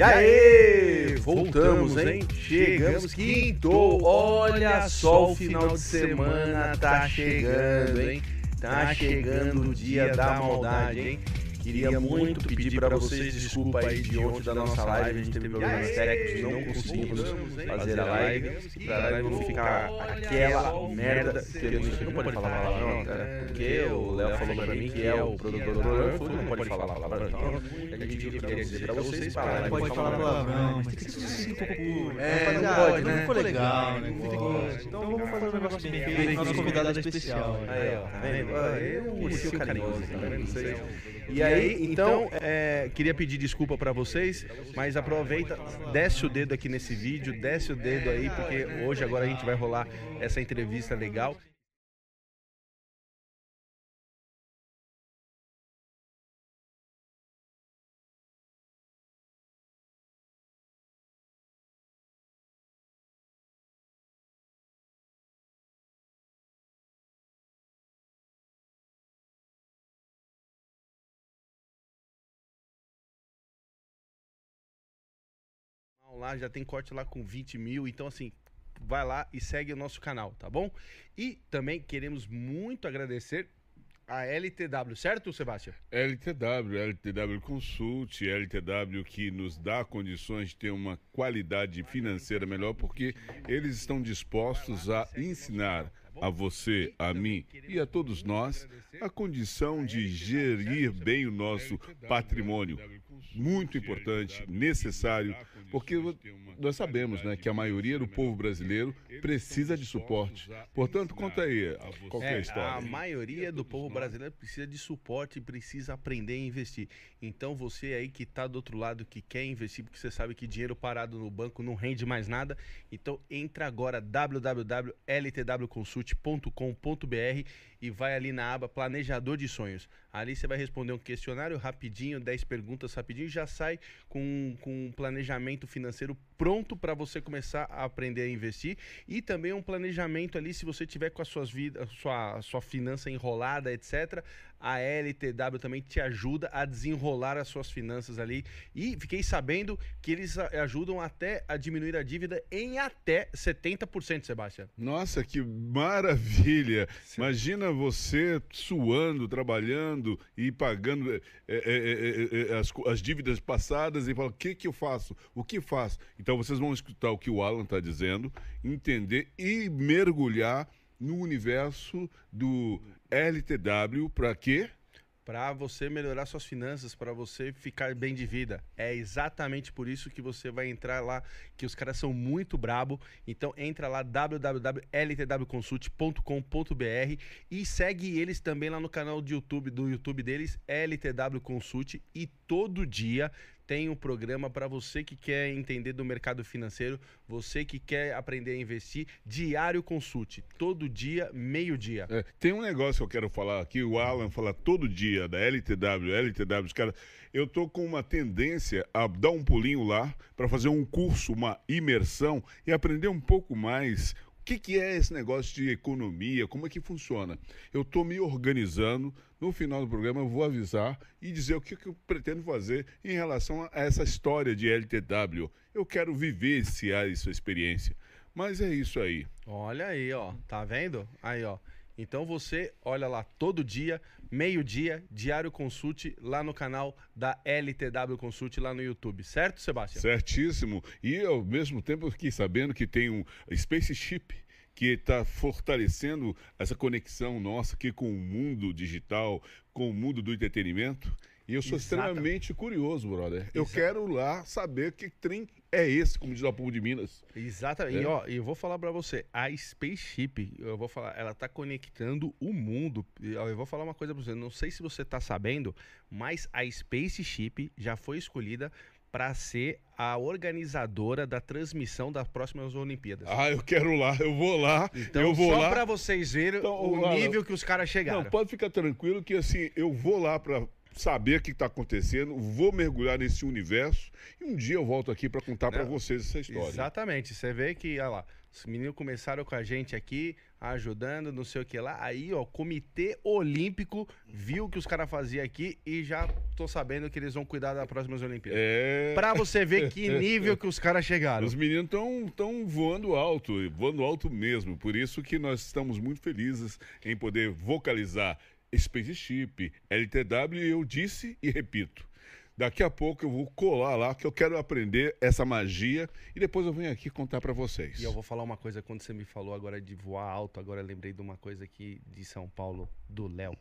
E aí, voltamos, hein? Chegamos, quintou. Olha só, o final de semana tá chegando, hein? Tá chegando o dia da maldade, hein? Queria muito pedir para vocês desculpa aí de ontem da nossa live, a gente teve problemas técnicos, não conseguimos fazer a live, pra live não ficar aquela merda que a gente não pode falar palavrão, cara, porque o Léo falou pra mim que é o produtor do Ranfo, não pode falar palavrão, então a gente queria dizer pra vocês parar, Pode falar palavrão, mas tem que ser sucinto, pô. É, não pode, né? Não ficou legal, né? Ficou- Então vamos fazer um negócio bem feito. Nosso convidado é especial. né? Aí, ó, vendo? É um ursinho carinhoso, tá vendo? Não sei. E aí, então, é, queria pedir desculpa pra vocês, mas aproveita, desce o dedo aqui nesse vídeo, desce o dedo aí, porque hoje agora a gente vai rolar essa entrevista legal. Lá já tem corte lá com 20 mil, então assim, vai lá e segue o nosso canal, tá bom? E também queremos muito agradecer a LTW, certo, Sebastião? LTW, LTW Consult, LTW que nos dá condições de ter uma qualidade financeira melhor, porque eles estão dispostos a ensinar a você, a mim e a todos nós a condição de gerir bem o nosso patrimônio. Muito importante, necessário, porque nós sabemos né, que a maioria do povo brasileiro precisa de suporte. Portanto, conta aí qual que é a a história. maioria do povo brasileiro precisa de suporte e precisa aprender a investir. Então você aí que tá do outro lado que quer investir, porque você sabe que dinheiro parado no banco não rende mais nada, então entra agora www.ltwconsult.com.br e vai ali na aba Planejador de Sonhos. Ali você vai responder um questionário rapidinho, 10 perguntas rapidinho e já sai com, com um planejamento financeiro pronto para você começar a aprender a investir e também um planejamento ali se você tiver com as suas vidas, sua sua finança enrolada, etc. A LTW também te ajuda a desenrolar as suas finanças ali e fiquei sabendo que eles ajudam até a diminuir a dívida em até 70%, Sebastião. Nossa, que maravilha! Imagina você suando, trabalhando e pagando é, é, é, as, as dívidas passadas e fala, o que, que eu faço? O que faço? Então vocês vão escutar o que o Alan está dizendo, entender e mergulhar no universo do LTW para quê? Para você melhorar suas finanças, para você ficar bem de vida. É exatamente por isso que você vai entrar lá, que os caras são muito brabo. Então entra lá www.ltwconsult.com.br e segue eles também lá no canal do YouTube, do YouTube deles, LTW Consult e todo dia tem um programa para você que quer entender do mercado financeiro, você que quer aprender a investir, Diário Consult, todo dia, meio-dia. É, tem um negócio que eu quero falar aqui, o Alan fala todo dia da LTW, LTW, os caras. Eu tô com uma tendência a dar um pulinho lá para fazer um curso, uma imersão e aprender um pouco mais. O que, que é esse negócio de economia? Como é que funciona? Eu estou me organizando. No final do programa, eu vou avisar e dizer o que, que eu pretendo fazer em relação a essa história de LTW. Eu quero vivenciar essa experiência. Mas é isso aí. Olha aí, ó. Tá vendo? Aí, ó. Então você olha lá todo dia, meio-dia, Diário Consult, lá no canal da LTW Consult, lá no YouTube. Certo, Sebastião? Certíssimo. E ao mesmo tempo eu fiquei sabendo que tem um Spaceship que está fortalecendo essa conexão nossa aqui com o mundo digital, com o mundo do entretenimento. E eu sou Exatamente. extremamente curioso, brother. Eu Exa- quero lá saber que trem é esse, como diz o povo de Minas. Exatamente. É. E ó, eu vou falar pra você, a Spaceship, eu vou falar, ela tá conectando o mundo. Eu vou falar uma coisa pra você, não sei se você tá sabendo, mas a Spaceship já foi escolhida para ser a organizadora da transmissão das próximas Olimpíadas. Ah, eu quero lá, eu vou lá, Então, eu vou só lá. pra vocês verem Então, o Alan, nível que os caras chegaram. Não, pode ficar tranquilo que assim, eu vou lá para saber o que está acontecendo, vou mergulhar nesse universo e um dia eu volto aqui para contar para vocês essa história. Exatamente. Você vê que, olha lá, os meninos começaram com a gente aqui, ajudando, não sei o que lá. Aí, ó, o Comitê Olímpico viu o que os caras faziam aqui e já tô sabendo que eles vão cuidar das próximas Olimpíadas. É. Pra você ver que nível que os caras chegaram. Os meninos estão tão voando alto, voando alto mesmo. Por isso que nós estamos muito felizes em poder vocalizar Spaceship, LTW, e eu disse e repito. Daqui a pouco eu vou colar lá, que eu quero aprender essa magia e depois eu venho aqui contar pra vocês. E eu vou falar uma coisa, quando você me falou agora de voar alto, agora eu lembrei de uma coisa aqui de São Paulo, do Léo.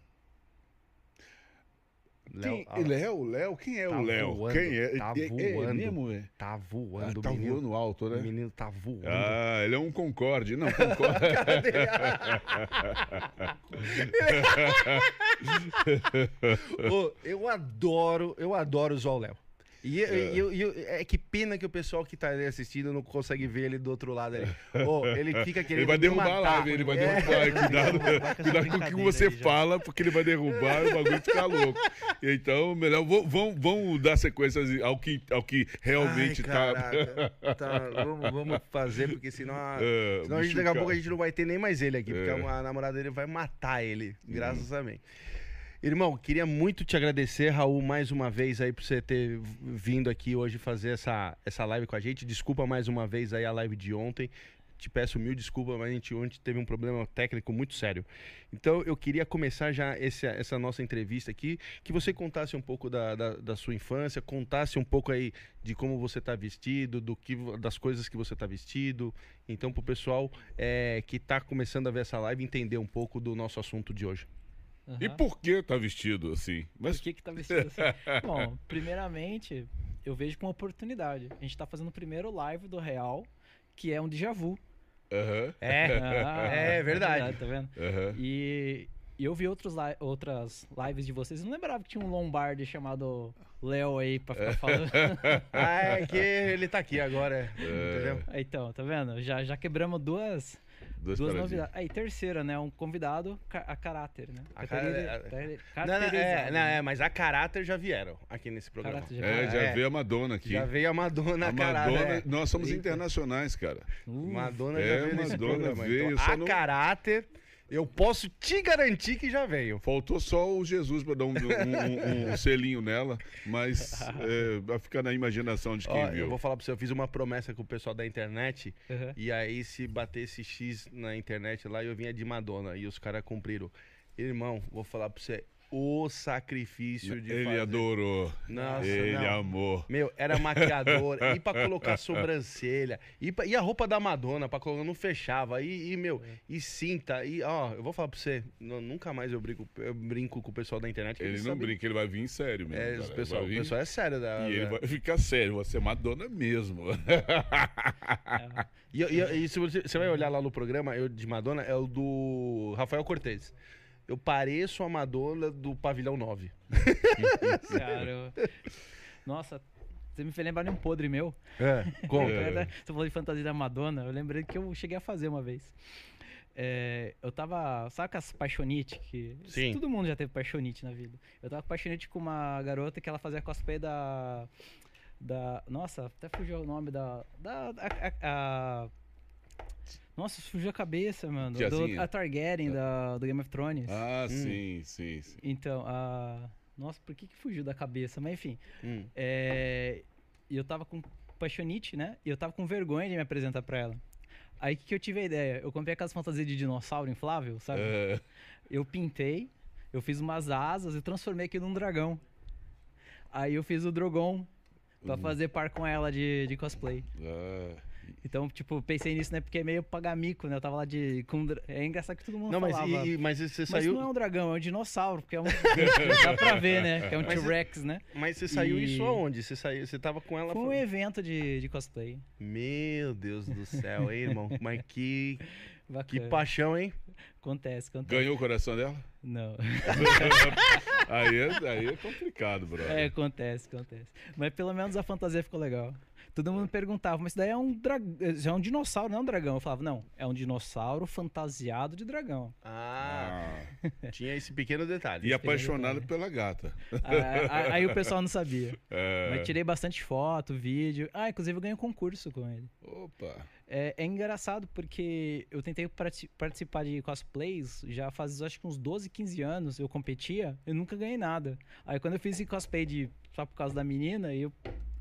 Quem, ah, Léo, Léo, quem é Tá o Léo? voando, Quem é? tá é, é voando. mesmo, é? tá voando, Ah, tá o menino. voando alto, O né? menino tá voando. Ah, ele é um Concorde. Não, Concorde. Ô, eu adoro, eu adoro usar o Léo. E, e eu- e eu- é que pena que o pessoal que tá ali assistindo não consegue ver ele do outro lado ali. Ô, ele fica querendo Ele vai derrubar a matar. live, ele vai É. derrubar. Cuidado, com essa cuidado com o que você aí fala, porque ele vai derrubar e o bagulho fica louco. Então, melhor, vamos, vamos, vamos dar sequências ao que, ao que realmente Ai, tá. Tá, vamos, vamos fazer, porque senão, a, É, senão a gente, daqui a pouco a gente não vai ter nem mais ele aqui, porque É. a namorada dele vai matar ele, graças a mim. Irmão, queria muito te agradecer, Raul, mais uma vez aí por você ter vindo aqui hoje fazer essa, essa live com a gente. Desculpa mais uma vez aí a live de ontem. Te peço mil desculpas, mas a gente ontem teve um problema técnico muito sério. Então eu queria começar já esse, essa nossa entrevista aqui, que você contasse um pouco da, da, da sua infância, contasse um pouco aí de como você está vestido, do que, das coisas que você está vestido. Então, pro pessoal é, que está começando a ver essa live, entender um pouco do nosso assunto de hoje. E Aham. por que tá vestido assim? Mas Por que que tá vestido assim? Bom, primeiramente, eu vejo como oportunidade. A gente tá fazendo o primeiro live do Real, que é um déjà vu. Aham, É, Ah, é verdade. Tá vendo? aham. E, e eu vi outros li- outras lives de vocês. Eu não lembrava que tinha um Lombardi chamado Léo aí pra ficar falando. Ah, é que ele tá aqui agora, entendeu? então, tá vendo? Já, já quebramos duas, Duas duas novidades. Aí, terceira, né? Um convidado a caráter, né? A cara- car- Não, não, é, não, né? é, mas a caráter já vieram aqui nesse programa. Já É, já É. veio a Madonna aqui. Já veio a Madonna, a caráter. Madonna, é. nós somos Eita. internacionais, cara. Uh, Madonna É, já veio nesse Madonna programa. veio, então, a não- caráter, eu posso te garantir que já veio. Faltou só o Jesus pra dar um, um- um- um selinho nela, mas é, vai ficar na imaginação de quem Ó, viu. eu vou falar pra você, eu fiz uma promessa com o pessoal da internet, Aham. e aí se bater esse X na internet lá, eu vinha de Madonna, e os caras cumpriram. Irmão, vou falar pra você, o sacrifício de Ele fazer... adorou. Nossa, Ele não. amou. Meu, era maquiador, e pra colocar sobrancelha, e, pra- e a roupa da Madonna, pra colocar, não fechava, e, e, meu, e cinta, e ó, eu vou falar pra você, nu- nunca mais eu brinco, eu brinco com o pessoal da internet. que Ele eles não sabem- brinca, ele vai vir sério mesmo. É, cara. o Ele pessoal, vai o vir pessoal é sério. Da, E ele vai ficar sério, você é Madonna mesmo. E, e- e se você, você vai olhar lá no programa, eu de Madonna, é o do Rafael Cortez. Eu pareço a Madonna do Pavilhão 9. Cara, Nossa, você me fez lembrar de um podre meu. É, como? É. Você falou de fantasia da Madonna, eu lembrei que eu cheguei a fazer uma vez. É, eu tava. Sabe com as paixonite? Que, Sim. Todo mundo já teve paixonite na vida. Eu tava com paixonite com uma garota que ela fazia cosplay da. Da. Nossa, até fugiu o nome da. Da. a- a- a- nossa, fugiu a cabeça, mano. Do, a Targaryen da, do Game of Thrones. ah, Hum. sim, sim, sim. Então, a. Nossa, por que, que fugiu da cabeça? Mas enfim. Hum. É, E eu tava com paixonite, né? E eu tava com vergonha de me apresentar pra ela. Aí que, que eu tive a ideia? Eu comprei aquelas fantasias de dinossauro inflável, sabe? É, Eu pintei, eu fiz umas asas e transformei aquilo num dragão. Aí eu fiz o Drogon pra Uhum. fazer par com ela de, de cosplay. ah, Então, tipo, pensei nisso, né? Porque é meio pagar mico, né? Eu tava lá de. Com, é engraçado que todo mundo Não, mas, falava. e, e- mas você Mas saiu. não é um dragão, é um dinossauro, porque é um. dá pra ver, né? Que é um Mas- T-Rex, né? Mas você saiu E- isso aonde? Você saiu, você tava com ela. Foi um fa- evento de, de cosplay. Meu Deus do céu, hein, irmão? Mas que, que Bacana. paixão, hein? Acontece, acontece. ganhou o coração dela? Não. aí, é, aí é complicado, brother. É, acontece, acontece. Mas pelo menos a fantasia ficou legal. Todo mundo perguntava, mas isso daí é um dragão. É um dinossauro, não é um dragão. Eu falava, não, é um dinossauro fantasiado de dragão. Ah, Ah, tinha esse pequeno detalhe. e apaixonado pela gata. aí, aí o pessoal não sabia. É. Mas tirei bastante foto, vídeo. Ah, inclusive eu ganhei um concurso com ele. Opa. É, é engraçado porque eu tentei parti- participar de cosplays já faz acho que uns 12, 15 anos. Eu competia, eu nunca ganhei nada. Aí quando eu fiz esse cosplay de, só por causa da menina, eu,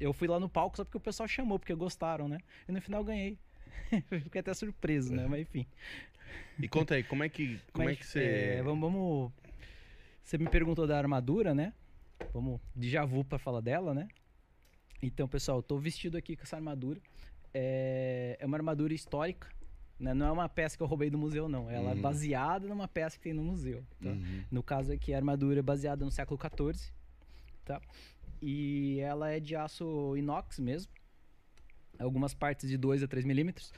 eu fui lá no palco só porque o pessoal chamou, porque gostaram, né? E no final ganhei. Fiquei até surpreso, né? Mas enfim. E conta aí, como é que, como Mas, é que você... é, vamos, vamos- Você me perguntou da armadura, né? Vamos de vu pra falar dela, né? Então, pessoal, eu tô vestido aqui com essa armadura. É, é uma armadura histórica. Né? Não é uma peça que eu roubei do museu, não. Ela Uhum. é baseada numa peça que tem no museu. Tá? Uhum. No caso aqui, a armadura é baseada no século XIV. Tá? E ela é de aço inox mesmo. Algumas partes de 2 a 3 milímetros.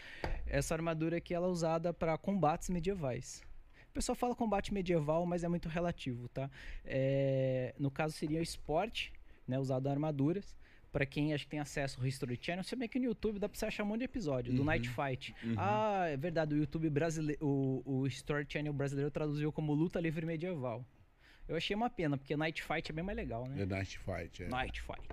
Essa armadura aqui ela é usada para combates medievais. O pessoal fala combate medieval, mas é muito relativo, tá? É, no caso seria o esporte, né, usado em armaduras. Para quem acha que tem acesso ao History Channel, você bem que no YouTube dá pra você achar um monte de episódio do Uhum. Night Fight. Uhum. Ah, é verdade, o YouTube brasileiro, o, o History Channel brasileiro traduziu como luta livre medieval. Eu achei uma pena, porque Night Fight é bem mais legal, né? É Night Fight, é. Night Fight.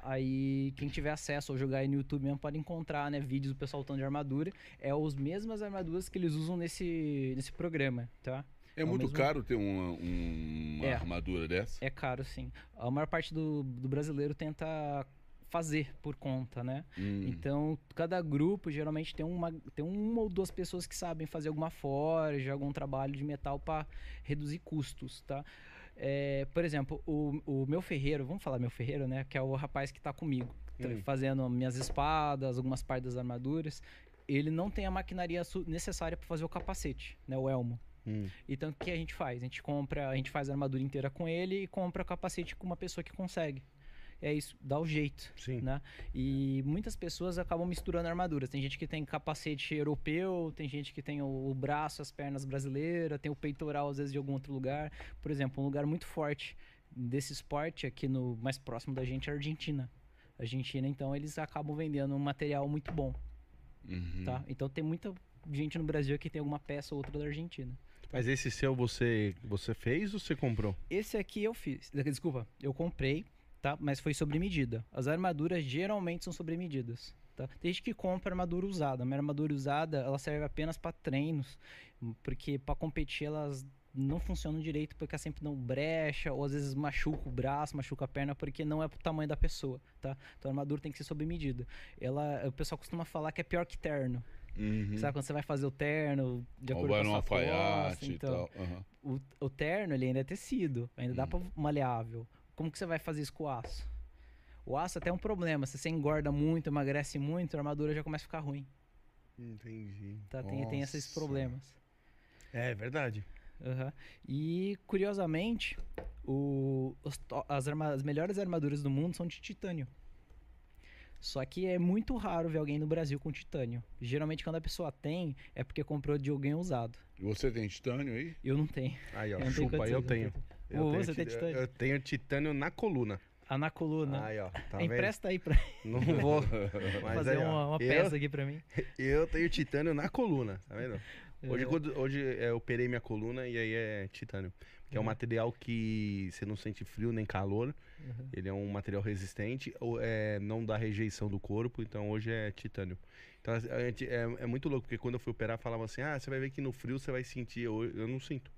Aí, quem tiver acesso ou jogar aí no YouTube mesmo pode encontrar, né, vídeos do pessoal lutando de armadura. É as mesmas armaduras que eles usam nesse, nesse programa, tá? É o muito mesmo- caro ter uma, uma É. armadura dessa? É caro, sim. A maior parte do, do brasileiro tenta fazer por conta, né? Hum. Então, cada grupo geralmente tem uma, tem uma ou duas pessoas que sabem fazer alguma forja, algum trabalho de metal para reduzir custos, tá? É, por exemplo, o, o meu ferreiro, vamos falar meu ferreiro, né? Que é o rapaz que tá comigo, tá Hum. fazendo minhas espadas, algumas partes das armaduras. Ele não tem a maquinaria necessária para fazer o capacete, né? O elmo. Hum. Então, o que a gente faz? A gente compra, a gente faz a armadura inteira com ele e compra o capacete com uma pessoa que consegue. É isso, dá o jeito Sim. né? E muitas pessoas acabam misturando armaduras. Tem gente que tem capacete europeu, tem gente que tem o, o braço, as pernas brasileiras, tem o peitoral às vezes de algum outro lugar. Por exemplo, um lugar muito forte desse esporte aqui no mais próximo da gente é a Argentina. A Argentina, então, eles acabam vendendo um material muito bom, Uhum. tá? Então tem muita gente no Brasil que tem alguma peça ou outra da Argentina. Mas esse seu você, você fez ou você comprou? Esse aqui eu fiz. Desculpa, eu comprei, tá? Mas foi sobre medida. As armaduras geralmente são sobre medidas. Tá? Tem gente que compra armadura usada. A minha armadura usada, ela serve apenas para treinos, porque para competir elas não funcionam direito porque elas sempre dão brecha ou às vezes machuca o braço, machuca a perna porque não é pro tamanho da pessoa, tá? Então a armadura tem que ser sobre medida. Ela, o pessoal costuma falar que é pior que terno. Uhum. Sabe quando você vai fazer o terno de acordo com a sua alfaiate costa, então. Aham. o, o terno ele ainda é tecido, ainda dá Hum. pra maleável. Como que você vai fazer isso com o aço? O aço até é um problema. Se você engorda muito, emagrece muito, a armadura já começa a ficar ruim. Entendi. Tá? Tem, tem esses problemas. É verdade. Aham. E curiosamente, o- os as, arma- as melhores armaduras do mundo são de titânio. Só que é muito raro ver alguém no Brasil com titânio. Geralmente quando a pessoa tem, é porque comprou de alguém usado. E Você tem titânio aí? Eu não tenho. Aí, ó, Eu chupa, eu condições, tenho. Eu Ô, tenho você tem ti- titânio? Eu tenho titânio na coluna. Ah, na coluna. Aí, ó. Tá? Empresta aí pra Não vou. Fazer aí, uma, uma eu- peça aqui pra mim. Eu tenho titânio na coluna, tá vendo? Hoje, É. quando- hoje é, eu operei minha coluna e aí é titânio. Que é um Uhum. material que você não sente frio nem calor. Uhum. Ele é um material resistente, ou, é, não dá rejeição do corpo, então hoje é titânio. Então gente, é, é muito louco, porque quando eu fui operar, falavam assim: ah, você vai ver que no frio você vai sentir. Eu, eu não sinto.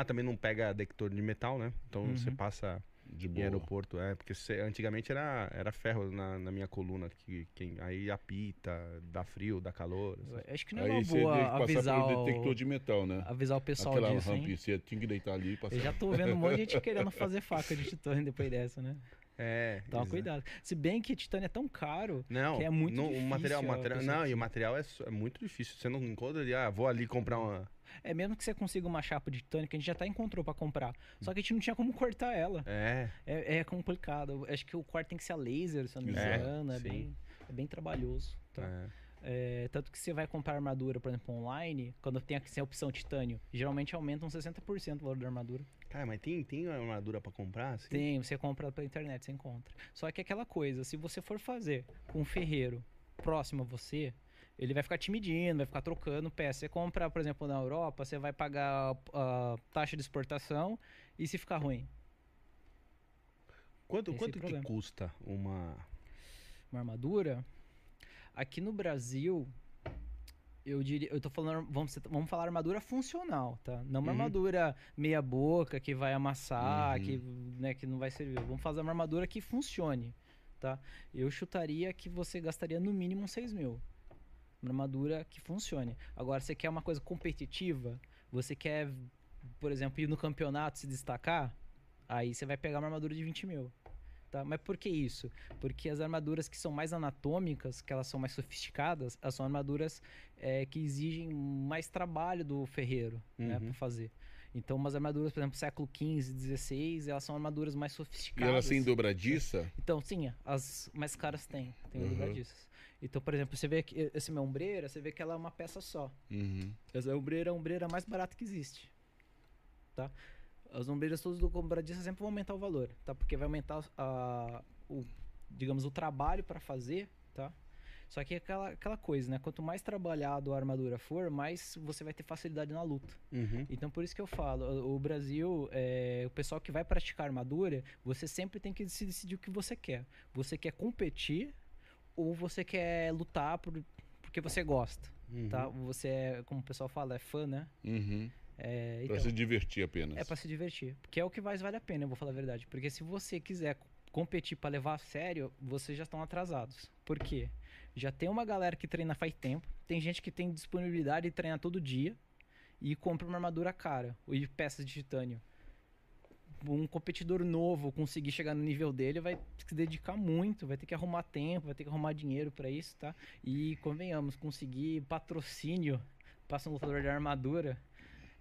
Ah, também não pega detector de metal, né? Então Uhum. você passa De em boa. aeroporto, é, porque cê- antigamente era, era ferro na, na minha coluna, que, quem, aí apita, dá frio, dá calor. essas- Acho que não é Aí uma você tem boa que passar avisar pelo o, detector de metal, né? avisar o pessoal Aquela disso, hein? rampinha, você tinha que deitar ali e passar. Eu já tô vendo um monte de gente querendo fazer faca de titânio depois dessa, né? É. Toma exa- cuidado. Se bem que titânio é tão caro Não, que é muito não, difícil. o material, o material, não, e o material é, é muito difícil. Você não encontra ali, ah, vou ali comprar uma. É mesmo que você consiga uma chapa de titânio, que a gente já até encontrou pra comprar. Só que a gente não tinha como cortar ela. É. É, é complicado. Acho que o corte tem que ser a laser, se eu não me É, engano. É sim. bem, é bem trabalhoso. Tá? é. É, tanto que você vai comprar armadura, por exemplo, online, quando tem a opção titânio, geralmente aumenta uns 60% o valor da armadura. Cara, mas tem, tem armadura pra comprar? Assim? Tem, você compra pela internet, você encontra. Só que aquela coisa, se você for fazer com um ferreiro próximo a você, ele vai ficar te medindo, vai ficar trocando peça. Você compra, por exemplo, na Europa, você vai pagar a taxa de exportação e se ficar ruim. Quanto, Esse quanto que custa uma. Uma armadura. Aqui no Brasil, eu diria, eu tô falando, vamos, vamos falar armadura funcional, tá? Não uma Uhum. armadura meia boca que vai amassar, Uhum. que, né, que não vai servir. Vamos fazer uma armadura que funcione, tá? Eu chutaria que você gastaria no mínimo uns 6 mil. Uma armadura que funcione. Agora, você quer uma coisa competitiva? Você quer, por exemplo, ir no campeonato se destacar? Aí você vai pegar uma armadura de 20 mil. Tá? Mas por que isso? Porque as armaduras que são mais anatômicas, que elas são mais sofisticadas, elas são armaduras é, que exigem mais trabalho do ferreiro né, Uhum. para fazer. Então, umas armaduras, por exemplo, século XV, XVI, elas são armaduras mais E sofisticadas. ela sem dobradiça? Então, sim, as mais caras têm, tem Uhum. dobradiças. Então, por exemplo, você vê que esse meu ombreira, você vê que ela é uma peça só. Uhum. Essa ombreira é a ombreira mais barata que existe. Tá? As ombreiras todas do dobradiça sempre vão aumentar o valor, tá? Porque vai aumentar a, o, digamos, o trabalho para fazer, tá? Só que é aquela, aquela coisa, né? Quanto mais trabalhado a armadura for, mais você vai ter facilidade na luta. Uhum. Então por isso que eu falo, o o Brasil, é, o pessoal que vai praticar armadura, você sempre tem que se decidir o que você quer. Você quer competir ou você quer lutar por, porque você gosta, Uhum. tá? Você é, como o pessoal fala, é fã, né? Uhum. É, Pra então, se divertir apenas. é pra se divertir. Porque é o que mais vale a pena, eu vou falar a verdade. Porque se você quiser competir pra levar a sério, vocês já estão atrasados. Por quê? Já tem uma galera que treina faz tempo, tem gente que tem disponibilidade de treinar todo dia e compra uma armadura cara e peças de titânio. Um competidor novo conseguir chegar no nível dele vai se dedicar muito, vai ter que arrumar tempo, vai ter que arrumar dinheiro pra isso, tá? E convenhamos, conseguir patrocínio pra ser um lutador de armadura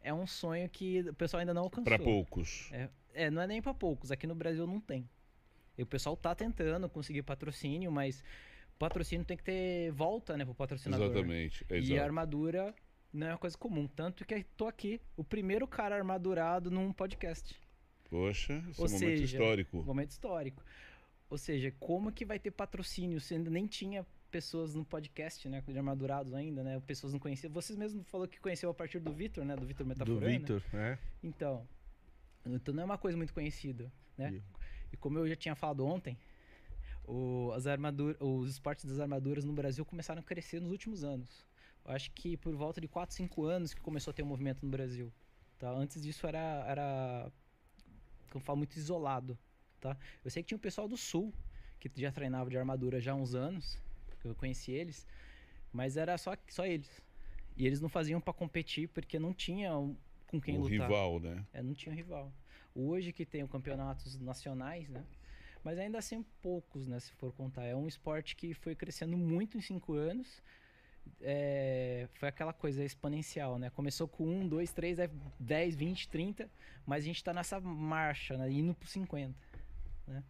é um sonho que o pessoal ainda não alcançou. Pra poucos. É, é, não é nem pra poucos. Aqui no Brasil não tem. E o pessoal tá tentando conseguir patrocínio, mas patrocínio tem que ter volta, né, pro patrocinador. Exatamente. E exato. a armadura não é uma coisa comum. Tanto que tô aqui, o primeiro cara armadurado num podcast. Poxa, esse Ou é um momento seja, histórico. Momento histórico. Ou seja, como que vai ter patrocínio se ainda nem tinha pessoas no podcast, né, de armadurados ainda, né? Pessoas não conheciam. Vocês mesmos falou que conheceu a partir do Vitor, né, do Vitor Do Metaforano. Victor, né? Então, então não é uma coisa muito conhecida, né? E- E como eu já tinha falado ontem, o- as armadura, os esportes das armaduras no Brasil começaram a crescer nos últimos anos. Eu acho que por volta de 4, 5 anos que começou a ter um movimento no Brasil. Tá? Antes disso era, era falo, muito isolado. Tá? Eu sei que tinha um pessoal do Sul que já treinava de armadura já há uns anos, eu conheci eles, mas era só, só eles. E eles não faziam para competir porque não tinha um- com quem o lutar. rival, né? É, não tinha rival. Hoje que tem os campeonatos nacionais, né? Mas ainda assim poucos, né? Se for contar. É um esporte que foi crescendo muito em cinco anos. É, foi aquela coisa exponencial, né? Começou com 1, 2, 3, 10, 20, 30, mas a gente tá nessa marcha, né? Indo pro 50, né?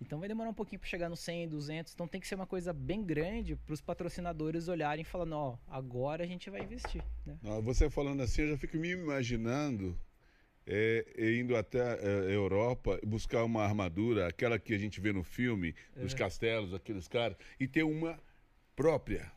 Então vai demorar um pouquinho para chegar no 100, 200, então tem que ser uma coisa bem grande para os patrocinadores olharem e falando, ó, agora a gente vai investir, né? Você falando assim, eu já fico me imaginando é, indo até a Europa buscar uma armadura, aquela que a gente vê no filme, dos castelos, aqueles caras, e ter uma própria.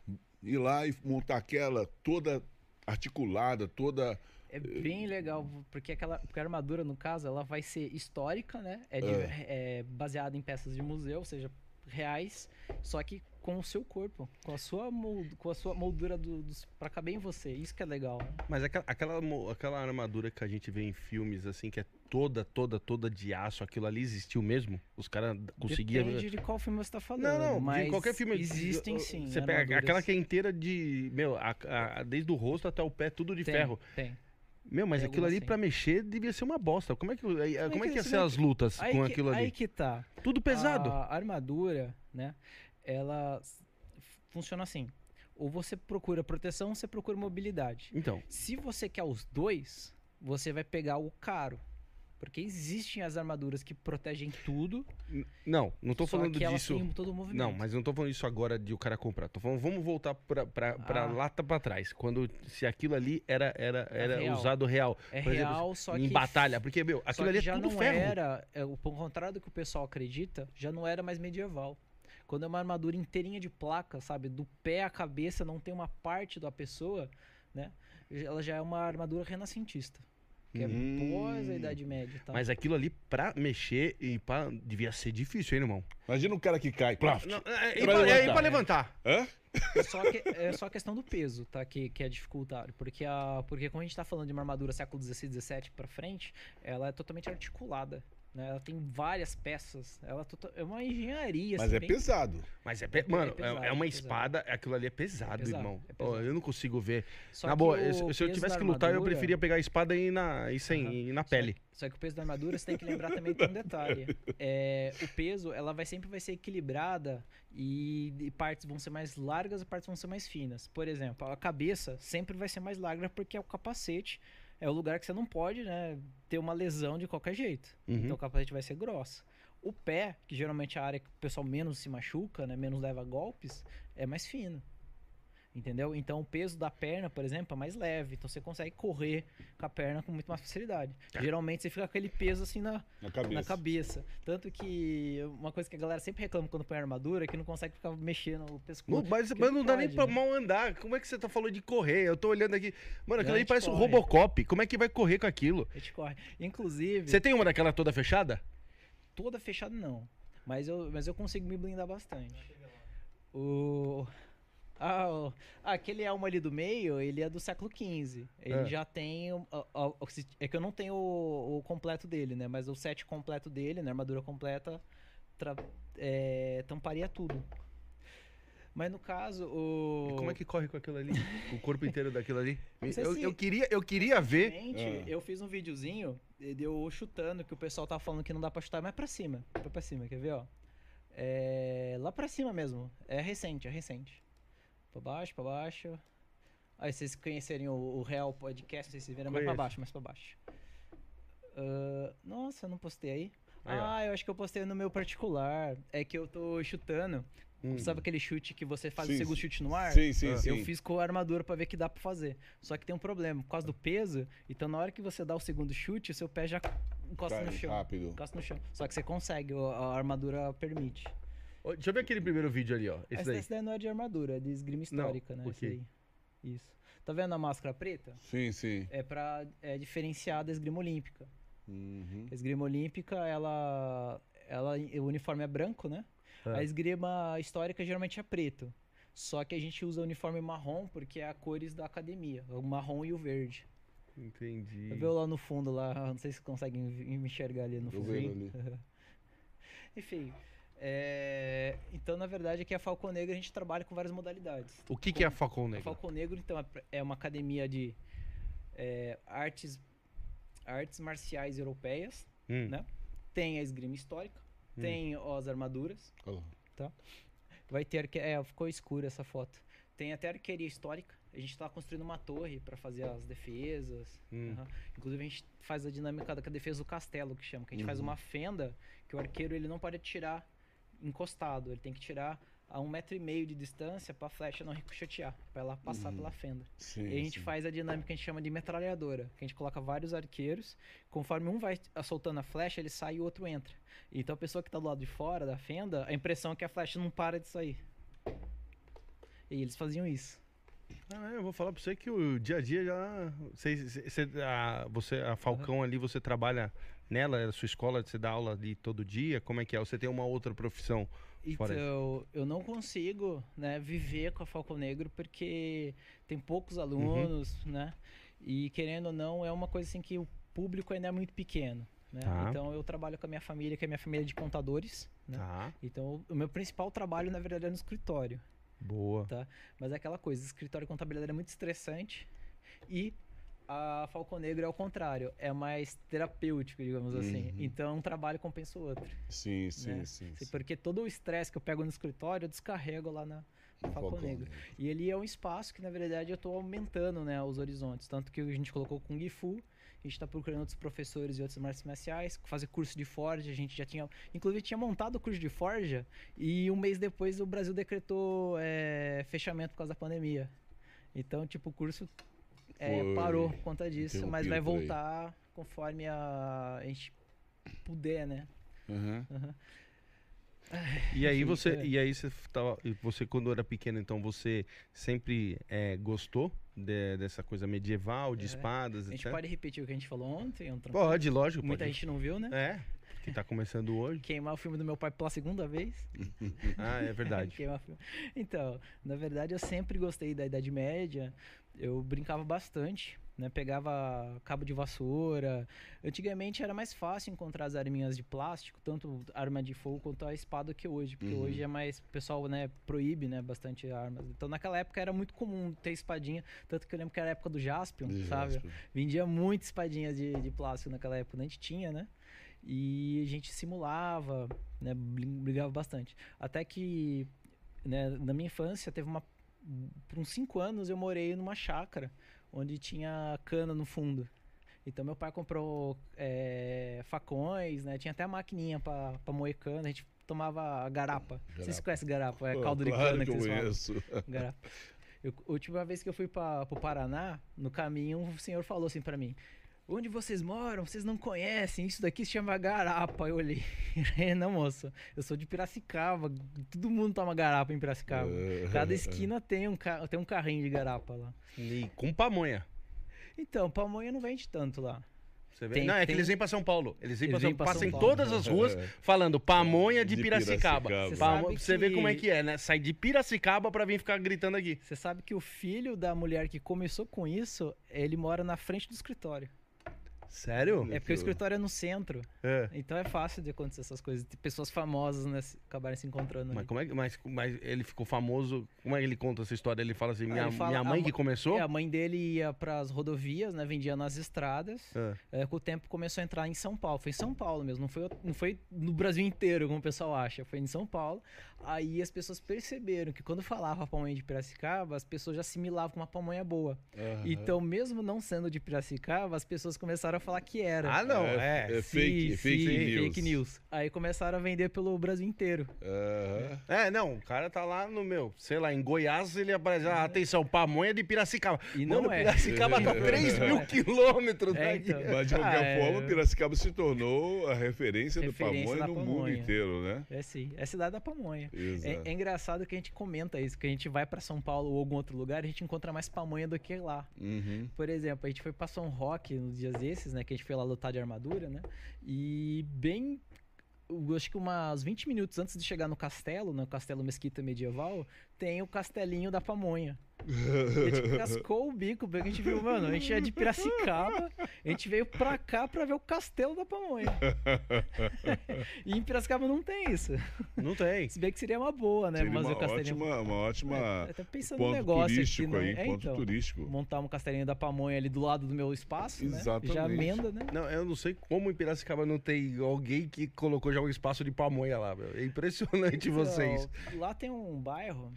Ir lá e montar aquela toda articulada, toda. É bem legal, porque aquela porque a armadura, no caso, ela vai ser histórica, né? É, de- é baseada em peças de museu, ou seja, reais, só que com o seu corpo, com a sua, mold, com a sua moldura do, dos, pra caber em você. Isso que é legal. né? Mas aquela, aquela, aquela armadura que a gente vê em filmes, assim, que é toda, toda, toda de aço, aquilo ali existiu mesmo? Os caras conseguiam. Depende de qual filme você tá falando. Não, não, mas qualquer filme. Existem sim. Você pega aquela que é inteira de. Meu, a- a- desde o rosto até o pé, tudo de Tem, ferro. Tem. Meu, mas Tem aquilo ali algumas sim. pra mexer devia ser uma bosta. Como é que, aí- como é que- que ia ser vê as lutas com que, aquilo ali? aí que tá. Tudo pesado. A armadura, né? Ela funciona assim. Ou você procura proteção, ou você procura mobilidade. Então, Se você quer os dois, você vai pegar o caro. Porque existem as armaduras que protegem tudo. N- Não, não tô falando que elas disso. têm todo o movimento. Não, mas não tô falando isso agora de o cara comprar. Tô falando, vamos voltar pra, pra, pra Ah. lá tá pra trás. Quando se aquilo ali era, era, era real. usado real. É Por exemplo, real, só em que batalha. Porque, meu, aquilo ali é já tudo não ferro. era, é, o contrário do que o pessoal acredita, já não era mais medieval. Quando é uma armadura inteirinha de placa, sabe, do pé à cabeça não tem uma parte da pessoa, né? Ela já é uma armadura renascentista, que é Hum. pós a Idade Média, tá? Mas aquilo ali, pra mexer, e pra... devia ser difícil, hein, irmão? Imagina um cara que cai. Plaf. Não, é, e Pra pra, é, e levantar. pra levantar. Hã? É só, que, é só a questão do peso, tá? Que, que é dificultário. Porque, a, porque quando a gente tá falando de uma armadura século XVI, XVII pra frente, ela é totalmente articulada. Né? Ela tem várias peças. Ela é tota- é uma engenharia. Mas assim, é bem- pesado. Mas é, pe- É- é mano, é, pesado, é uma é espada, aquilo ali é pesado, É pesado, irmão. é pesado. eu não consigo ver. Só na que boa, se eu tivesse que lutar, eu preferia pegar a espada e ir na, isso aí, Aham. ir na Só- pele. Só que o peso da armadura você tem que lembrar também de um detalhe. É, o peso, ela vai sempre vai ser equilibrada e, e partes vão ser mais largas e partes vão ser mais finas. Por exemplo, a cabeça sempre vai ser mais larga porque é o capacete. É o lugar que você não pode né, ter uma lesão de qualquer jeito. Uhum. Então o capacete vai ser grossa. O pé, que geralmente é a área que o pessoal menos se machuca, né, menos leva golpes, é mais fino. Entendeu? Então o peso da perna, por exemplo, é mais leve. Então você consegue correr com a perna com muito mais facilidade. Geralmente você fica com aquele peso assim na, Na cabeça. na cabeça. Tanto que uma coisa que a galera sempre reclama quando põe armadura é que não consegue ficar mexendo o pescoço. Não, mas, mas não dá nem pode, pra né? mal andar. Como é que você tá falando de correr? Eu tô olhando aqui. Mano, aquilo Não, aí parece um corre. Robocop. Como é que vai correr com aquilo? A gente corre. Inclusive, Você tem uma daquela toda fechada? toda fechada não. Mas eu, mas eu consigo me blindar bastante. O. Ah, o- ah, aquele elmo ali do meio, ele é do século XV. Ele É. já tem. É que eu não tenho o, o completo dele, né? Mas o set completo dele, né? Armadura completa, tra- é, tamparia tudo. Mas no caso, o. E como é que corre com aquilo ali? o corpo inteiro daquilo ali? Eu, se- eu queria, eu queria ver. Ah. eu fiz um videozinho de eu chutando, que o pessoal tava falando que não dá pra chutar, mas pra cima. Pra cima, quer ver, ó? É, lá pra cima mesmo. É recente, é recente. Pra baixo, pra baixo. Aí vocês conhecerem o, o Real Podcast, sei se vocês viram, mais pra baixo, mais pra baixo. Ah, nossa, eu não postei aí. Aí, ó. ah, eu acho que eu postei no meu particular. É que eu tô chutando. Hum. Sabe aquele chute que você faz Sim, o segundo chute no ar? Sim, sim, Ah. sim. Eu fiz com a armadura pra ver que dá pra fazer. Só que tem um problema, por causa do peso, então na hora que você dá o segundo chute, o seu pé já encosta Cai no chão. rápido. Encosta no chão. Só que você consegue, a armadura permite. Deixa eu ver aquele primeiro vídeo ali, ó. Esse Essa, daí. essa daí não é de armadura, é de esgrima histórica, né? ok. Esse aí. Isso. Tá vendo a máscara preta? Sim, sim. É pra é, diferenciar da esgrima olímpica. Uhum. A esgrima olímpica, ela, ela. O uniforme é branco, né? É. A esgrima histórica geralmente é preto. Só que a gente usa o uniforme marrom porque é a cores da academia. O marrom e o verde. Entendi. Eu lá no fundo lá, não sei se conseguem me enxergar ali no fundo. ali. Enfim. É, Então, na verdade, aqui a Falcon Negro a gente trabalha com várias modalidades. O que, que é a Falcon A Negra? Falcon Negro, então, é- é uma academia de é, artes, artes marciais europeias. Hum. né? Tem a esgrima histórica, Hum. tem as armaduras, Olha lá. vai ter é, ficou escura essa foto. Tem até arqueria histórica. A gente está construindo uma torre para fazer as defesas. Hum. Aham. Inclusive a gente faz a dinâmica da defesa do castelo, que chama, que a gente faz Uhum. uma fenda que o arqueiro ele não pode tirar encostado, ele tem que tirar a um metro e meio de distância para a flecha não ricochetear, para ela passar Uhum. pela fenda. Sim, E a gente sim. faz a dinâmica que a gente chama de metralhadora, que a gente coloca vários arqueiros, conforme um vai soltando a flecha, ele sai e o outro entra. Então a pessoa que tá do lado de fora da fenda, a impressão é que a flecha não para de sair. E eles faziam isso. Ah, eu vou falar pra você que o dia a dia já. Você, você, a, você, a Falcão ali, você trabalha nela, é a sua escola, você dá aula ali todo dia? Como é que é? Ou você tem uma outra profissão? Então, eu não consigo, né, viver com a Falcão Negro porque tem poucos alunos, né? E querendo ou não, é uma coisa assim que o público ainda é muito pequeno, né? Tá. Então eu trabalho com a minha família, que é a minha família de contadores, né? Tá. Então, o meu principal trabalho, na verdade, é no escritório. Boa. Tá. Mas é aquela coisa, escritório contabilidade é muito estressante. E a Falcon Negro é o contrário, é mais terapêutico, digamos assim. Uhum. Então, um trabalho compensa o outro. Sim, sim, né? sim. Assim, sim. Porque todo o estresse que eu pego no escritório, eu descarrego lá na, Falcão Negro. E ele é um espaço que, na verdade, eu estou aumentando né, os horizontes. Tanto que a gente colocou Kung Fu A gente tá procurando outros professores e outras artes marciais, fazer curso de forja. A gente já tinha, inclusive, tinha montado o curso de forja e um mês depois o Brasil decretou é, fechamento por causa da pandemia. Então, tipo, o curso é, Foi parou por conta disso, mas vai voltar conforme a, a gente puder, né? Aham. Aham. E aí você, é. e aí você tava, você quando era pequeno, então você sempre é, gostou de- dessa coisa medieval, de É. espadas, A gente pode repetir o que a gente falou ontem? Antônio? Pode, lógico, Muita pode. gente não viu, né? É, que tá começando hoje. Queimar o filme do meu pai pela segunda vez. Ah, é verdade. Queimar filme. Então, na verdade, eu sempre gostei da Idade Média. Eu brincava bastante, né? Pegava cabo de vassoura. Antigamente era mais fácil encontrar as arminhas de plástico, tanto arma de fogo quanto a espada que hoje, porque Uhum. hoje é mais o pessoal, né, proíbe, né, bastante armas. Então, naquela época era muito comum ter espadinha, tanto que eu lembro que era a época do Jaspion, sabe? Jasper. Vendia muitas espadinhas de, de plástico naquela época, a gente tinha, né? E a gente simulava, né? Brigava bastante. Até que, né, na minha infância, teve uma. Por uns 5 anos eu morei numa chácara onde tinha cana no fundo. Então meu pai comprou é, facões, né? Tinha até a maquininha pra, pra moer cana. A gente tomava garapa. Vocês Garapa. conhecem garapa? É caldo de claro cana que que, vocês falam. Garapa. Eu- a última vez que eu fui para o Paraná, no caminho, o senhor falou assim pra mim: Onde vocês moram? Vocês não conhecem? Isso daqui se chama garapa. Eu olhei. não, moço. Eu sou de Piracicaba. Todo mundo toma garapa em Piracicaba. Cada esquina tem um, ca- tem um carrinho de garapa lá. E com pamonha. Então, pamonha não vende tanto lá. Você vê? Tem- não, é que tem- eles vêm pra São Paulo. Eles vêm pra São pra Passam em Paulo. todas as ruas falando pamonha de, De Piracicaba. Piracicaba. Você Pamo- sabe Você vê que- como é que é, né? Sai de Piracicaba pra vir ficar gritando aqui. Você sabe que o filho da mulher que começou com isso, ele mora na frente do escritório. Sério? É porque o escritório é no centro. É. Então é fácil de acontecer essas coisas. De pessoas famosas, né, se- acabarem se encontrando Mas ali. como é que mas, mas ele ficou famoso? Como é que ele conta essa história? Ele fala assim: Ah, minha, fala, minha a mãe ma- que começou? É, a mãe dele ia pras rodovias, né? Vendia nas estradas. É. É, com o tempo começou a entrar em São Paulo. Foi em São Paulo mesmo, não foi, não foi no Brasil inteiro, como o pessoal acha. Foi em São Paulo. Aí as pessoas perceberam que quando falava pamonha de Piracicaba, as pessoas já assimilavam com uma pamonha boa. Então, mesmo não sendo de Piracicaba, as pessoas começaram a falar que era. Ah, não, É, é. é fake, Sim, fake sim, news. fake news. Aí começaram a vender pelo Brasil inteiro. É, não, o cara tá lá no meu, sei lá, em Goiás, ele aparece, ah, atenção, pamonha de Piracicaba. E Mano, não é. Piracicaba tá 3 mil quilômetros É, daqui. então. Mas de qualquer Ah, é. forma, Piracicaba se tornou a referência, do Referência pamonha da no mundo pamonha. inteiro, né? É sim, é cidade da pamonha. É, é engraçado que a gente comenta isso, que a gente vai pra São Paulo ou algum outro lugar, a gente encontra mais pamonha do que lá. Uhum. Por exemplo, a gente foi pra São Roque nos dias desses, né? Que a gente foi lá lutar de armadura, né? E bem. acho que umas 20 minutos antes de chegar no castelo, no castelo mesquita medieval, tem o castelinho da pamonha. A gente cascou o bico, porque a gente viu, mano, a gente é de Piracicaba, a gente veio pra cá pra ver o castelo da pamonha. e em Piracicaba não tem isso. Não tem. Se bem que seria uma boa, né? Seria Mas uma o castelinho. ótima, uma ótima É, até pensando no ponto negócio turístico aqui, né? aí, É, ponto então, turístico. montar um castelinho da pamonha ali do lado do meu espaço, né? Já Exatamente. emenda, né? Não, eu não sei como em Piracicaba não tem alguém que colocou já um espaço de pamonha lá, meu. É impressionante Então, vocês. Lá tem um bairro,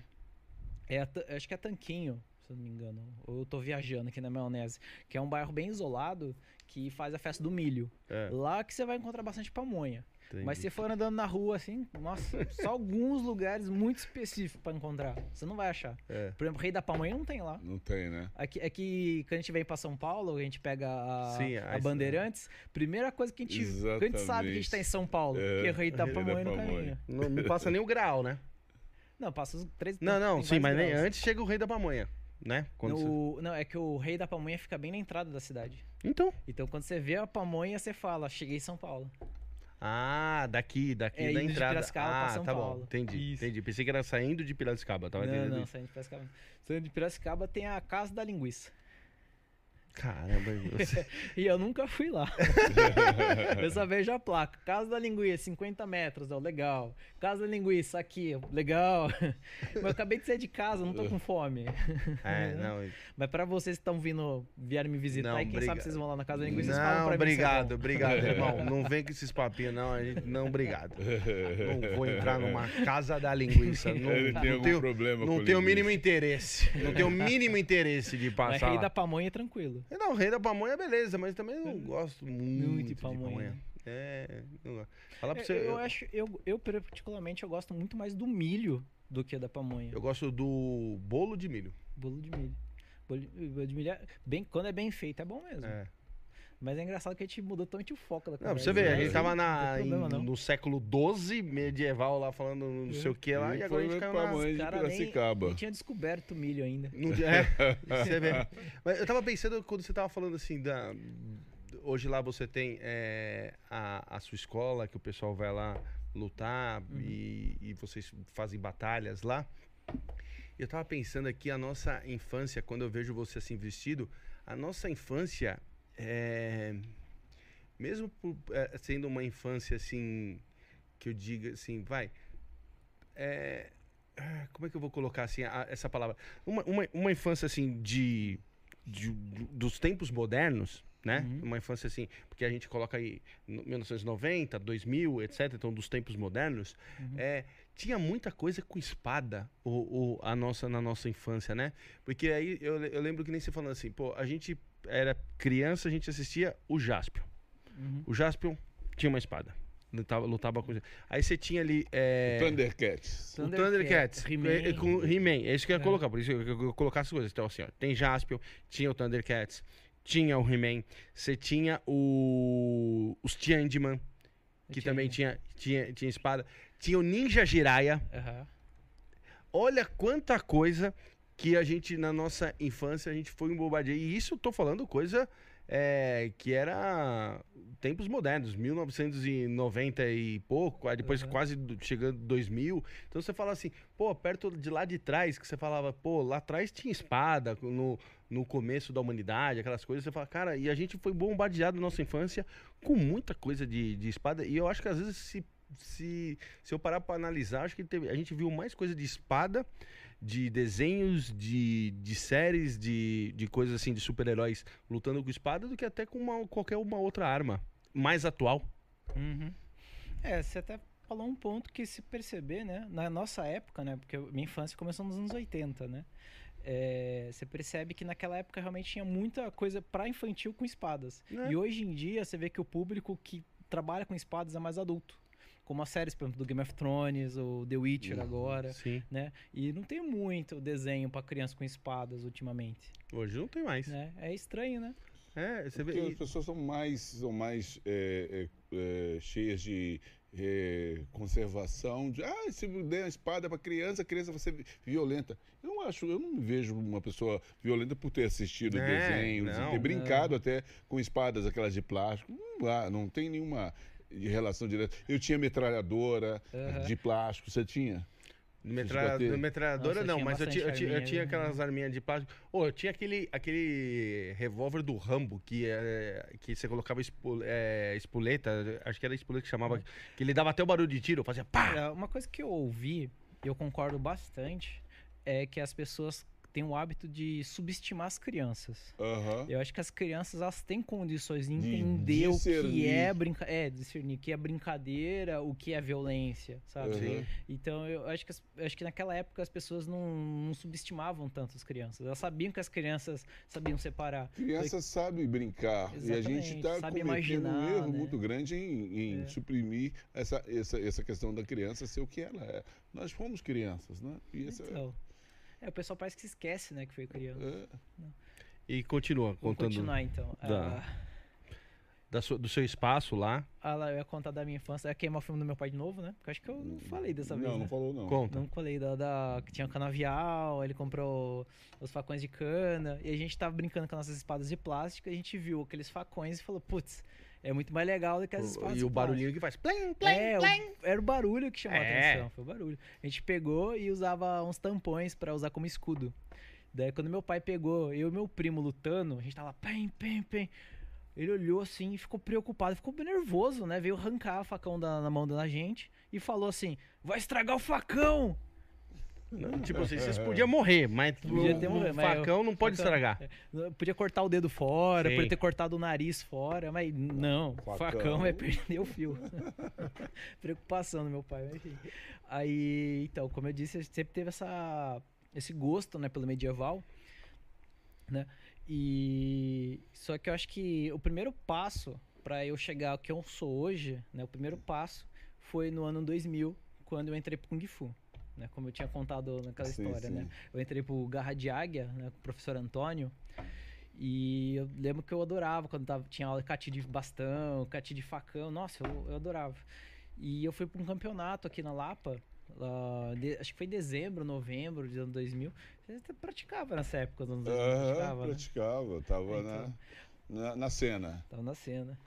é, a acho que é Tanquinho, se eu não me engano. Ou eu tô viajando aqui na maionese. Que é um bairro bem isolado que faz a festa do milho. É, Lá que você vai encontrar bastante pamonha. entendi. Mas se for andando na rua assim, nossa, só alguns lugares muito específicos pra encontrar. Você não vai achar. É. Por exemplo, Rei da Pamonha não tem lá. Não tem, né? Aqui, aqui, quando a gente vem pra São Paulo, a gente pega a, Sim, a a- Bandeirantes, primeira coisa que a gente, que a gente sabe que a gente tá em São Paulo, É, que é Rei da Rei da Pamonha no Pamonha. caminho. Não, não passa nem o grau, né? Não, passa os três Não, não, sim, mas nem antes chega o rei da pamonha, né? Quando você- No- Não, é que o Rei da Pamonha fica bem na entrada da cidade. Então. Então quando você vê a pamonha, você fala, cheguei em São Paulo. Ah, daqui, daqui É, da indo de entrada. Piracicaba ah, pra São tá Paulo. bom, entendi, Isso. entendi. Pensei que era saindo de Piracicaba, tava não, entendendo não, isso. saindo de Piracicaba. Saindo de Piracicaba tem a Casa da Linguiça. Caramba, você... E eu nunca fui lá. eu só vejo a placa. Casa da Linguiça, 50 metros, ó, legal. Casa da Linguiça, aqui, legal. Mas eu acabei de sair de casa, não tô com fome. É, não, Mas pra vocês que estão vindo, vieram me visitar, Não, e quem obrigado. sabe vocês vão lá na Casa da Linguiça, vocês falam não pra mim se é obrigado, obrigado, irmão. Não vem com esses papinhos, não. A gente, não, obrigado. Não vou entrar numa casa da linguiça. Não, Ele não tem algum tenho, problema não tenho o mínimo interesse. Não tenho o mínimo interesse de Mas passar Rei lá. da Pamonha é tranquilo. Não, rei da pamonha, beleza, mas também não gosto muito, Muito de de pamonha. pamonha. né? É, não gosto. Falar pra Eu, você, eu eu, acho, eu, eu particularmente eu gosto muito mais do milho do que da pamonha. eu gosto do bolo de milho. Bolo de milho. Bolo de, bolo de milho é bem, quando é bem feito é bom mesmo. É. Mas é engraçado que a gente mudou totalmente o foco da Não, pra conversa. você ver, a né? gente tava na, Não problema, em- não. no século XII medieval lá falando não sei o que lá, e agora a gente caiu na... pamonha de Cara, Piracicaba. nem tinha descoberto o milho ainda. Não é, você vê. Mas eu tava pensando quando você tava falando assim da. Hoje lá você tem é, a, a sua escola, que o pessoal vai lá lutar e, e vocês fazem batalhas lá. Eu tava pensando aqui a nossa infância, quando eu vejo você assim vestido, a nossa infância é. Mesmo por, é, sendo uma infância assim, que eu diga assim, vai. É, como é que eu vou colocar assim a- essa palavra? Uma, uma, uma infância assim de, de- dos tempos modernos, né? Uhum. Uma infância assim, porque a gente coloca aí no- 1990, 2000, etc. Então dos tempos modernos, Uhum. é, tinha muita coisa com espada o, o- a nossa na nossa infância, né? Porque aí eu, eu lembro que nem você falando assim, pô, a gente era criança, a gente assistia o Jaspion. Uhum. O Jaspion tinha uma espada. Lutava, lutava com. Aí você tinha ali. É... Thundercats. O Thundercats, é, é, com He-Man. É isso que eu ia É. colocar. Por isso que eu, eu colocar as coisas. Então, assim, ó, tem Jaspion, tinha o Thundercats, tinha o He-Man, você tinha o. Os Changeman, que tinha também tinha, tinha, tinha espada. Tinha o Ninja Jiraiya. Aham. Olha quanta coisa que a gente, na nossa infância, a gente foi bombardeio. E isso eu tô falando coisa é, que era tempos modernos, 1990 e pouco, aí depois Uhum. quase do- chegando 2000. Então você fala assim, pô, perto de lá de trás, que você falava, pô, lá atrás tinha espada no, no começo da humanidade, aquelas coisas. Você fala, cara, e a gente foi bombardeado na nossa infância com muita coisa de, de espada. E eu acho que às vezes se. Se, se eu parar pra analisar, acho que teve- a gente viu mais coisa de espada de desenhos, de, de séries, de, de coisas assim, de super-heróis lutando com espada do que até com uma, qualquer uma outra arma mais atual. Uhum. É, você até falou um ponto que se perceber, né? Na nossa época, né? Porque minha infância começou nos anos 80, né? É, você percebe que naquela época realmente tinha muita coisa pra infantil com espadas. É. E hoje em dia você vê que o público que trabalha com espadas é mais adulto. Como as séries, por exemplo, do Game of Thrones, ou The Witcher agora, Sim. né? E não tem muito desenho pra criança com espadas ultimamente, Hoje não tem mais. né? É estranho, né? É, você vê. Porque as e- pessoas são mais, são mais é, é, é, cheias de é, conservação. De, ah, se der uma espada para criança, a criança vai ser violenta. Eu não acho, eu não me vejo uma pessoa violenta por ter assistido É, desenhos, não. e ter brincado até com espadas, aquelas de plástico. Não, não tem nenhuma relação direta. Eu tinha metralhadora Aham. de plástico, você tinha? Metra... Metralhadora Nossa, não, tinha mas eu tinha, eu eu tinha né? aquelas arminhas de plástico. Ô, eu tinha aquele, aquele revólver do Rambo que, é, que você colocava espo- é, espoleta, acho que era espoleta que chamava, que ele dava até o barulho de tiro, fazia pá! Olha, uma coisa que eu ouvi, e eu concordo bastante, é que as pessoas têm o hábito de subestimar as crianças. Aham. Eu acho que as crianças elas têm condições de De entender o que é brinca é, discernir o que é brincadeira, o que é violência, sabe? Aham. Então eu acho que as- eu acho que naquela época as pessoas não, não subestimavam tanto as crianças. Elas sabiam que as crianças sabiam separar. Criança sabe brincar e a gente Exatamente, está cometendo um imaginar, erro né? muito grande em, em É. suprimir essa, essa, essa questão da criança ser o que ela é. Nós fomos crianças, né? E essa, Então, é, o pessoal parece que se esquece, né, que foi criança. é, E continua Vamos contando continuar então. da- Ah, da sua- do seu espaço lá. Ah, lá, eu ia contar da minha infância. Eu ia queimar o filme do meu pai de novo, né? Porque eu acho que eu não falei dessa vez. não, né? não falou não. Conta. Não falei da, da- que tinha canavial, ele comprou os facões de cana, e a gente tava brincando com as nossas espadas de plástico, e a gente viu aqueles facões e falou, putz, é muito mais legal do que as espadas E o barulhinho que faz. Plim, plástico. É, o- era o barulho que chamou É. a atenção, foi o barulho. A gente pegou e usava uns tampões pra usar como escudo. Daí quando meu pai pegou, eu e meu primo lutando, a gente tava pem, pem, pem. Ele olhou assim e ficou preocupado, ficou nervoso, né? Veio arrancar o facão da, na mão da gente e falou assim: vai estragar o facão! Não, tipo assim, vocês podiam morrer, mas Podia o, ter o morrido, mas facão eu- não pode facão- estragar. É, Podia cortar o dedo fora, Sim. podia ter cortado o nariz fora, mas não, Facão. facão, é perder o fio. Preocupação do meu pai, enfim. Aí, então, como eu disse, a gente sempre teve essa, esse gosto, né, pelo medieval, né? E só que eu acho que o primeiro passo para eu chegar ao que eu sou hoje, né, o primeiro passo foi no ano 2000, quando eu entrei pro Kung Fu. Né, como eu tinha contado naquela Sim, história, sim. né? Eu entrei pro Garra de Águia, né, com o professor Antônio. E eu lembro que eu adorava quando tava, tinha aula de cati de bastão, cati de facão. Nossa, eu, eu adorava. E eu fui para um campeonato aqui na Lapa, lá de- acho que foi em dezembro, novembro de ano 2000. Você até praticava nessa época, nos anos 2000, Aham, praticava, né? praticava, tava É, na, então. na, na cena. Tava na cena.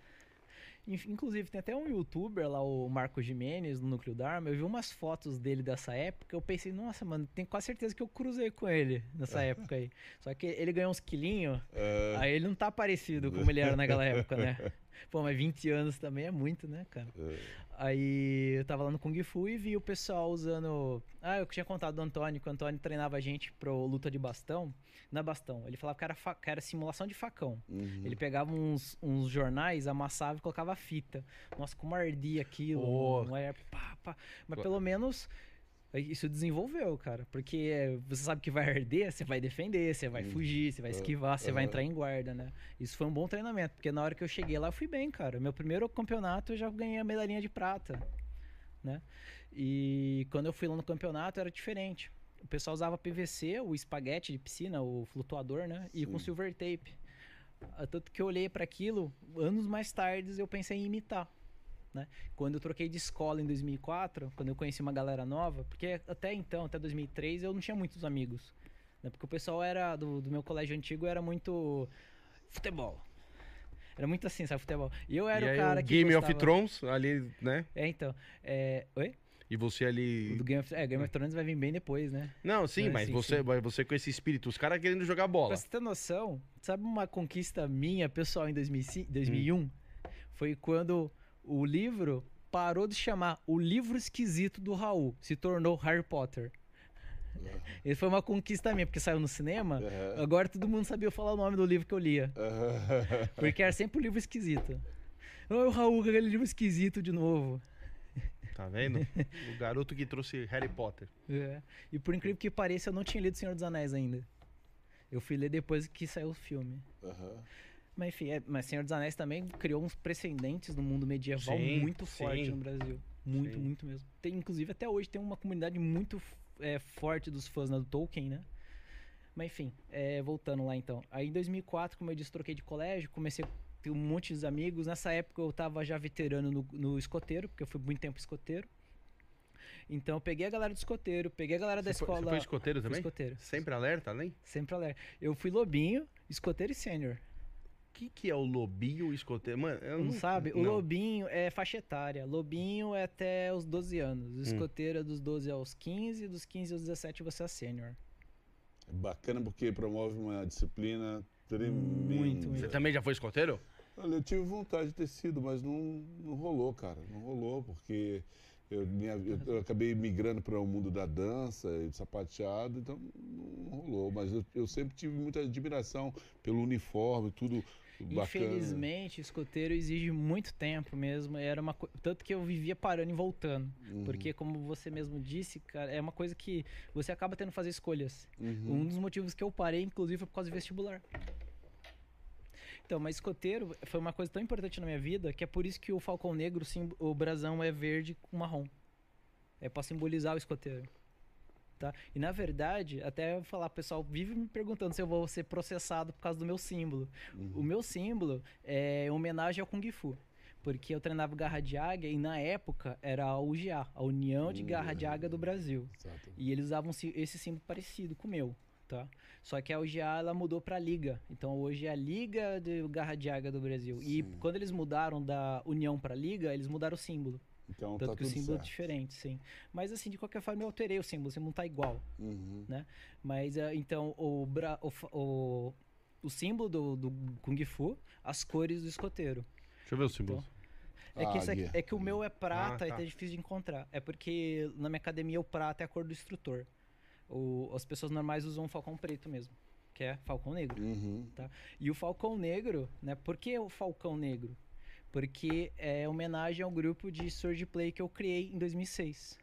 Inclusive, tem até um youtuber lá, o Marco Jimenez, no Núcleo Dharma. Eu vi umas fotos dele dessa época. Eu pensei, nossa, mano, tenho quase certeza que eu cruzei com ele nessa época aí. Só que ele ganhou uns quilinhos, É, aí ele não tá parecido como ele era naquela época, né? Pô, mas 20 anos também é muito, né, cara? é, Aí eu tava lá no Kung Fu e vi o pessoal usando. Ah, eu tinha contado do Antônio, que o Antônio treinava a gente pro luta de bastão. Não é bastão, ele falava que era, fa- que era simulação de facão. uhum. Ele pegava uns, uns jornais, amassava e colocava fita. Nossa, como ardia aquilo. Oh. Não é, pá, pá. Mas pelo menos isso desenvolveu, cara. Porque você sabe que vai arder, você vai defender, você vai Hum. fugir, você vai esquivar, você vai aham. entrar em guarda, né? Isso foi um bom treinamento, porque na hora que eu cheguei lá eu fui bem, cara. Meu primeiro campeonato eu já ganhei a medalhinha de prata, né? E quando eu fui lá no campeonato era diferente. O pessoal usava PVC, o espaguete de piscina, o flutuador, né? E com Sim. silver tape. Ah, Tanto que eu olhei para aquilo, anos mais tarde eu pensei em imitar. Né? Quando eu troquei de escola em 2004, quando eu conheci uma galera nova, porque até então, até 2003, eu não tinha muitos amigos. Né? Porque o pessoal era do, do meu colégio antigo era muito futebol. Era muito assim, sabe, futebol. E eu era e o cara o que Game of gostava- Thrones ali, né? É, então. É... Oi? E você ali. Do Game of... É, Game of Thrones vai vir bem depois, né? Não, sim, É, mas sim, você, sim. mas você com esse espírito, os caras querendo jogar bola. Pra você ter noção, sabe uma conquista minha, pessoal, em 2005, 2001? Foi quando o livro parou de chamar O Livro Esquisito do Raul, se tornou Harry Potter. Isso foi uma conquista minha, porque saiu no cinema, Aham. agora todo mundo sabia falar o nome do livro que eu lia. Aham. Porque era sempre o livro esquisito. Ô, o Raul, aquele livro esquisito de novo. Tá vendo? o garoto que trouxe Harry Potter. É. E por incrível que pareça, eu não tinha lido Senhor dos Anéis ainda. Eu fui ler depois que saiu o filme. Aham. Mas enfim, é, mas Senhor dos Anéis também criou uns precedentes no mundo medieval Sim, muito sim. forte no Brasil. Muito, Sim. muito mesmo. Tem, inclusive, até hoje tem uma comunidade muito é, forte dos fãs né, do Tolkien, né? Mas enfim, é, voltando lá então. Aí em 2004, como eu disse, troquei de colégio, comecei a ter um monte de amigos. Nessa época eu tava já veterano no, no escoteiro, porque eu fui muito tempo escoteiro. Então eu peguei a galera do escoteiro, peguei a galera da Você foi- escola. Você foi escoteiro também? escoteiro. Sempre alerta, além? Sempre alerta. Eu fui lobinho, escoteiro e sênior. O que, que é o lobinho escoteiro? Mano, eu Não, não sabe? O não. lobinho é faixa etária. Lobinho é até os 12 anos. O escoteiro é dos 12 aos 15, dos 15 aos 17 você é sênior. É bacana porque promove uma disciplina tremenda. Muito, Você muito. também já foi escoteiro? Olha, eu tive vontade de ter sido, mas não, não rolou, cara. Não rolou, porque eu, minha- eu- eu acabei migrando para o mundo da dança e do sapateado, então não rolou. Mas eu, eu sempre tive muita admiração pelo uniforme, tudo bacana. Infelizmente, escoteiro exige muito tempo mesmo. Era uma co- Tanto que eu vivia parando e voltando. Uhum, Porque, como você mesmo disse, cara, é uma coisa que você acaba tendo que fazer escolhas. uhum. Um dos motivos que eu parei, inclusive, foi por causa do vestibular. Então, mas escoteiro foi uma coisa tão importante na minha vida que é por isso que o Falcão Negro, sim, o brasão é verde com marrom. É pra simbolizar o escoteiro. Tá? E na verdade, até eu falar, o pessoal vive me perguntando se eu vou ser processado por causa do meu símbolo. O meu símbolo é em homenagem ao Kung Fu. Porque eu treinava garra de águia e na época era a UGA, a União de Garra de Águia do Brasil. Exato. E eles usavam esse símbolo parecido com o meu, tá? Só que a UGA ela mudou pra Liga. Então hoje é a Liga de Garra de Águia do Brasil. E Sim. quando eles mudaram da União pra Liga, eles mudaram o símbolo. Então Tanto tá que o tudo símbolo é certo. diferente, sim. Mas assim, de qualquer forma eu alterei o símbolo, o símbolo não tá igual. Uhum. Mas eh, então o, bra- o, o, o símbolo do, do Kung Fu, as cores do escoteiro. Deixa eu ver o símbolo. É que, Águia. é que o meu é prata Ah, e tá. tá difícil de encontrar. É porque na minha academia o prata é a cor do instrutor. O, as pessoas normais usam o falcão preto mesmo, que é falcão negro. Uhum. E o falcão negro, né? Por que o falcão negro? Porque é homenagem ao grupo de swordplay que eu criei em 2006.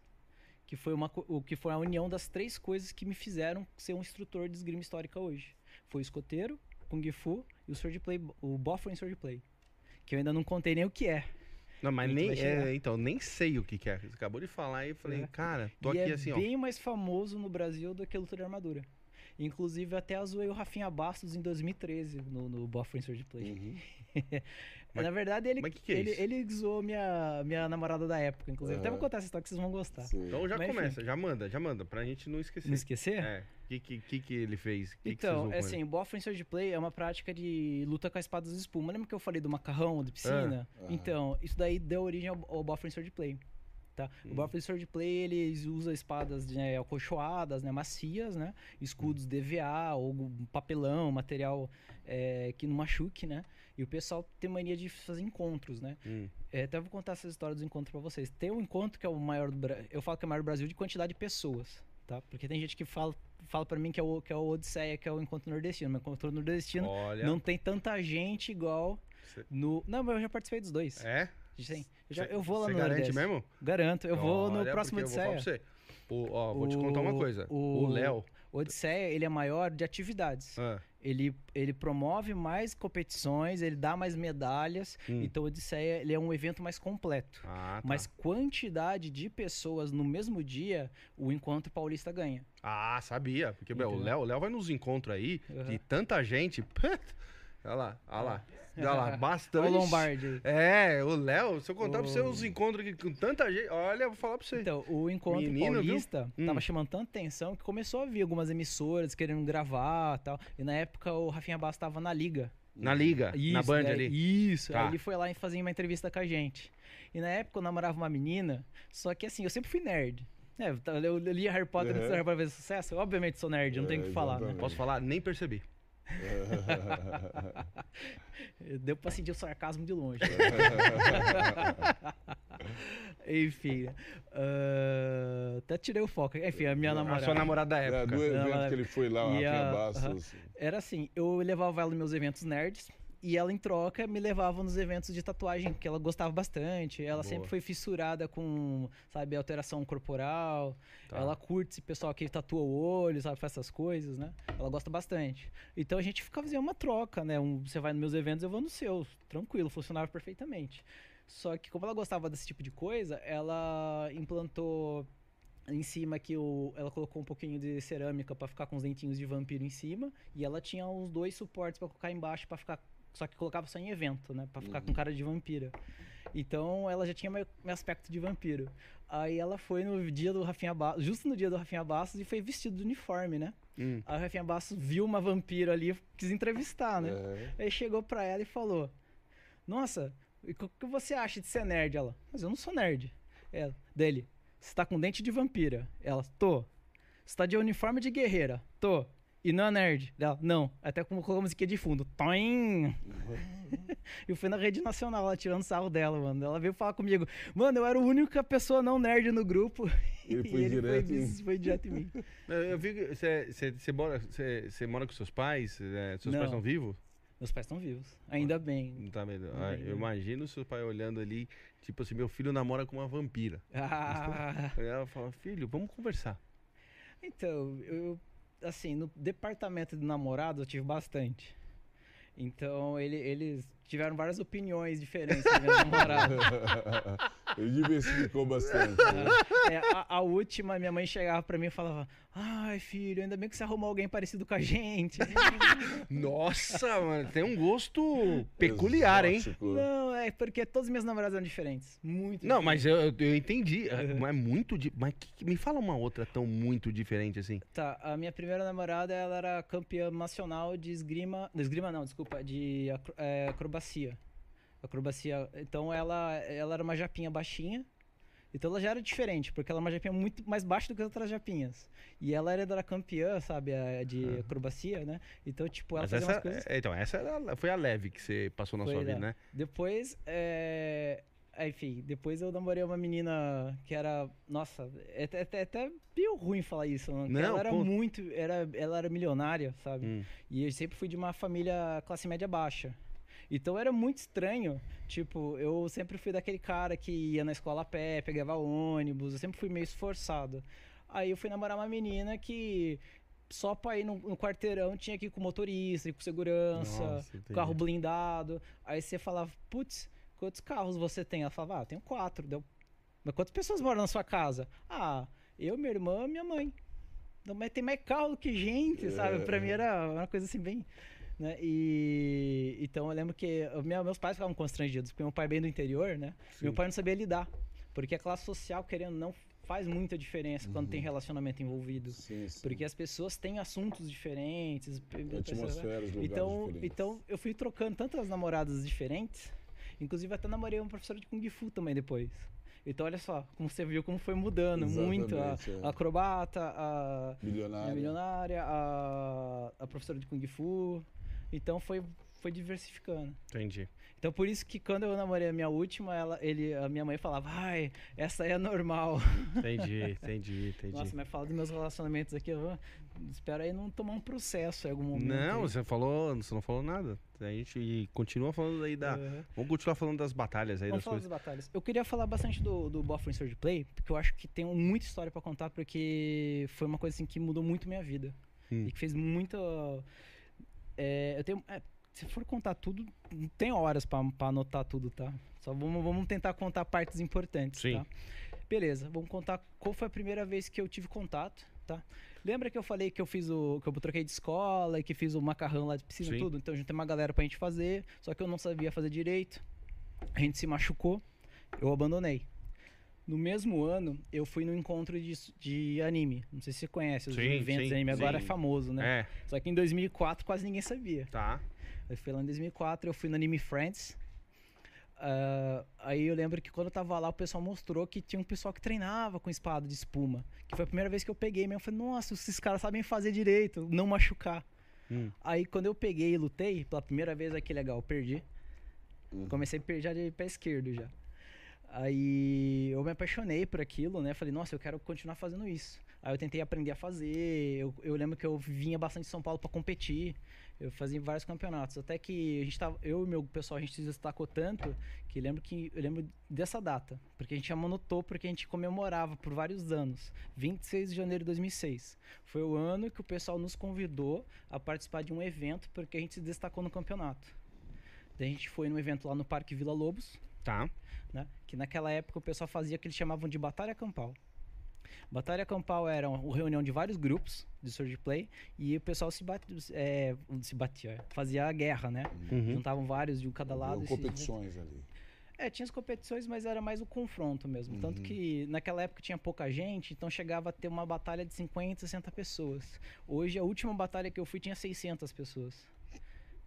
Que foi, uma, o que foi a união das três coisas que me fizeram ser um instrutor de esgrima histórica hoje. Foi o escoteiro, Kung Fu e o Swordplay, o Boffer Swordplay. Que eu ainda não contei nem o que é. Não, mas nem. é, então, nem sei o que, que é. Você acabou de falar e falei, É. cara, tô e aqui é assim, ó. bem mais famoso no Brasil do que a luta de armadura. Inclusive, até zoei o Rafinha Bastos em 2013 no, no Boffer Swordplay. Uhum. Mas- Na verdade, ele, mas que que é ele, isso? ele zoou minha, minha namorada da época, inclusive. Até vou Aham. contar essa história que vocês vão gostar. Sim. Então já Mas, enfim. começa, já manda, já manda, pra gente não esquecer. Não esquecer? É. O que, que, que, que ele fez? Que que você Então, zoou é com assim, ele? o Boffer Swordplay é uma prática de luta com as espadas de espuma. Lembra que eu falei do macarrão, de piscina? Ah. Então, isso daí deu origem ao, ao Boffer Swordplay. Tá? Hum. O Boffer Swordplay, eles usam espadas né, acolchoadas, né, macias, né? Escudos Hum. DVA ou papelão, material é, que não machuque, né? E o pessoal tem mania de fazer encontros, né? Hum. É, até vou contar essa história dos encontros pra vocês. Tem um encontro que é o maior do Brasil. Eu falo que é o maior do Brasil de quantidade de pessoas, tá? Porque tem gente que fala, fala para mim que é, o, que é o Odisseia, que é o encontro nordestino. Mas o encontro nordestino Olha. não tem tanta gente igual Cê- no. Não, mas eu já participei dos dois. É? Sim. Eu, já, eu vou lá no garante Nordeste. mesmo? Garanto. Eu vou no Olha, próximo porque eu vou falar Odisseia. pra você. O, ó, vou te contar uma O- coisa. o- O Léo. O Odisseia, ele é maior de atividades. ah, Ele, ele promove mais competições, ele dá mais medalhas. Hum. Então o Odisseia, ele é um evento mais completo. ah, tá. Mas quantidade de pessoas no mesmo dia, o Encontro Paulista ganha. Ah, sabia. Porque meu, o? Léo, o Léo vai nos encontros aí Uhum. de tanta gente. Olha lá, olha lá. Olha lá, bastante. O Lombardi. É, o Léo, se eu contar pra você O- os encontros aqui com tanta gente. Olha, eu vou falar pra você. Então, o Encontro Menino, viu? Paulista Hum. tava chamando tanta atenção que começou a vir algumas emissoras querendo gravar e tal. E na época o Rafinha Bastos tava na Liga. na liga, na Band né? ali. Isso, Tá. aí ele foi lá e fazia uma entrevista com a gente. E na época eu namorava uma menina, só que assim, eu sempre fui nerd. É, eu lia Harry Potter antes Uhum. do Harry Potter fazer sucesso, eu obviamente sou nerd, não tem o que É, falar, né? Posso falar? Nem percebi. Deu pra sentir o sarcasmo de longe. Enfim, né? Ah, até tirei o foco. Enfim, a minha A namorada. sua namorada da É, época. do evento que ele foi lá, o E Rafinha a- Bastos. Era assim, eu levava ela nos meus eventos nerds e ela em troca me levava nos eventos de tatuagem que ela gostava bastante. Ela Boa. sempre foi fissurada com, sabe, alteração corporal. Tá. Ela curte esse pessoal que tatua o olho, sabe, faz essas coisas, né? Ela gosta bastante. Então a gente fica fazendo uma troca, né? Um, você vai nos meus eventos, eu vou nos seus. Tranquilo, funcionava perfeitamente. Só que como ela gostava desse tipo de coisa, ela implantou em cima aqui o, ela colocou um pouquinho de cerâmica pra ficar com os dentinhos de vampiro em cima e ela tinha uns dois suportes pra colocar embaixo pra ficar só que colocava só em evento, né, Pra ficar com cara de vampira. Então ela já tinha meu, meu aspecto de vampiro. Aí ela foi no dia do Rafinha Bastos, justo no dia do Rafinha Bastos e foi vestido de uniforme, né? Hum. Aí o Rafinha Bastos viu uma vampira ali, quis entrevistar, né? É. Aí chegou pra ela e falou: Nossa, o que você acha de ser nerd? Ela, mas eu não sou nerd. Ela, dele, você tá com dente de vampira. Ela, tô. Você tá de uniforme de guerreira. Tô. E não é nerd. Ela, não. Até colocou a musiquinha de fundo. Toim! eu fui na rede nacional lá tirando sarro dela, mano. Ela veio falar comigo. Mano, eu era a única pessoa não nerd no grupo. Ele e foi ele direto. foi, em- foi direto em mim. Eu, eu vi que você- mora, mora com seus pais? É, seus Não. pais estão vivos? Meus pais estão vivos. Ainda bem. Não tá vendo? Não Ah, eu né? imagino seu pai olhando ali, tipo assim, meu filho namora com uma vampira. Ah. Ela fala, filho, vamos conversar. Então, eu, assim, no departamento de namorado eu tive bastante. Então, ele- eles tiveram várias opiniões diferentes da minha namorada. Ele diversificou bastante. né? É, a, a última, minha mãe chegava pra mim e falava: Ai, filho, ainda bem que você arrumou alguém parecido com a gente. Nossa, mano, tem um gosto peculiar, hein? Exótico. Não, é porque todas as minhas namoradas eram diferentes. Muito Não, mas diferentes. eu, eu entendi. É, Mas muito. Di... Mas que- me fala uma outra tão muito diferente assim. Tá, a minha primeira namorada, ela era campeã nacional de esgrima. De esgrima não, desculpa, de acro- é, acrobacia. Acrobacia. Então ela, ela era uma japinha baixinha. Então ela já era diferente, porque ela é uma japinha muito mais baixa do que as outras japinhas. E ela era da campeã, sabe, de acrobacia, né? Então, tipo, ela Mas fazia essa, coisas. então, essa era- foi a leve que você passou na Foi, sua vida, né? né? Depois, é... é, Enfim, depois eu namorei uma menina que era. Nossa, é até, até, até meio ruim falar isso, né? Que Não, ela era conta. muito. Era, ela era milionária, sabe? Hum. E eu sempre fui de uma família classe média baixa. Então era muito estranho. Tipo, eu sempre fui daquele cara que ia na escola a pé, pegava ônibus, eu sempre fui meio esforçado. Aí eu fui namorar uma menina que só pra ir no, no quarteirão tinha que ir com motorista, ir com segurança, Nossa, carro blindado. Aí você falava, putz, quantos carros você tem? Ela falava, ah, eu tenho quatro. Deu, mas quantas pessoas moram na sua casa? Ah, eu, minha irmã e minha mãe. Não, mas tem mais carro do que gente, sabe? Pra mim era uma coisa assim bem. Né? E então eu lembro que minha- meus pais ficavam constrangidos, porque meu pai é bem do interior, né? Meu pai não sabia lidar. Porque a classe social, querendo não, faz muita diferença quando tem relacionamento envolvido. Sim, sim. Porque as pessoas têm assuntos diferentes. Atmosferas, lugares Então, diferentes. então eu fui trocando tantas namoradas diferentes. Inclusive até namorei uma professora de Kung Fu também depois. Então olha só, como você viu como foi mudando muito. A, Exatamente, é. a acrobata, a, a Milionário. milionária, a, a professora de Kung Fu. Então foi, foi diversificando. Entendi. Então por isso que quando eu namorei a minha última, ela, ele, a minha mãe falava, ai, essa aí é normal. Entendi, entendi, entendi. Nossa, mas fala dos meus relacionamentos aqui, eu vou- espero aí não tomar um processo em algum momento. Não, aí. você falou, você não falou nada. A gente continua falando aí da. Uhum. Vamos continuar falando das batalhas aí, Vamos das falar coisas. das batalhas. Eu queria falar bastante do, do Boffer Sword Play, porque eu acho que tem muita história pra contar, porque foi uma coisa assim que mudou muito minha vida. Hum. E que fez muita. É, eu tenho. é, se for contar tudo, não tem horas pra, pra anotar tudo, tá? Só vamos, vamos tentar contar partes importantes, Sim. tá? Beleza, vamos contar qual foi a primeira vez que eu tive contato, tá? Lembra que eu falei que eu fiz o. que eu troquei de escola e que fiz o macarrão lá de piscina e tudo? Então juntei uma galera pra gente fazer, só que eu não sabia fazer direito. A gente se machucou, eu abandonei. No mesmo ano, eu fui no encontro de, de anime. Não sei se você conhece, os Sim, eventos sim, de anime agora é sim. famoso, né? É, Só que em 2004 quase ninguém sabia. tá. Aí foi lá em 2004, eu fui no Anime Friends. Ah, aí eu lembro que quando eu tava lá, o pessoal mostrou que tinha um pessoal que treinava com espada de espuma. Que foi a primeira vez que eu peguei mesmo. Eu falei, nossa, esses caras sabem fazer direito, não machucar. Hum. Aí quando eu peguei e lutei, pela primeira vez, aqui legal, eu perdi. Comecei a perder de pé esquerdo já. Aí eu me apaixonei por aquilo, né? Falei, nossa, eu quero continuar fazendo isso. Aí eu tentei aprender a fazer. Eu, eu lembro que eu vinha bastante de São Paulo pra competir. Eu fazia vários campeonatos. Até que a gente tava, eu e meu pessoal, a gente se destacou tanto que lembro que eu lembro dessa data, porque a gente anotou porque a gente comemorava por vários anos. 26 de janeiro de 2006. Foi o ano que o pessoal nos convidou a participar de um evento porque a gente se destacou no campeonato. Daí a gente foi num evento lá no Parque Vila Lobos, Tá. né? Que naquela época o pessoal fazia o que eles chamavam de batalha campal. Batalha campal era uma reunião de vários grupos de sword play e o pessoal se, bate, é, se batia, fazia a guerra, né? Uhum. Juntavam vários de um cada lado. Viu e se- competições ali. É, tinha as competições, mas era mais o confronto mesmo. Tanto que naquela época tinha pouca gente, então chegava a ter uma batalha de 50, 60 pessoas. Hoje, a última batalha que eu fui tinha 600 pessoas.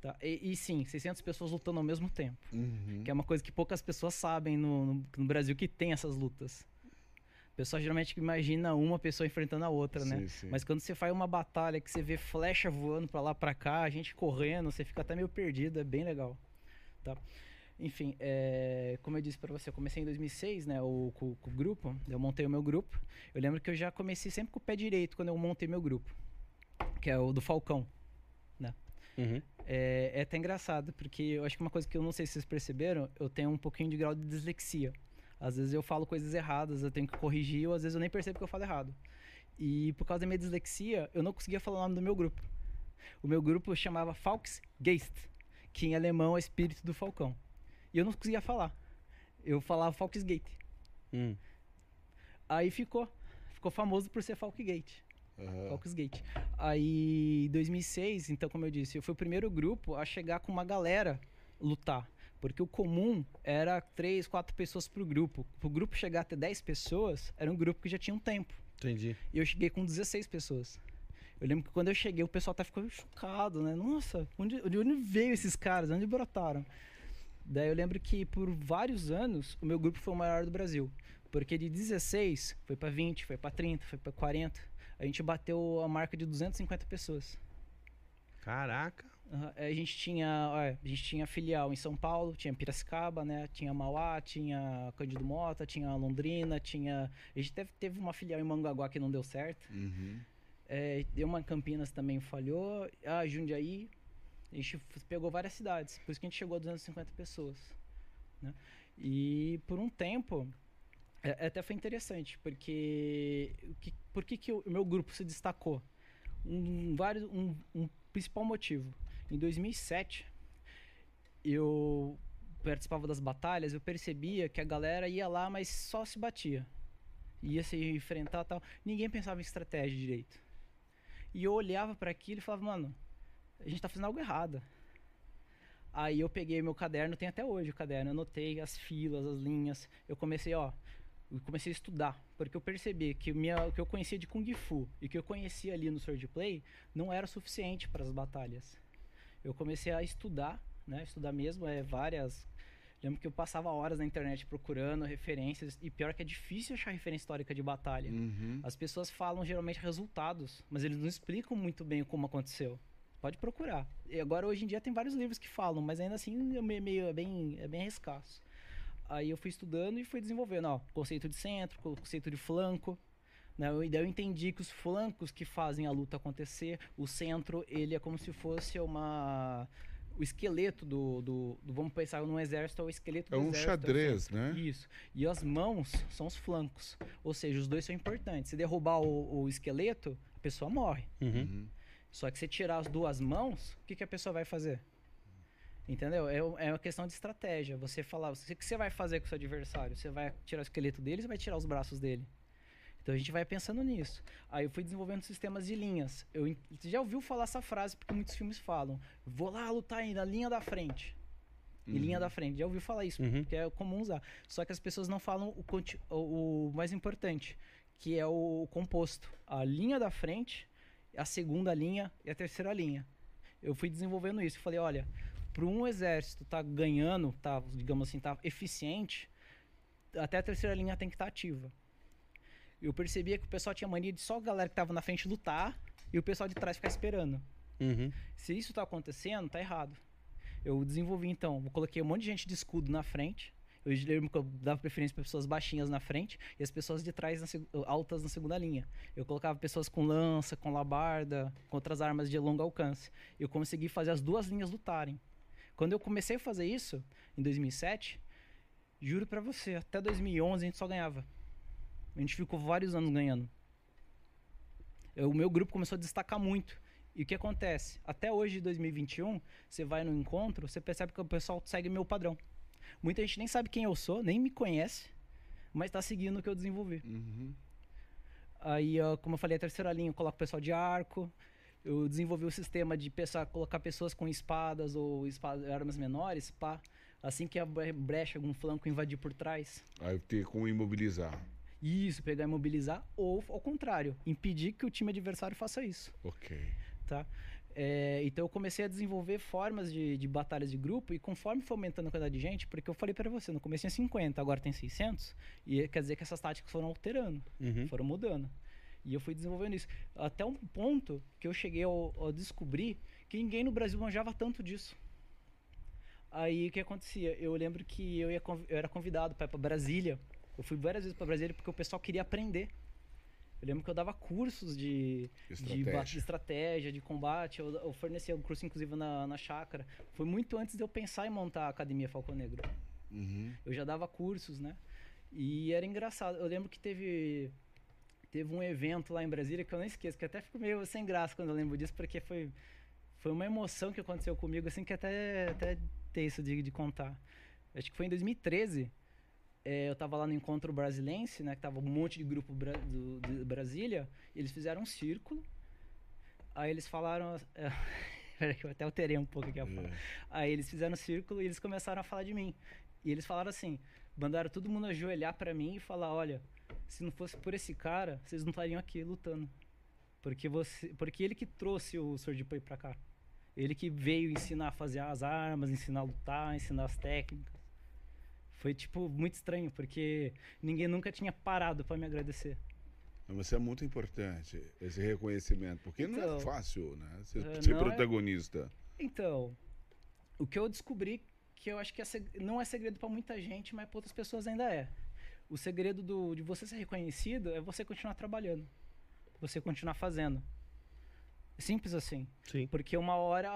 Tá? E, e sim, 600 pessoas lutando ao mesmo tempo. Uhum. Que é uma coisa que poucas pessoas sabem no, no, no Brasil que tem essas lutas. O pessoal geralmente imagina uma pessoa enfrentando a outra, né? Sim, sim. Mas quando você faz uma batalha que você vê flecha voando pra lá pra cá, a gente correndo, você fica até meio perdido, é bem legal. Tá? Enfim, é, como eu disse pra você, eu comecei em 2006, né, o, com, com o grupo, eu montei o meu grupo. Eu lembro que eu já comecei sempre com o pé direito quando eu montei meu grupo, que é o do Falcão. Uhum. É, é até engraçado, porque eu acho que uma coisa que eu não sei se vocês perceberam, eu tenho um pouquinho de grau de dislexia. Às vezes eu falo coisas erradas, eu tenho que corrigir, ou às vezes eu nem percebo que eu falo errado. E por causa da minha dislexia, eu não conseguia falar o nome do meu grupo. O meu grupo chamava Falksgeist, que em alemão é espírito do falcão. E eu não conseguia falar. Eu falava Falksgate. Hum. Aí ficou. Ficou famoso por ser Falkgate. Aham. Falksgate. Aí, em 2006, então, como eu disse, eu fui o primeiro grupo a chegar com uma galera lutar. Porque o comum era três, quatro pessoas pro grupo. Pro grupo chegar até 10 pessoas, era um grupo que já tinha um tempo. Entendi. E eu cheguei com 16 pessoas. Eu lembro que quando eu cheguei, o pessoal até ficou chocado, né? Nossa, onde, de onde veio esses caras? De onde brotaram? Daí eu lembro que por vários anos o meu grupo foi o maior do Brasil. Porque de 16 foi pra 20, foi pra 30, foi pra 40. A gente bateu a marca de 250 pessoas. Caraca. Aham, A gente tinha, olha, a gente tinha filial em São Paulo, tinha Piracicaba, né? Tinha Mauá, tinha Cândido Mota, tinha Londrina, tinha. A gente teve, teve uma filial em Mangaguá que não deu certo. Uhum. É, deu uma em Campinas também falhou. Ah, Jundiaí. A gente pegou várias cidades. Por isso que a gente chegou a 250 pessoas. Né? E por um tempo. É- até foi interessante, porque. que- por que, que o meu grupo se destacou? Um, vários, um, um principal motivo. Em 2007, eu participava das batalhas, eu percebia que a galera ia lá, mas só se batia. Ia se enfrentar tal. Ninguém pensava em estratégia direito. E eu olhava para aquilo e falava, mano, a gente tá fazendo algo errado. Aí eu peguei meu caderno, tem até hoje o caderno, anotei as filas, as linhas. Eu comecei, ó, eu comecei a estudar, porque eu percebi que minha, o que eu conhecia de Kung Fu e que eu conhecia ali no Swordplay não era suficiente para as batalhas. Eu comecei a estudar, né, estudar mesmo, é várias Lembro que eu passava horas na internet procurando referências e pior que é difícil achar referência histórica de batalha. Uhum. As pessoas falam geralmente resultados, mas eles não explicam muito bem como aconteceu. Pode procurar. E agora hoje em dia tem vários livros que falam, mas ainda assim é meio é bem é bem escasso. Aí eu fui estudando e fui desenvolvendo, ó, conceito de centro, conceito de flanco, né? E daí eu entendi que os flancos que fazem a luta acontecer, o centro, ele é como se fosse uma o esqueleto do, do, do, Vamos pensar num exército, é o esqueleto é do um exército. xadrez, né? Isso. E as mãos são os flancos. Ou seja, os dois são importantes. Se derrubar o, o esqueleto, a pessoa morre. Uhum. Só que se tirar as duas mãos, o que, que a pessoa vai fazer? Entendeu? É, é uma questão de estratégia. Você falar, o que você vai fazer com o seu adversário? Você vai tirar o esqueleto dele ou vai tirar os braços dele? Então a gente vai pensando nisso. Aí eu fui desenvolvendo sistemas de linhas. Eu você já ouviu falar essa frase porque muitos filmes falam: "Vou lá lutar aí na linha da frente". E linha da frente. Já ouviu falar isso, Uhum. porque é comum usar. Só que as pessoas não falam o, o, o mais importante, que é o composto. A linha da frente, a segunda linha e a terceira linha. Eu fui desenvolvendo isso. Falei, olha, para um exército tá ganhando, tá, digamos assim, tá eficiente, até a terceira linha tem que estar ativa. Eu percebia que o pessoal tinha mania de só a galera que tava na frente lutar e o pessoal de trás ficar esperando. Uhum. Se isso tá acontecendo, tá errado. Eu desenvolvi então, eu coloquei um monte de gente de escudo na frente. Eu lembro que eu dava preferência para pessoas baixinhas na frente e as pessoas de trás na altas na segunda linha. Eu colocava pessoas com lança, com labarda, com outras armas de longo alcance. Eu consegui fazer as duas linhas lutarem. Quando eu comecei a fazer isso, em 2007, juro pra você, até 2011 a gente só ganhava. A gente ficou vários anos ganhando. Eu- o meu grupo começou a destacar muito. E o que acontece? Até hoje, de 2021, você vai no encontro, você percebe que o pessoal segue meu padrão. Muita gente nem sabe quem eu sou, nem me conhece, mas tá seguindo o que eu desenvolvi. Uhum. Aí, como eu falei, a terceira linha eu coloco o pessoal de arco. Eu desenvolvi o sistema de pessoa, colocar pessoas com espadas ou espada- armas menores, pá. Assim que a bre- brecha, algum flanco invadir por trás. Aí ter como imobilizar. Isso, pegar e mobilizar. Ou, ao contrário, impedir que o time adversário faça isso. Ok. tá? É, então eu comecei a desenvolver formas de, de batalhas de grupo e conforme foi aumentando a quantidade de gente, porque eu falei pra você, no começo tinha 50, agora tem 600, e quer dizer que essas táticas foram alterando, Uhum. foram mudando. E eu fui desenvolvendo isso. Até um ponto que eu cheguei ao descobrir que ninguém no Brasil manjava tanto disso. Aí o que acontecia? Eu lembro que eu, ia, eu era convidado para Brasília. Eu fui várias vezes para Brasília porque o pessoal queria aprender. Eu lembro que eu dava cursos de, de, Estratégia. ba- de estratégia, de combate. Eu, eu fornecia um curso, inclusive, na, na chácara. Foi muito antes de eu pensar em montar a Academia Falcão Negro. Uhum. Eu já dava cursos, né? E era engraçado. Eu lembro que teve teve um evento lá em Brasília que eu não esqueço, que eu até fico meio sem graça quando eu lembro disso, porque foi foi uma emoção que aconteceu comigo, assim, que até até ter isso de, de contar. Acho que foi em 2013. é, eu tava lá no encontro brasilense, né? Que tava um monte de grupo bra do, de Brasília. E eles fizeram um círculo. Aí eles falaram. É, peraí, que eu até alterei um pouco aqui a fala. Aí eles fizeram um círculo e eles começaram a falar de mim. E eles falaram assim: mandaram todo mundo ajoelhar pra mim e falar: olha, se não fosse por esse cara, vocês não estariam aqui lutando. Porque, você, porque ele que trouxe o Sword Play pra cá. Ele que veio ensinar a fazer as armas, ensinar a lutar, ensinar as técnicas. Foi, tipo, muito estranho, porque ninguém nunca tinha parado pra me agradecer. Mas é muito importante esse reconhecimento, porque não é Então, fácil, né? Ser, é, ser não é- protagonista. Então, o que eu descobri que eu acho que é seg- não é segredo pra muita gente, mas para outras pessoas ainda é. O segredo do, de você ser reconhecido é você continuar trabalhando, você continuar fazendo. Simples assim. Sim. Porque uma hora,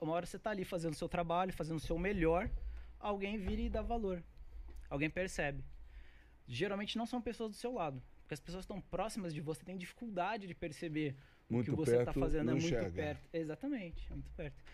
uma hora você tá ali fazendo o seu trabalho, fazendo o seu melhor, alguém vira e dá valor. Alguém percebe. Geralmente não são pessoas do seu lado. Porque as pessoas estão próximas de você têm dificuldade de perceber Muito o que você tá perto, fazendo é muito enxerga. perto. Exatamente, é muito perto.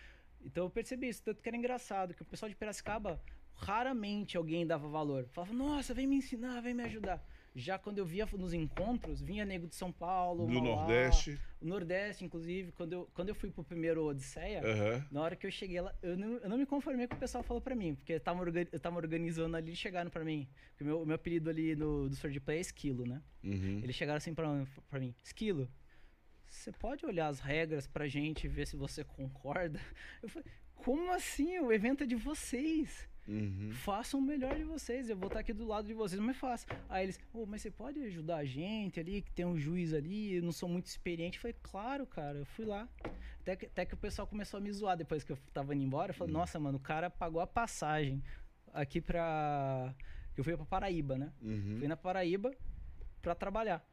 Então eu percebi isso, tanto que era engraçado, que o pessoal de Piracicaba, raramente alguém dava valor. Falava, nossa, vem me ensinar, vem me ajudar. Já quando eu via nos encontros, vinha nego de São Paulo, Do Mauá, Nordeste. o Nordeste, inclusive, quando eu, quando eu fui pro primeiro Odisseia, Aham. na hora que eu cheguei lá, eu não, eu não me conformei com o pessoal falou pra mim, porque eu tava, eu tava organizando ali e chegaram pra mim. Porque o meu, meu apelido ali no, do Sword Play é Esquilo, né? Uhum. Eles chegaram assim pra, pra mim, Esquilo, você pode olhar as regras pra gente e ver se você concorda? Eu falei, como assim? O evento é de vocês. Uhum. Façam o melhor de vocês, eu vou estar aqui do lado de vocês, mas faça. Aí eles, "Ô, mas você pode ajudar a gente ali, que tem um juiz ali, eu não sou muito experiente. Eu falei, claro, cara, eu fui lá. Até que, até que o pessoal começou a me zoar depois que eu tava indo embora. Eu falei, nossa, mano, o cara pagou a passagem aqui pra. Eu fui pra Paraíba, né? Uhum. Fui na Paraíba pra trabalhar.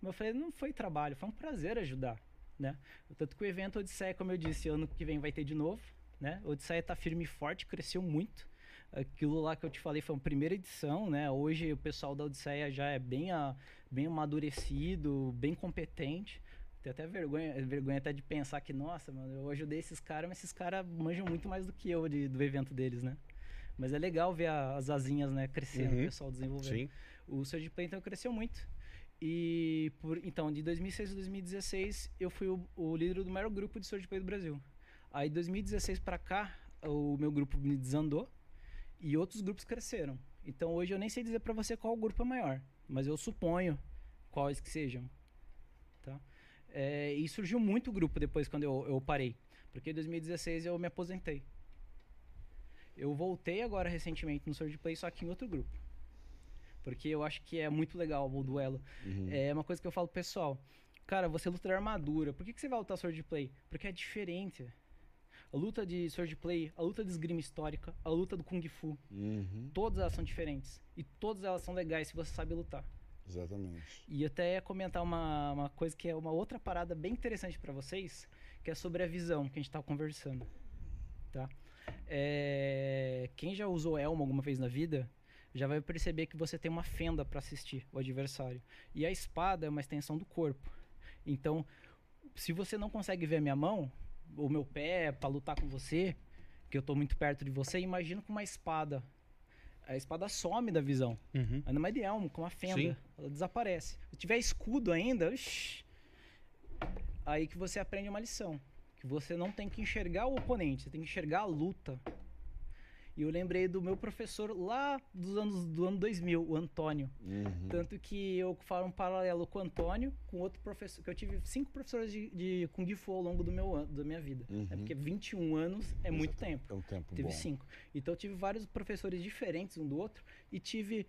Mas eu falei, não foi trabalho, foi um prazer ajudar, né? Tanto que o evento Odisseia, como eu disse, ano que vem vai ter de novo, né? O Odisseia tá firme e forte, cresceu muito. Aquilo lá que eu te falei foi uma primeira edição, né? Hoje o pessoal da Odisseia já é bem, a, bem amadurecido, bem competente. Tenho até vergonha, vergonha até de pensar que, nossa, mano, eu ajudei esses caras, mas esses caras manjam muito mais do que eu de- do evento deles, né? Mas é legal ver a- as asinhas, né, crescendo, Uhum. o pessoal desenvolvendo. Sim. O Surge Play então cresceu muito. E por, então, de 2006 a 2016, eu fui o, o líder do maior grupo de Surge Play do Brasil. Aí, de 2016 pra cá, o meu grupo me desandou e outros grupos cresceram. Então, hoje eu nem sei dizer pra você qual grupo é maior, mas eu suponho quais que sejam. Tá? É, e surgiu muito grupo depois quando eu, eu parei, porque em 2016 eu me aposentei. Eu voltei agora recentemente no Surge Play, só que em outro grupo. Porque eu acho que é muito legal o duelo. Uhum. É uma coisa que eu falo pessoal. Cara, você luta de armadura. Por que, que você vai lutar sword play? Porque é diferente. A luta de sword play, a luta de esgrima histórica, a luta do kung fu, Uhum. todas elas são diferentes. E todas elas são legais se você sabe lutar. Exatamente. E até ia comentar uma, uma coisa que é uma outra parada bem interessante pra vocês, que é sobre a visão que a gente tava conversando. Tá? É, quem já usou elmo alguma vez na vida já vai perceber que você tem uma fenda pra assistir o adversário. E a espada é uma extensão do corpo. Então, se você não consegue ver a minha mão, ou meu pé pra lutar com você, que eu tô muito perto de você, imagina com uma espada. A espada some da visão. Uhum. Ainda mais de elmo, com uma fenda. Sim. Ela desaparece. Se tiver escudo ainda, aí que você aprende uma lição. Que você não tem que enxergar o oponente, você tem que enxergar a luta. E eu lembrei do meu professor lá dos anos do ano 2000, o Antônio. Uhum. Tanto que eu falo um paralelo com o Antônio, com outro professor, que eu tive cinco professores de, de Kung Fu ao longo do meu, da minha vida. Uhum. É porque 21 anos é muito tempo. É um tempo Tive bom. cinco. Então eu tive vários professores diferentes um do outro e tive.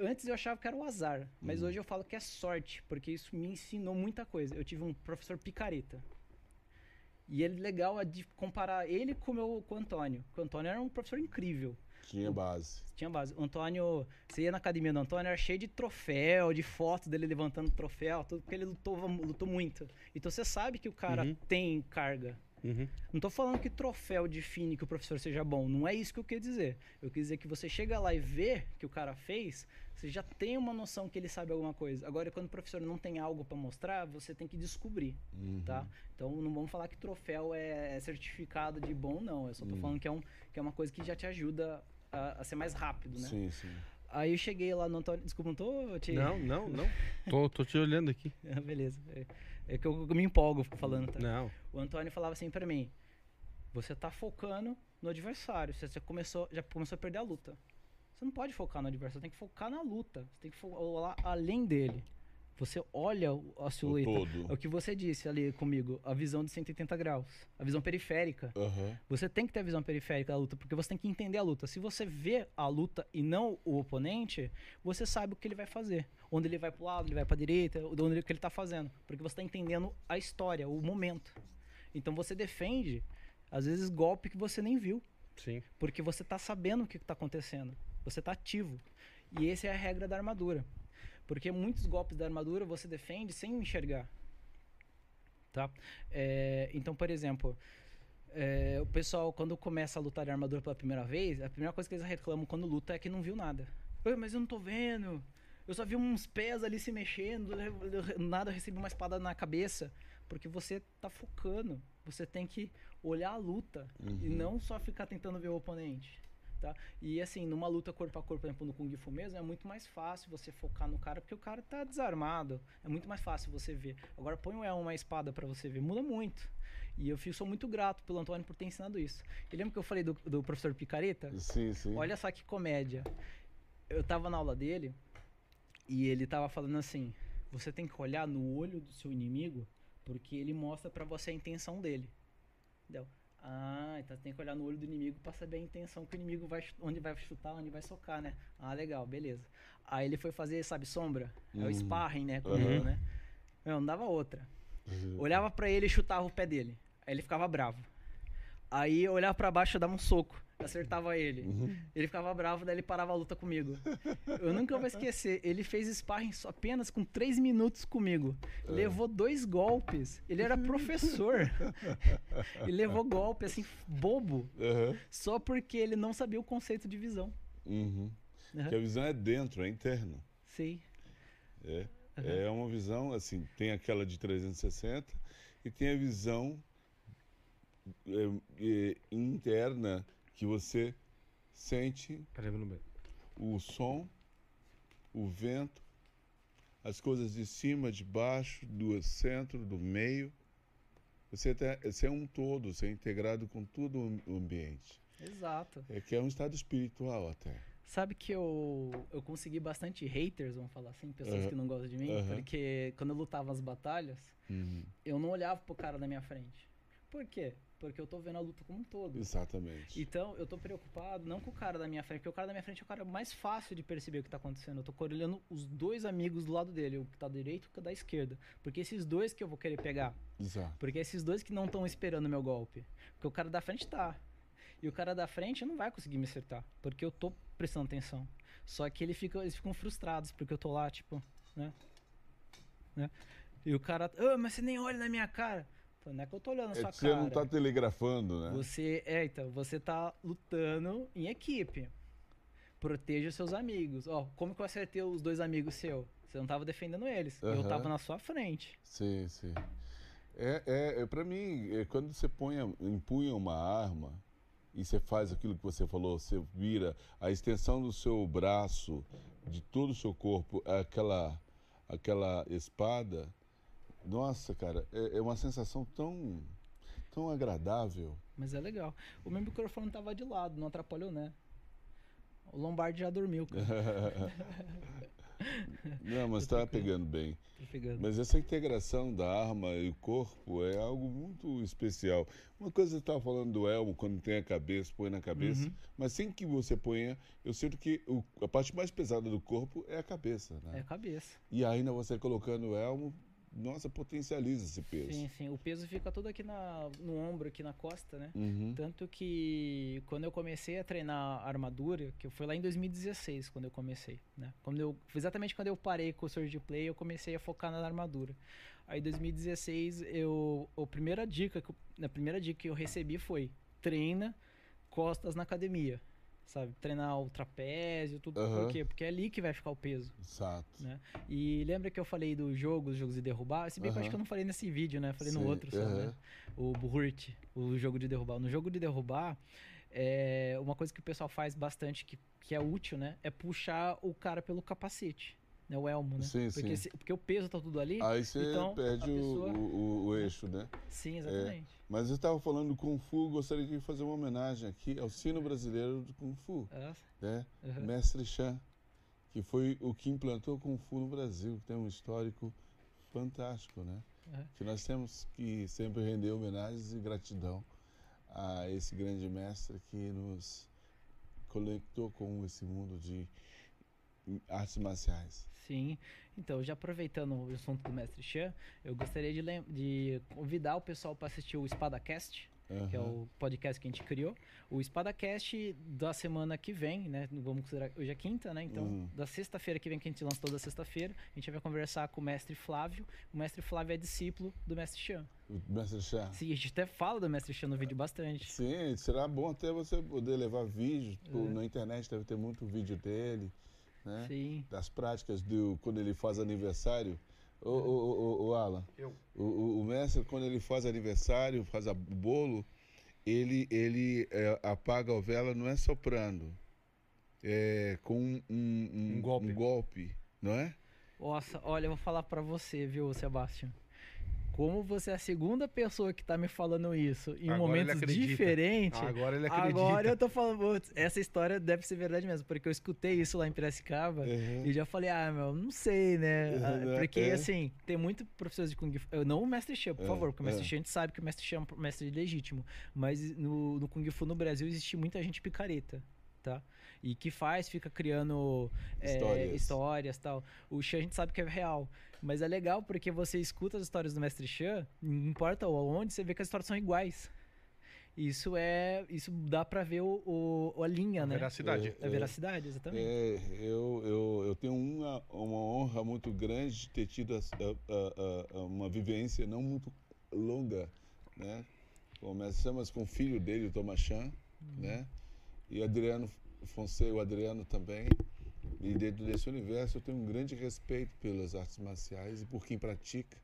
Antes eu achava que era o azar, mas Uhum. hoje eu falo que é sorte, porque isso me ensinou muita coisa. Eu tive um professor picareta. E ele legal é de comparar ele com o meu com o Antônio. Porque o Antônio era um professor incrível. Tinha base. Tinha base. O Antônio, você ia na academia do Antônio, era cheio de troféu, de fotos dele levantando troféu, tudo porque ele lutou, lutou muito. Então você sabe que o cara Uhum. tem carga. Uhum. Não tô falando que troféu define que o professor seja bom. Não é isso que eu quis dizer. Eu quis dizer que você chega lá e vê que o cara fez, você já tem uma noção que ele sabe alguma coisa. Agora, quando o professor não tem algo para mostrar, você tem que descobrir, Uhum. tá? Então, não vamos falar que troféu é certificado de bom, não. Eu só tô Uhum. falando que é, um, que é uma coisa que já te ajuda a, a ser mais rápido, né? Sim, sim. Aí eu cheguei lá no Antônio... Desculpa, não tô te... Não, não, não. tô, tô te olhando aqui. Ah, Beleza. É, que eu, eu me empolgo falando, tá? Não. O Antônio falava assim pra mim: você tá focando no adversário, você já começou, já começou a perder a luta. Você não pode focar no adversário, você tem que focar na luta. Você tem que fo- olhar além dele. Você olha o- a O silhueta. todo. É o que você disse ali comigo, a visão de 180 graus, a visão periférica. Aham. Você tem que ter a visão periférica da luta, porque você tem que entender a luta. Se você vê a luta e não o oponente, você sabe o que ele vai fazer. Onde ele vai pro lado, ele vai pra direita, onde ele, o que ele tá fazendo. Porque você tá entendendo a história, o momento. Então você defende, às vezes, golpe que você nem viu. Sim. Porque você tá sabendo o que tá acontecendo. Você tá ativo. E essa é a regra da armadura. Porque muitos golpes da armadura você defende sem enxergar. Tá? É, então, por exemplo, é, o pessoal, quando começa a lutar de armadura pela primeira vez, a primeira coisa que eles reclamam quando luta é que não viu nada. "Ai, Mas eu não tô vendo. Eu só vi uns pés ali se mexendo, nada eu recebi uma espada na cabeça. Porque você tá focando. Você tem que olhar a luta e não só ficar tentando ver o oponente. Tá? E assim, numa luta corpo a corpo, por exemplo, no Kung Fu mesmo, é muito mais fácil você focar no cara, porque o cara tá desarmado. É muito mais fácil você ver. Agora põe uma espada para você ver, muda muito. E eu fico, sou muito grato pelo Antônio por ter ensinado isso. E lembra que eu falei do, do professor Picareta? Sim, sim. Olha só que comédia. Eu tava na aula dele e ele tava falando assim: você tem que olhar no olho do seu inimigo porque ele mostra para você a intenção dele. Entendeu? Ah, então tem que olhar no olho do inimigo para saber a intenção que o inimigo vai, onde vai chutar, onde vai socar, né? Ah, legal, beleza. Aí ele foi fazer, sabe, sombra. É o Uhum. sparring, né? Uhum. Comigo, né? Meu, não dava outra. Olhava pra ele e chutava o pé dele. Aí ele ficava bravo. Aí eu olhava pra baixo e dava um soco. Acertava ele. Ele ficava bravo, daí ele parava a luta comigo. Eu nunca vou esquecer. Ele fez sparring só apenas com três minutos comigo. Levou dois golpes. Ele era professor. Ele levou golpe, assim, bobo. Aham. Só porque ele não sabia o conceito de visão. Uhum. Aham. Que a visão é dentro, é interno. Sim. É. É uma visão, assim, tem aquela de 360 e tem a visão é, é, interna que você sente o som, o vento, as coisas de cima, de baixo, do centro, do meio. Você, tá, você é um todo, você é integrado com todo o ambiente. Exato. É que é um estado espiritual até. Sabe que eu, eu consegui bastante haters, vamos falar assim, pessoas Aham. que não gostam de mim, Aham. porque quando eu lutava as batalhas, Uhum. eu não olhava pro cara na minha frente. Por quê? Porque eu tô vendo a luta como um todo. Exatamente. Então, eu tô preocupado não com o cara da minha frente, porque o cara da minha frente é o cara mais fácil de perceber o que tá acontecendo. Eu tô olhando os dois amigos do lado dele, o que tá direito e o que tá da esquerda. Porque esses dois que eu vou querer pegar. Exato. Porque esses dois que não estão esperando o meu golpe. Porque o cara da frente tá. E o cara da frente não vai conseguir me acertar. Porque eu tô prestando atenção. Só que ele fica, eles ficam frustrados, porque eu tô lá, tipo, né? né? E o cara, "Ah, mas você nem olha na minha cara. Não é que eu tô olhando na É sua que você cara. não está telegrafando, né? Você, é, então, você tá lutando em equipe. Proteja seus amigos. Ó, como que eu acertei os dois amigos seus? Você não tava defendendo eles. Eu Aham. tava na sua frente. Sim, sim. É, é, é para mim, é, quando você põe, a- empunha uma arma e você faz aquilo que você falou, você vira a extensão do seu braço, de todo o seu corpo, é aquela, aquela espada. Nossa, cara, é, é uma sensação tão, tão agradável. Mas é legal. O meu microfone tava de lado, não atrapalhou, né? O Lombardi já dormiu, cara. Não, mas com- pegando bem. Pegando. Mas essa integração da arma e o corpo é algo muito especial. Uma coisa você estava falando do elmo, quando tem a cabeça, põe na cabeça. Uhum. Mas sem que você ponha, eu sinto que o- a parte mais pesada do corpo é a cabeça, né? É a cabeça. E ainda você colocando o elmo, nossa, potencializa esse peso. Sim, sim. O peso fica todo aqui na, no ombro, aqui na costa, né? Uhum. Tanto que quando eu comecei a treinar armadura, que foi lá em 2016 quando eu comecei, né? Quando eu, exatamente quando eu parei com o Surge Play, eu comecei a focar na armadura. Aí em 2016, eu, a primeira dica, que a primeira dica que eu recebi foi treina costas na academia. Sabe, treinar o trapézio, tudo. Aham. Por quê? Porque é ali que vai ficar o peso. Exato. Né? E lembra que eu falei dos jogos, jogos de derrubar? Se bem que eu acho que eu não falei nesse vídeo, né? Falei no Sim, outro só, né? O Burrt, o jogo de derrubar. No jogo de derrubar, é uma coisa que o pessoal faz bastante, que, que é útil, né? É puxar o cara pelo capacete, né? O elmo, né? Sim, porque, sim. se- porque o peso tá tudo ali. Aí você então, perde o- pessoa- o, o- o eixo, né? Sim, exatamente. Mas eu estava falando do Kung Fu, gostaria de fazer uma homenagem aqui ao sino brasileiro do Kung Fu. É, né? aham. Mestre Chan, que foi o que implantou o Kung Fu no Brasil, que tem um histórico fantástico, né? É. Que nós temos que sempre render homenagens e gratidão a esse grande mestre que nos conectou com esse mundo de artes marciais. Sim. Então, já aproveitando o assunto do Mestre Chan, eu gostaria de, de convidar o pessoal para assistir o Espadacast. que é o podcast que a gente criou. O Espadacast da semana que vem, né? Vamos considerar hoje é quinta, né? Então, Uhum. da sexta-feira que vem, que a gente lança toda sexta-feira, a gente vai conversar com o mestre Flávio. O mestre Flávio é discípulo do mestre Chan. O Mestre Chan. Sim, a gente até fala do mestre Chan no vídeo bastante. Sim, será bom até você poder levar vídeos. pô, É. Na internet deve ter muito vídeo dele. Né? Sim. Das práticas do quando ele faz aniversário. O, o, o, o Alan, Eu. o, o, o mestre, quando ele faz aniversário, faz a- o bolo, ele, ele é, apaga a vela não é soprando, é com um, um, Um golpe. um golpe, não é? Nossa, olha, eu vou falar pra você, viu, Sebastião? Como você é a segunda pessoa que tá me falando isso em Agora ele momentos acredita. diferentes. Agora ele acredita. Agora eu tô falando, essa história deve ser verdade mesmo, porque eu escutei isso lá em Piracicaba Uhum. e já falei, ah, meu, não sei, né? Ah, Uhum, Porque, é. assim, tem muito professores de Kung Fu. Não o Mestre Chan, por É, favor, porque o Mestre é. Chan a gente sabe que o Mestre Chan é um mestre legítimo. Mas no, no Kung Fu no Brasil existe muita gente picareta, tá? E que faz, fica criando é, Histórias. histórias e tal. O Chan a gente sabe que é real. Mas é legal porque você escuta as histórias do Mestre Chan, não importa onde, você vê que as histórias são iguais. Isso é. Isso dá pra ver o, o- a linha, né? Veracidade. A veracidade, exatamente. É, eu, eu, eu tenho uma, uma honra muito grande de ter tido a- a- a- uma vivência não muito longa, né? Começamos com o filho dele, o Thomas Chan, né? E Adriano Fonseca, o Adriano também. E dentro desse universo eu tenho um grande respeito pelas artes marciais e por quem pratica.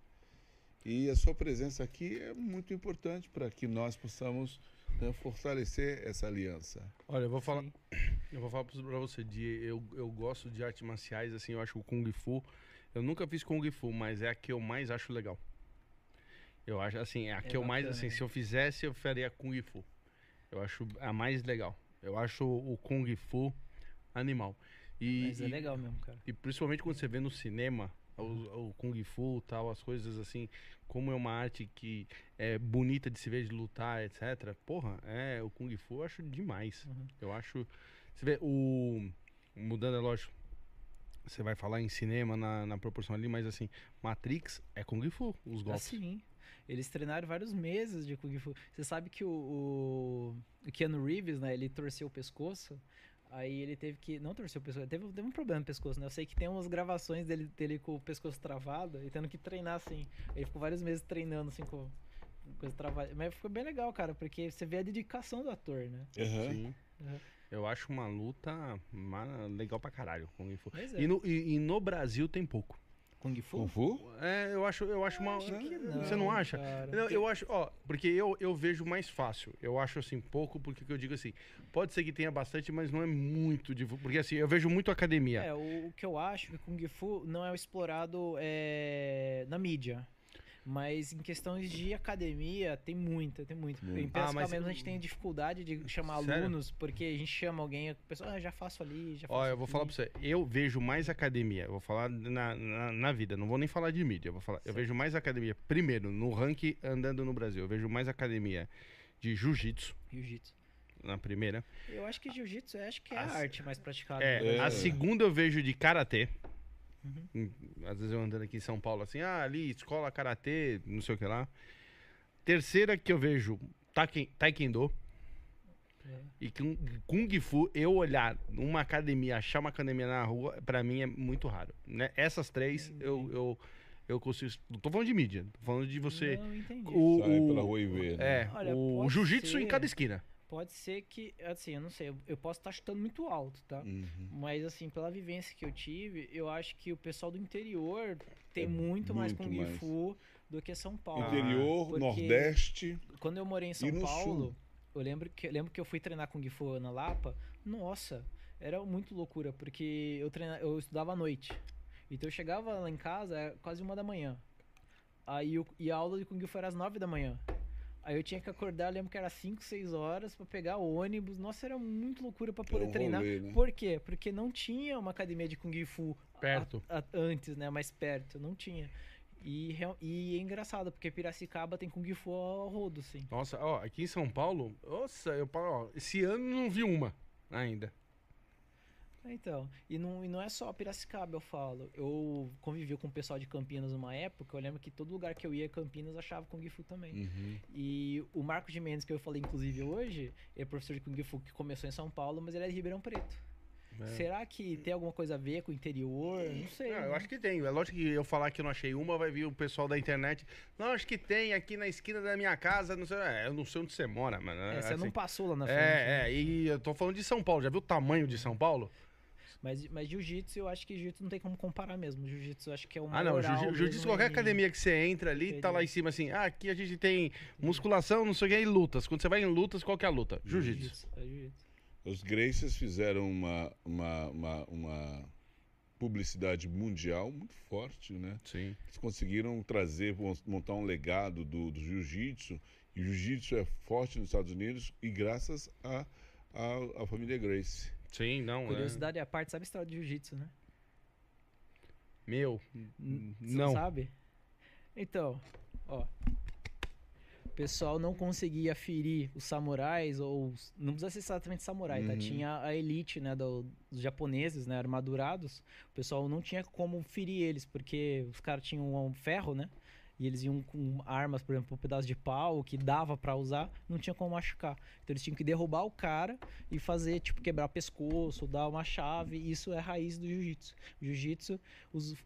E a sua presença aqui é muito importante para que nós possamos né, fortalecer essa aliança. Olha, eu vou falar, Sim. eu vou falar pra você, de, eu, eu gosto de artes marciais, assim, eu acho o Kung Fu. Eu nunca fiz Kung Fu, mas é a que eu mais acho legal. Eu acho, assim, é a É que eu mais, bacana, assim, né? se eu fizesse, eu faria Kung Fu. Eu acho a mais legal. Eu acho o Kung Fu animal. E, Mas é e- legal mesmo, cara. E principalmente quando você vê no cinema o, o Kung Fu tal, as coisas assim, como é uma arte que é bonita de se ver, de lutar, etc. Porra, é, o Kung Fu eu acho demais. Uhum. Eu acho. Você vê, o. Mudando, é lógico. Você vai falar em cinema na, na proporção ali, mas assim, Matrix é Kung Fu, os golpes. Assim, eles treinaram vários meses de Kung Fu. Você sabe que o, o, Keanu Reeves, né, ele torceu o pescoço. Aí ele teve que. Não torceu o pescoço, teve, teve um problema no pescoço, né? Eu sei que tem umas gravações dele, dele com o pescoço travado e tendo que treinar assim. Ele ficou vários meses treinando assim com coisa travada. Mas ficou bem legal, cara, porque você vê a dedicação do ator, né? Sim. Uhum. Eu acho uma luta legal pra caralho, Kung Fu. É. E no, e- e no Brasil tem pouco. Kung Fu? Kung Fu? É, eu acho, eu acho uma. Acho que Você não acha? cara. Não, eu acho, ó, porque eu, eu vejo mais fácil. Eu acho assim, pouco, porque que eu digo assim, pode ser que tenha bastante, mas não é muito divulgado. Porque assim, eu vejo muito academia. É, o, o que eu acho que Kung Fu não é explorado é, na mídia. Mas em questões de academia, tem muita, tem muito. Muito. Em Ah, Piracicaba mas- mesmo a gente tem dificuldade de chamar Sério? alunos, porque a gente chama alguém, a pessoa, ah, já faço ali, já faço Ó, eu vou aqui." falar pra você, eu vejo mais academia, eu vou falar na, na, na vida, não vou nem falar de mídia, eu vou falar, eu Certo. vejo mais academia, primeiro, no ranking andando no Brasil, eu vejo mais academia de jiu-jitsu, Jiu-jitsu. na primeira. Eu acho que jiu-jitsu eu acho que é a As- arte mais praticada. É, Brasil. a segunda eu vejo de karatê. Uhum. Hum, Às vezes eu andando aqui em São Paulo assim, ah, ali, escola karatê, não sei o que lá. Terceira que eu vejo, taekwondo. É. E kung, kung fu, eu olhar numa academia, achar uma academia na rua, pra mim é muito raro. Né? Essas três, eu, eu, eu consigo. Não tô falando de mídia, tô falando de você. Não, entendi. O, Sai pela rua e vê, né? É, Olha, o jiu-jitsu em cada esquina. Pode ser que, assim, eu não sei, eu, eu posso estar chutando muito alto, tá? Uhum. Mas assim, pela vivência que eu tive, eu acho que o pessoal do interior tem É muito, mais muito Kung mais. Fu do que São Paulo. Interior, Nordeste. Quando eu morei em São Paulo, sul? eu lembro que, eu lembro que eu fui treinar Kung Fu na Lapa. Nossa, era muito loucura, porque eu, treina, eu estudava à noite. Então eu chegava lá em casa, era quase uma da manhã. Aí eu, e a aula de Kung Fu era às nove da manhã. Aí eu tinha que acordar, lembro que era 5, 6 horas pra pegar o ônibus. Nossa, era muito loucura pra poder um treinar. rolê, né? Por quê? Porque não tinha uma academia de Kung Fu a- Perto. a- antes, né? Mais perto, não tinha. E, e é engraçado, porque Piracicaba tem Kung Fu ao rodo, sim. Nossa, ó, aqui em São Paulo, nossa, eu ó, esse ano não vi uma ainda. Então, e não, e não é só Piracicaba, eu falo. Eu convivi com o pessoal de Campinas numa época, eu lembro que todo lugar que eu ia, Campinas, achava Kung Fu também. Uhum. E o Marco de Mendes, que eu falei inclusive hoje, é professor de Kung Fu que começou em São Paulo, mas ele é de Ribeirão Preto. É. Será que tem alguma coisa a ver com o interior? Não sei. Eu né? acho que tem. É lógico que eu falar que eu não achei uma, vai vir o pessoal da internet. Não, acho que tem aqui na esquina da minha casa. Não sei, é, eu não sei onde você mora, mano. É, você assim. não passou lá na frente. É, né? é, e eu tô falando de São Paulo. Já viu o tamanho de São Paulo? Mas, mas jiu-jitsu, eu acho que jiu-jitsu não tem como comparar mesmo. Jiu-jitsu, eu acho que é o Ah, não. jiu- Jiu-jitsu, qualquer em- academia que você entra ali, tá lá em cima assim. Ah, aqui a gente tem musculação, não sei o que, e lutas. Quando você vai em lutas, qual que é a luta? Jiu-jitsu. É jiu-jitsu. Os Gracies fizeram uma, uma, uma, uma publicidade mundial muito forte, né? Sim. Eles conseguiram trazer, mon- montar um legado do, do jiu-jitsu. E o jiu-jitsu é forte nos Estados Unidos e graças à a, a, família Grace. Sim, não. é. Curiosidade à parte, sabe a história de jiu-jitsu, né? Meu. N- Você não. sabe? Então, ó. O pessoal não conseguia ferir os samurais, ou. os- Não precisa ser exatamente samurai, tá? Uhum. Tinha a elite, né? do- dos japoneses, né? Armadurados. O pessoal não tinha como ferir eles, porque os caras tinham um ferro, né? E eles iam com armas, por exemplo, um pedaço de pau que dava pra usar, não tinha como machucar. Então eles tinham que derrubar o cara e fazer, tipo, quebrar pescoço, dar uma chave. Isso é a raiz do jiu-jitsu. O jiu-jitsu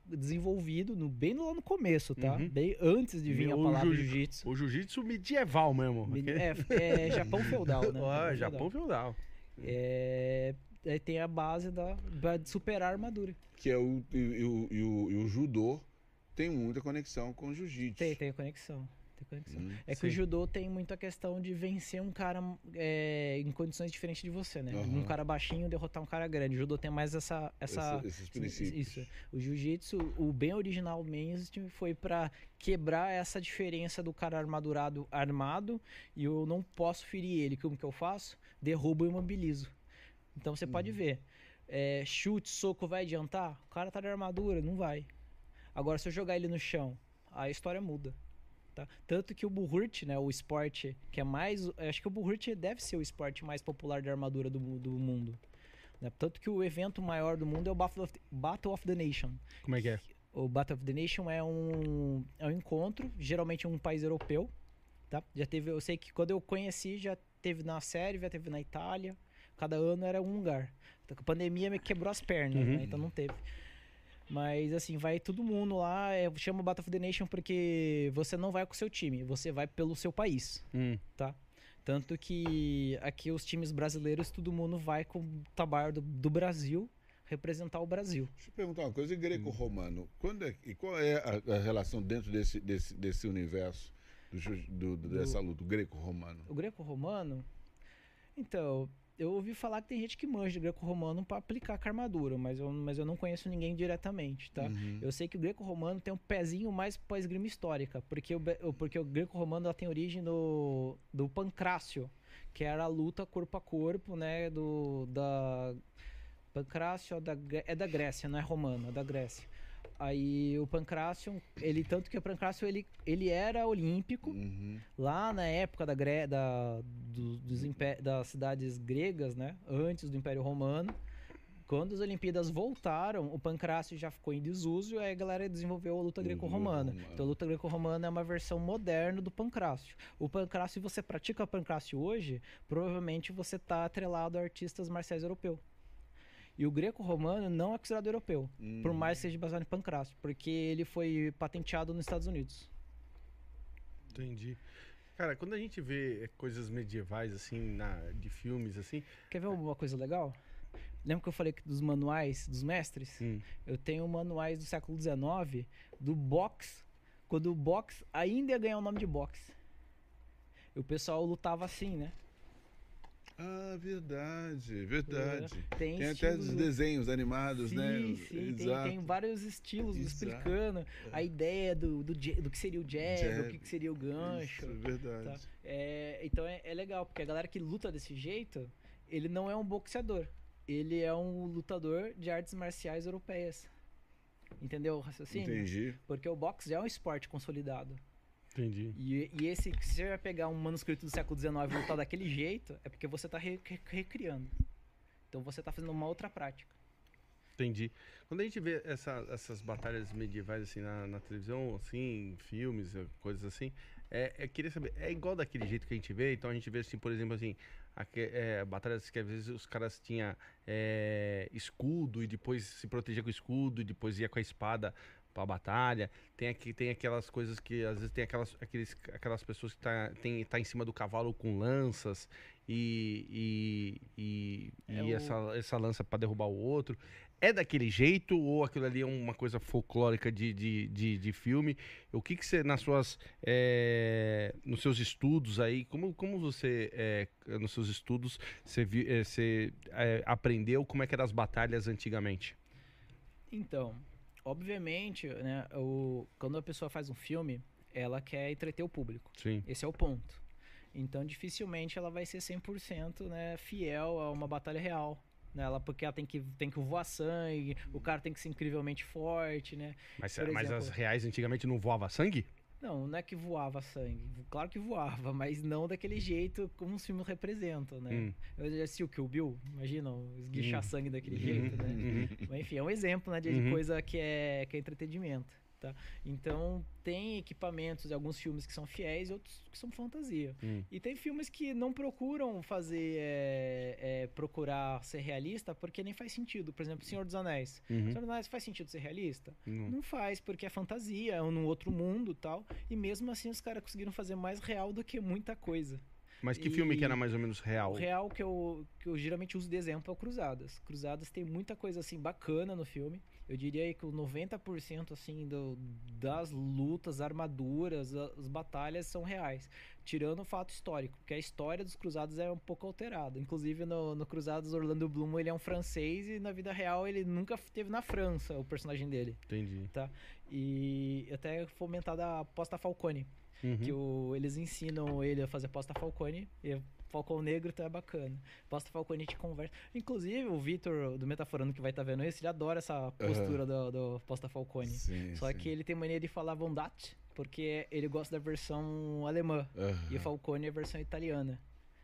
desenvolvido no, bem lá no começo, tá? Uhum. Bem antes de vir a O palavra jiu- jiu-jitsu. O jiu-jitsu medieval mesmo. É, é Japão feudal, né? Feudal. Japão feudal. É, aí tem a base da, da de superar a armadura. Que é o, e, e o, e o, e o judô tem muita conexão com o jiu-jitsu. Tem, tem conexão. Tem conexão. Hum. É que Sim. o judô tem muito a questão de vencer um cara é, em condições diferentes de você, né? Aham. Um cara baixinho derrotar um cara grande. O judô tem mais essa. essa esses princípios. Isso. O jiu-jitsu, o bem original mesmo, foi pra quebrar essa diferença do cara armadurado armado e eu não posso ferir ele. Como que eu faço? Derrubo e imobilizo. Então você Uhum. pode ver. é, chute, soco vai adiantar? O cara tá de armadura, não vai. Agora, se eu jogar ele no chão, a história muda. Tá? Tanto que o Buhurt, né, o esporte que é mais. Acho que o Buhurt deve ser o esporte mais popular de armadura do, do mundo. né? Tanto que o evento maior do mundo é o Battle of, Battle of the Nation. Como é que é? O Battle of the Nation é um, é um encontro, geralmente em um país europeu. Tá? Já teve, eu sei que quando eu conheci, já teve na Sérvia, já teve na Itália. Cada ano era um lugar. Então, a pandemia me quebrou as pernas, Uhum. né? então não teve. Mas assim, vai todo mundo lá, é, chama Battle of the Nation porque você não vai com o seu time, você vai pelo seu país, Hum. tá? Tanto que aqui os times brasileiros, todo mundo vai com o tabar do, do Brasil representar o Brasil. Deixa eu perguntar uma coisa, e greco-romano, quando é, e qual é a, a relação dentro desse, desse, desse universo do, do- do- dessa luta, o greco-romano? O greco-romano, então, eu ouvi falar que tem gente que manja de greco-romano pra aplicar com armadura, mas eu, mas eu não conheço ninguém diretamente, tá? Uhum. Eu sei que o greco-romano tem um pezinho mais pra esgrima histórica, porque o, porque o greco-romano tem origem do, do pancrácio, que era a luta corpo a corpo, né, do da pancrácio é da, é da Grécia, não é romano, é da Grécia. Aí o pancrácio, ele tanto que o pancrácio ele, ele era olímpico, Uhum. lá na época da, Gre da, do- dos impé- das cidades gregas, né? Antes do Império Romano. Quando as Olimpíadas voltaram, o pancrácio já ficou em desuso e aí a galera desenvolveu a luta greco-romana. Então a luta greco-romana é uma versão moderna do pancrácio. O pancrácio, se você pratica pancrácio hoje, provavelmente você está atrelado a artistas marciais europeus. E o greco-romano não é considerado europeu, por Uhum. mais que seja baseado em pancrácio, porque ele foi patenteado nos Estados Unidos. Entendi. Cara, quando a gente vê coisas medievais, assim, na, de filmes, assim. Quer ver uma coisa legal? Lembra que eu falei que dos manuais dos mestres? hum, Eu tenho manuais do século XIX do boxe, quando o boxe ainda ia ganhar o nome de boxe. E o pessoal lutava assim, né? Ah, verdade, verdade. Tem, Tem até os desenhos animados, Sim, né? sim, tem, Exato. tem vários estilos Exato. explicando a ideia do, do, do que seria o jab, Jab. o que, que seria o gancho. Isso, verdade. Tá. É, então é, é legal, porque a galera que luta desse jeito, ele não é um boxeador. Ele é um lutador de artes marciais europeias. Entendeu o raciocínio? Entendi. Porque o boxe é um esporte consolidado. Entendi. E, e esse, se você vai pegar um manuscrito do século XIX e lutar daquele jeito, é porque você está recriando. Então você está fazendo uma outra prática. Entendi. Quando a gente vê essa- essas batalhas medievais assim na, na televisão, assim, filmes, eh, coisas assim, é, é queria saber, é igual daquele jeito que a gente vê? Então a gente vê assim, por exemplo, assim, aque- é, batalhas que às vezes os caras tinham é, escudo e depois se protegia com o escudo e depois ia com a espada pra batalha. Tem aqui tem aquelas coisas que às vezes tem aquelas, aqueles, aquelas pessoas que tá, tem, tá em cima do cavalo com lanças e, e, e, É e o- essa, essa lança pra derrubar o outro. É daquele jeito ou aquilo ali é uma coisa folclórica de, de, de, de filme? O que que você, nas suas, é, nos seus estudos aí, como, como você, é, nos seus estudos, você, é, você aprendeu como é que eram as batalhas antigamente? Então, obviamente, né, o, quando a pessoa faz um filme, ela quer entreter o público. Sim. Esse é o ponto. Então, dificilmente ela vai ser 100% né, fiel a uma batalha real. Né? Ela, porque ela tem que, tem que voar sangue, o cara tem que ser incrivelmente forte, né? Mas, Por mas as exemplo- reais antigamente não voava sangue? Não, não é que voava sangue. Claro que voava, mas não daquele jeito como os filmes representam, né? Hum. Eu já assisti o Kill Bill, imagina, esguichar Hum. sangue daquele Uhum, jeito, né? uhum. Mas, enfim, é um exemplo né, de Uhum. coisa que é, que é entretenimento. Tá? Então, tem equipamentos alguns filmes que são fiéis e outros que são fantasia. Hum. E tem filmes que não procuram fazer, é, é, procurar ser realista porque nem faz sentido. Por exemplo, Senhor dos Anéis. Uhum. Senhor dos Anéis faz sentido ser realista? Não. Não faz, porque é fantasia, é num outro mundo tal. E mesmo assim os caras conseguiram fazer mais real do que muita coisa. Mas que E- filme que era mais ou menos real? O real que eu, que eu geralmente uso de exemplo é o Cruzadas. Cruzadas tem muita coisa assim bacana no filme. Eu diria que o 90% assim do, das lutas, armaduras, as batalhas são reais. Tirando o fato histórico, porque a história dos Cruzados é um pouco alterada. Inclusive no, no Cruzados, Orlando Bloom ele é um francês e na vida real ele nunca esteve na França, o personagem dele. Entendi. E até fomentada a aposta Falcone Uhum. que o- eles ensinam ele a fazer aposta Falcone e Falcão Negro então é bacana. Aposta Falcone a gente conversa. Inclusive o Vitor do Metaforando que vai estar vendo isso, ele adora essa postura do, do aposta Falcone. Sim, Só sim. que ele tem mania de falar Vondat, porque ele gosta da versão alemã Aham. e o Falcone é a versão italiana.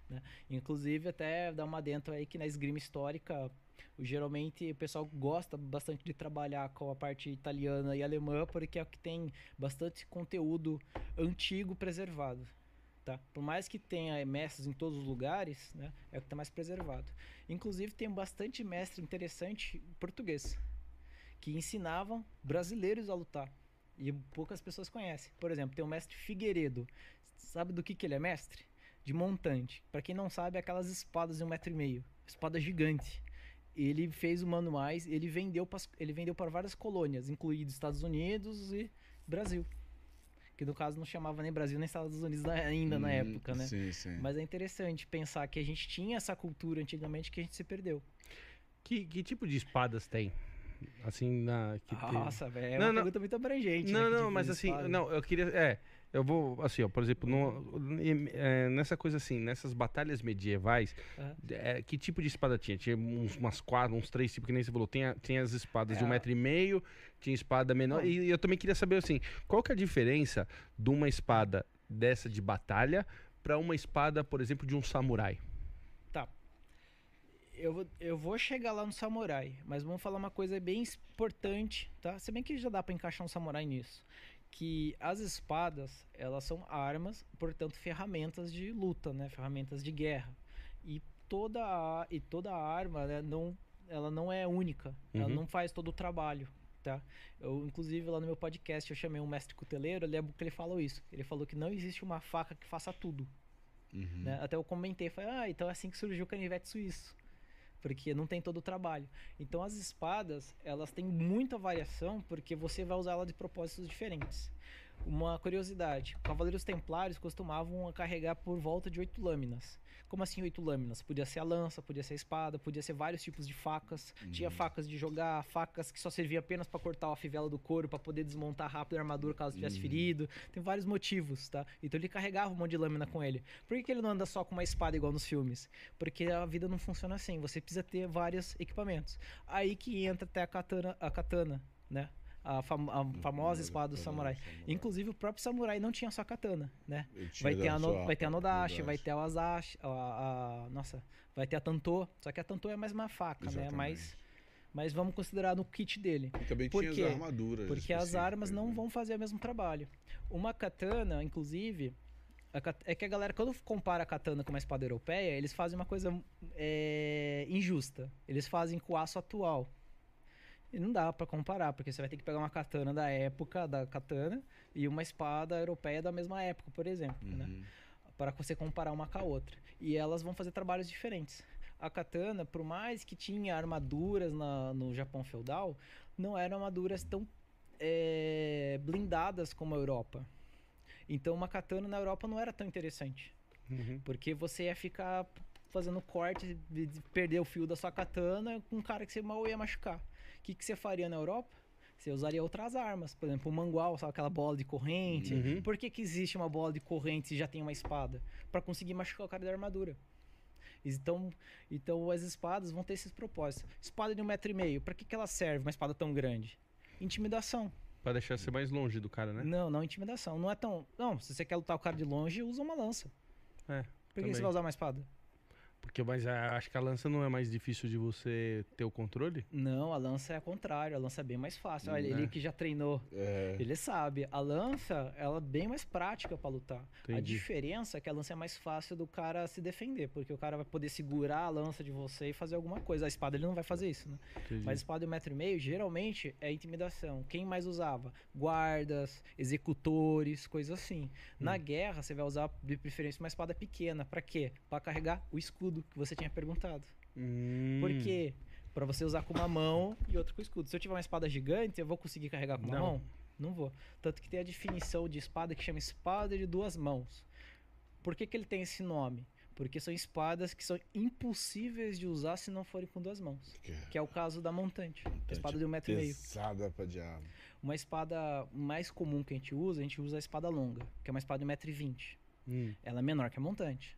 né? Inclusive, até dar uma dentro aí que na esgrima histórica, geralmente o pessoal gosta bastante de trabalhar com a parte italiana e alemã, porque é o que tem bastante conteúdo antigo preservado. Tá? Por mais que tenha mestres em todos os lugares, né, é o que está mais preservado. Inclusive, tem bastante mestre interessante português que ensinavam brasileiros a lutar. E poucas pessoas conhecem. Por exemplo, tem o mestre Figueiredo. Sabe do que, que ele é mestre? De montante. Para quem não sabe, é aquelas espadas de um metro e meio. Espada gigante. Ele fez os manuais, ele vendeu, pras- ele vendeu para várias colônias, incluídos Estados Unidos e Brasil. Que no caso não chamava nem Brasil nem Estados Unidos na- ainda na Hum, época, né? Sim, sim. Mas é interessante pensar que a gente tinha essa cultura antigamente que a gente se perdeu. Que, que tipo de espadas tem? Assim, na. Que Nossa, velho, é Não, uma não. pergunta muito abrangente. né, Não, que não, tipo mas assim, não, eu queria. É, eu vou, assim, ó, por exemplo, no, é, nessa coisa assim, nessas batalhas medievais, é, que tipo de espada tinha? Tinha uns, umas quatro, uns três tipos, que nem você falou. Tinha, tinha as espadas de um É. metro e meio, tinha espada menor. Não. E eu também queria saber, assim, qual que é a diferença de uma espada dessa de batalha pra uma espada, por exemplo, de um samurai? Tá. Eu vou, eu vou chegar lá no samurai, mas vamos falar uma coisa bem importante, tá? Se bem que já dá pra encaixar um samurai nisso. Que as espadas, elas são armas, portanto, ferramentas de luta, né? Ferramentas de guerra. E toda, a, e toda arma, né, não, ela não é única. Ela Uhum. não faz todo o trabalho, tá? Eu, inclusive, lá no meu podcast, eu chamei um mestre cuteleiro, eu lembro que ele falou isso. Ele falou que não existe uma faca que faça tudo. Uhum. né? Até eu comentei, falei, ah, então é assim que surgiu o canivete suíço. Porque não tem todo o trabalho. Então as espadas, elas têm muita variação, porque você vai usar ela de propósitos diferentes. Uma curiosidade, Cavaleiros Templários costumavam carregar por volta de oito lâminas. Como assim oito lâminas? Podia ser a lança, podia ser a espada, podia ser vários tipos de facas. Tinha facas de jogar, facas que só serviam apenas para cortar a fivela do couro, para poder desmontar rápido a armadura caso tivesse ferido. Tem vários motivos, tá? Então ele carregava um monte de lâmina com ele. Por que, que ele não anda só com uma espada igual nos filmes? Porque a vida não funciona assim. Você precisa ter vários equipamentos. Aí que entra até a katana, a katana né? A, fam- a famosa espada do samurai. Inclusive o próprio samurai não tinha só katana, né? Vai ter, a no, vai ter a Nodashi, vai ter a Wazashi, a, a- nossa, vai ter a Tanto, só que a Tanto é mais uma faca, né? Exatamente. Mas, mas vamos considerar no kit dele. E também Por tinha quê? as armaduras. Porque as armas não né? vão fazer o mesmo trabalho. Uma katana, inclusive, a é que a galera, quando compara a katana com uma espada europeia, eles fazem uma coisa é, injusta. Eles fazem com o aço atual. E não dá pra comparar, porque você vai ter que pegar uma katana da época da katana e uma espada europeia da mesma época, por exemplo, né? Uhum. Para você comparar uma com a outra. E elas vão fazer trabalhos diferentes. A katana, por mais que tinha armaduras na- no Japão feudal, não eram armaduras tão é, blindadas como a Europa. Então, uma katana na Europa não era tão interessante. Uhum. Porque você ia ficar fazendo corte, de- de perder o fio da sua katana com um cara que você mal ia machucar. O que, que você faria na Europa? Você usaria outras armas, por exemplo, o mangual, sabe aquela bola de corrente? Uhum. Por que, que existe uma bola de corrente se já tem uma espada? Pra conseguir machucar o cara da armadura. Então, então as espadas vão ter esses propósitos. Espada de um metro e meio, pra que, que ela serve, uma espada tão grande? Intimidação. Pra deixar você mais longe do cara, né? Não, não intimidação. Não é tão. Não, se você quer lutar o cara de longe, usa uma lança. É. Por que também. você vai usar uma espada? Porque, mas a- acho que a lança não é mais difícil de você ter o controle? Não, a lança é ao contrário, a lança é bem mais fácil. Olha, ele é. que já treinou, É, ele sabe. A lança, ela é bem mais prática pra lutar. A Entendi. diferença é que a lança é mais fácil do cara se defender, porque o cara vai poder segurar a lança de você e fazer alguma coisa. A espada ele não vai fazer isso, né? Entendi. Mas a espada de um metro e meio, geralmente, é intimidação. Quem mais usava? Guardas, executores, coisas assim. Hum. Na guerra, você vai usar, de preferência, uma espada pequena. Pra quê? Pra carregar o escudo que você tinha perguntado. Hum. Por quê? Pra você usar com uma mão e outra com escudo. Se eu tiver uma espada gigante, eu vou conseguir carregar com uma Não. mão? Não vou. Tanto que tem a definição de espada que chama espada de duas mãos. Por que, que ele tem esse nome? Porque são espadas que são impossíveis de usar se não forem com duas mãos. Que é o caso da montante. a espada de um metro e meio. Pesada pra diabo. Uma espada mais comum que a gente usa, a gente usa a espada longa, que é uma espada de 1,20m. Hum. Ela é menor que a montante.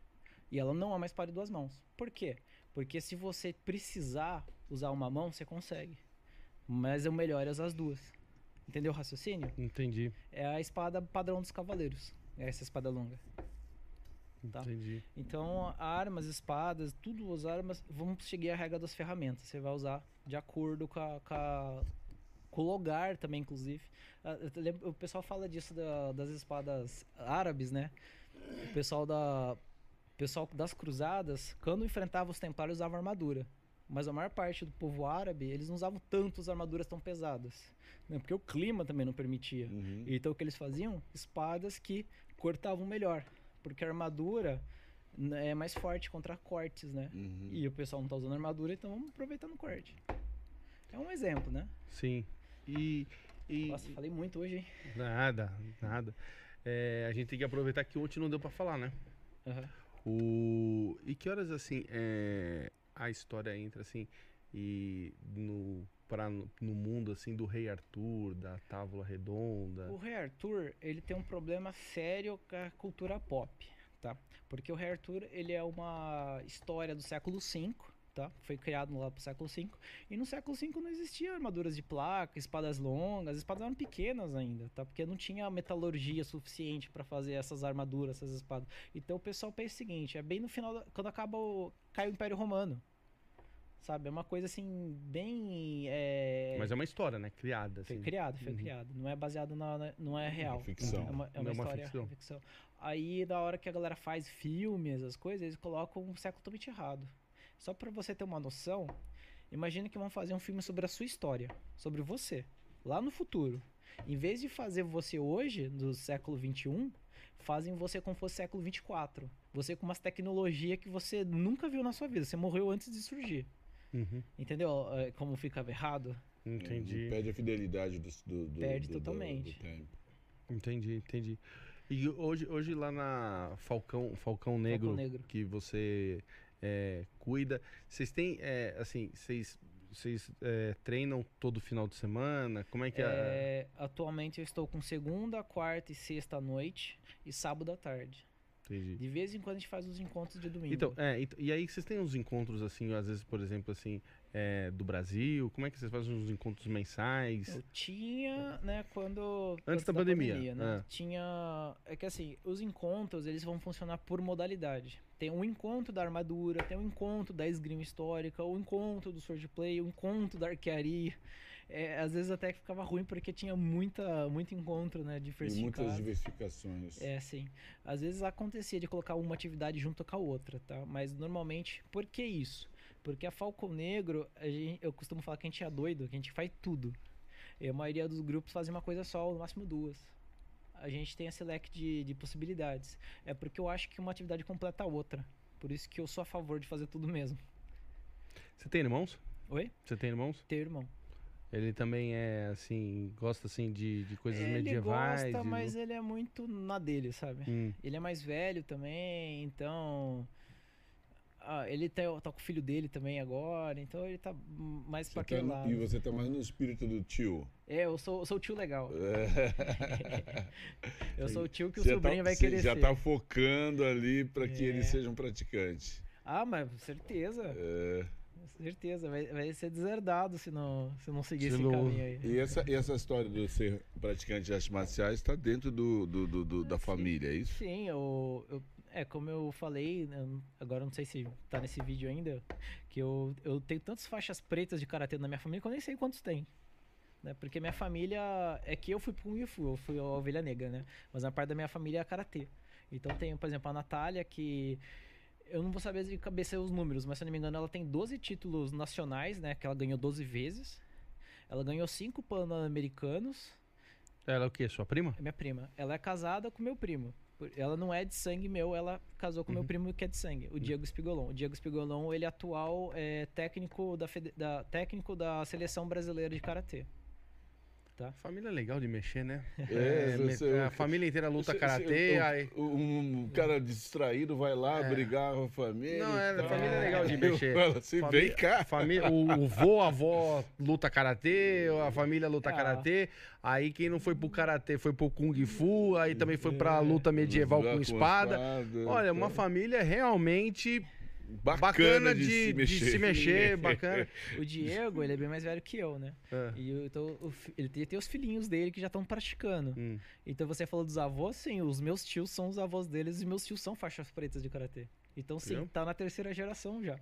E ela não é uma espada de duas mãos. Por quê? Porque se você precisar usar uma mão, você consegue. Mas o melhor é usar as duas. Entendeu o raciocínio? Entendi. É a espada padrão dos cavaleiros. É essa espada longa. Tá. Entendi. Então, armas, espadas, tudo as armas, vamos seguir a regra das ferramentas. Você vai usar de acordo com, a- com, a- com o lugar também, inclusive. Ah, lembro- O pessoal fala disso da- das espadas árabes, né? O pessoal da o pessoal das cruzadas, quando enfrentava os templários, usava armadura. Mas a maior parte do povo árabe, eles não usavam tantas armaduras tão pesadas. Né? Porque o clima também não permitia. Uhum. Então o que eles faziam? Espadas que cortavam melhor. Porque a armadura né, é mais forte contra cortes, né? Uhum. E o pessoal não tá usando armadura, então vamos aproveitar no corte. É um exemplo, né? Sim. E. e Nossa, falei muito hoje, hein? Nada, nada. É, a gente tem que aproveitar que ontem não deu pra falar, né? Aham. O... E que horas, assim, é, a história entra, assim, e no, pra, no mundo, assim, do Rei Arthur, da Távola Redonda? O Rei Arthur, ele tem um problema sério com a cultura pop, tá? Porque o Rei Arthur, ele é uma história do século V, tá? Foi criado lá pro século V. E no século V não existia armaduras de placa, espadas longas, as espadas eram pequenas ainda, tá? Porque não tinha metalurgia suficiente para fazer essas armaduras, essas espadas. Então o pessoal pensa o seguinte, é bem no final, da- quando acaba o, cai o Império Romano. Sabe? É uma coisa assim, bem... é, Mas é uma história, né? Criada, foi assim. criado, foi Uhum. criado. Não é baseado na, na- não é real. ficção. É uma, é uma é uma história ficção. ficção. Aí, da hora que a galera faz filmes, as coisas, eles colocam um século totalmente errado. Só pra você ter uma noção, imagina que vão fazer um filme sobre a sua história, sobre você, lá no futuro. Em vez de fazer você hoje, do século 21, fazem você como fosse século 24. Você com umas tecnologias que você nunca viu na sua vida. Você morreu antes de surgir. Uhum. Entendeu é, como ficava errado? Entendi. Perde a fidelidade do, do, do- Perde do- totalmente. do tempo. Entendi, entendi. E hoje, hoje lá na Falcão, Falcão Negro, Negro. que você é, cuida, vocês têm, é, assim, vocês vocês é, treinam todo final de semana? Como é que é? É, atualmente eu estou com segunda, quarta e sexta à noite e sábado à tarde. Entendi. De vez em quando a gente faz os encontros de domingo. Então, é, ent- e aí vocês têm uns encontros assim, às vezes, por exemplo, assim, é, do Brasil? Como é que vocês fazem uns encontros mensais? Eu tinha, né, quando... Antes da pandemia, né? ah. Tinha... É que assim, os encontros, eles vão funcionar por modalidade. Tem o encontro da armadura, tem o encontro da esgrima histórica, o encontro do swordplay, o encontro da arquearia. É, às vezes até que ficava ruim porque tinha muita, muito encontro, né? E Diversificado. muitas diversificações. É, sim. Às vezes acontecia de colocar uma atividade junto com a outra, tá? Mas normalmente, por que isso? Porque a Falcão Negro, a gente- eu costumo falar que a gente é doido, que a gente faz tudo. E a maioria dos grupos fazem uma coisa só, ou no máximo duas. A gente tem esse leque de, de possibilidades. É porque eu acho que uma atividade completa a outra. Por isso que eu sou a favor de fazer tudo mesmo. Você tem irmãos? Oi? Você tem irmãos? Ter irmão. Ele também é assim, gosta assim de, de coisas ele medievais. gosta, de- mas ele é muito na dele, sabe? Hum. Ele é mais velho também, então. Ah, ele tá, tá com o filho dele também agora, então ele tá mais Você pra tá aquele no- lado. e você tá mais no espírito do tio. É, eu sou, eu sou o tio legal. Eu sou o tio que o Você sobrinho tá, vai você querer já ser. tá focando ali para que É. ele seja um praticante. Ah, mas certeza, É. certeza. Vai, vai ser deserdado se não, se não seguir Se esse não- caminho aí. E essa, e essa história de ser praticante de artes marciais está dentro do, do- do- do- da família, é isso? Sim, eu, eu- é como eu falei, agora eu não sei se tá nesse vídeo ainda, que eu, eu tenho tantas faixas pretas de karatê na minha família que eu nem sei quantos tem. Né? Porque minha família é que eu fui pro Kung Fu, eu fui a ovelha negra, né? Mas a parte da minha família é karatê. Então tem, por exemplo, a Natália que eu não vou saber de cabeça os números, mas se eu não me engano, ela tem 12 títulos nacionais, né? Que ela ganhou 12 vezes. Ela ganhou 5 pan-americanos. Ela é o quê? Sua prima? É minha prima. Ela é casada com meu primo. Ela não é de sangue meu, ela casou com meu Uhum. primo que é de sangue, o Diego Spigolon. O Diego Spigolon, ele é atual é, técnico, da, da- técnico da seleção brasileira de karatê. Família é legal de mexer, né? É, me- você- a família inteira luta Você- karatê, você- aí. Um, um cara distraído vai lá É. brigar com a família. Não, é, tal. família é legal de mexer. Assim, Família- vem cá. Família, o, o vô, a avó luta karatê, a família luta Ah. karatê. Aí quem não foi pro karatê foi pro kung fu, aí também foi pra luta medieval com espada. Olha, uma tá. família realmente bacana, bacana de, de, se de mexer. se mexer, bacana. O Diego, ele é bem mais velho que eu, né? É. E eu, então, o ele tem, tem os filhinhos dele que já estão praticando. Hum. Então você falou dos avós, sim, os meus tios são os avós deles e meus tios são faixas pretas de karatê. Então sim, Viu? tá na terceira geração já.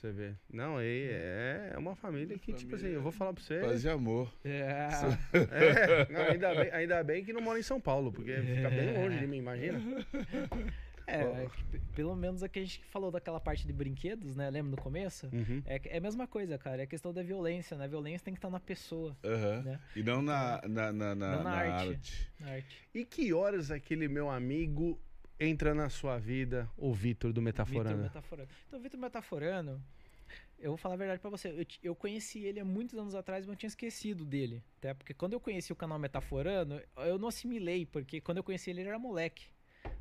Você vê. Não, aí é, é uma família que, tipo assim, eu vou falar pra você. Paz e amor. É. É, não, ainda, bem, ainda bem que não mora em São Paulo, porque fica bem longe de mim, imagina. É, é pelo menos a que a gente falou daquela parte de brinquedos, né? Lembra no começo? Uhum. É, é a mesma coisa, cara. É a questão da violência, né? A violência tem que estar na pessoa, Aham. né? E não na, na, na, na- Não na arte. arte. Na arte. E que horas aquele meu amigo entra na sua vida, o Vitor do Vitor Metaforando? Metaforano. Então, o Vitor Metaforano, eu vou falar a verdade pra você. Eu, eu conheci ele há muitos anos atrás, mas eu tinha esquecido dele. Até porque quando eu conheci o canal Metaforano, eu não assimilei, porque quando eu conheci ele, ele era moleque,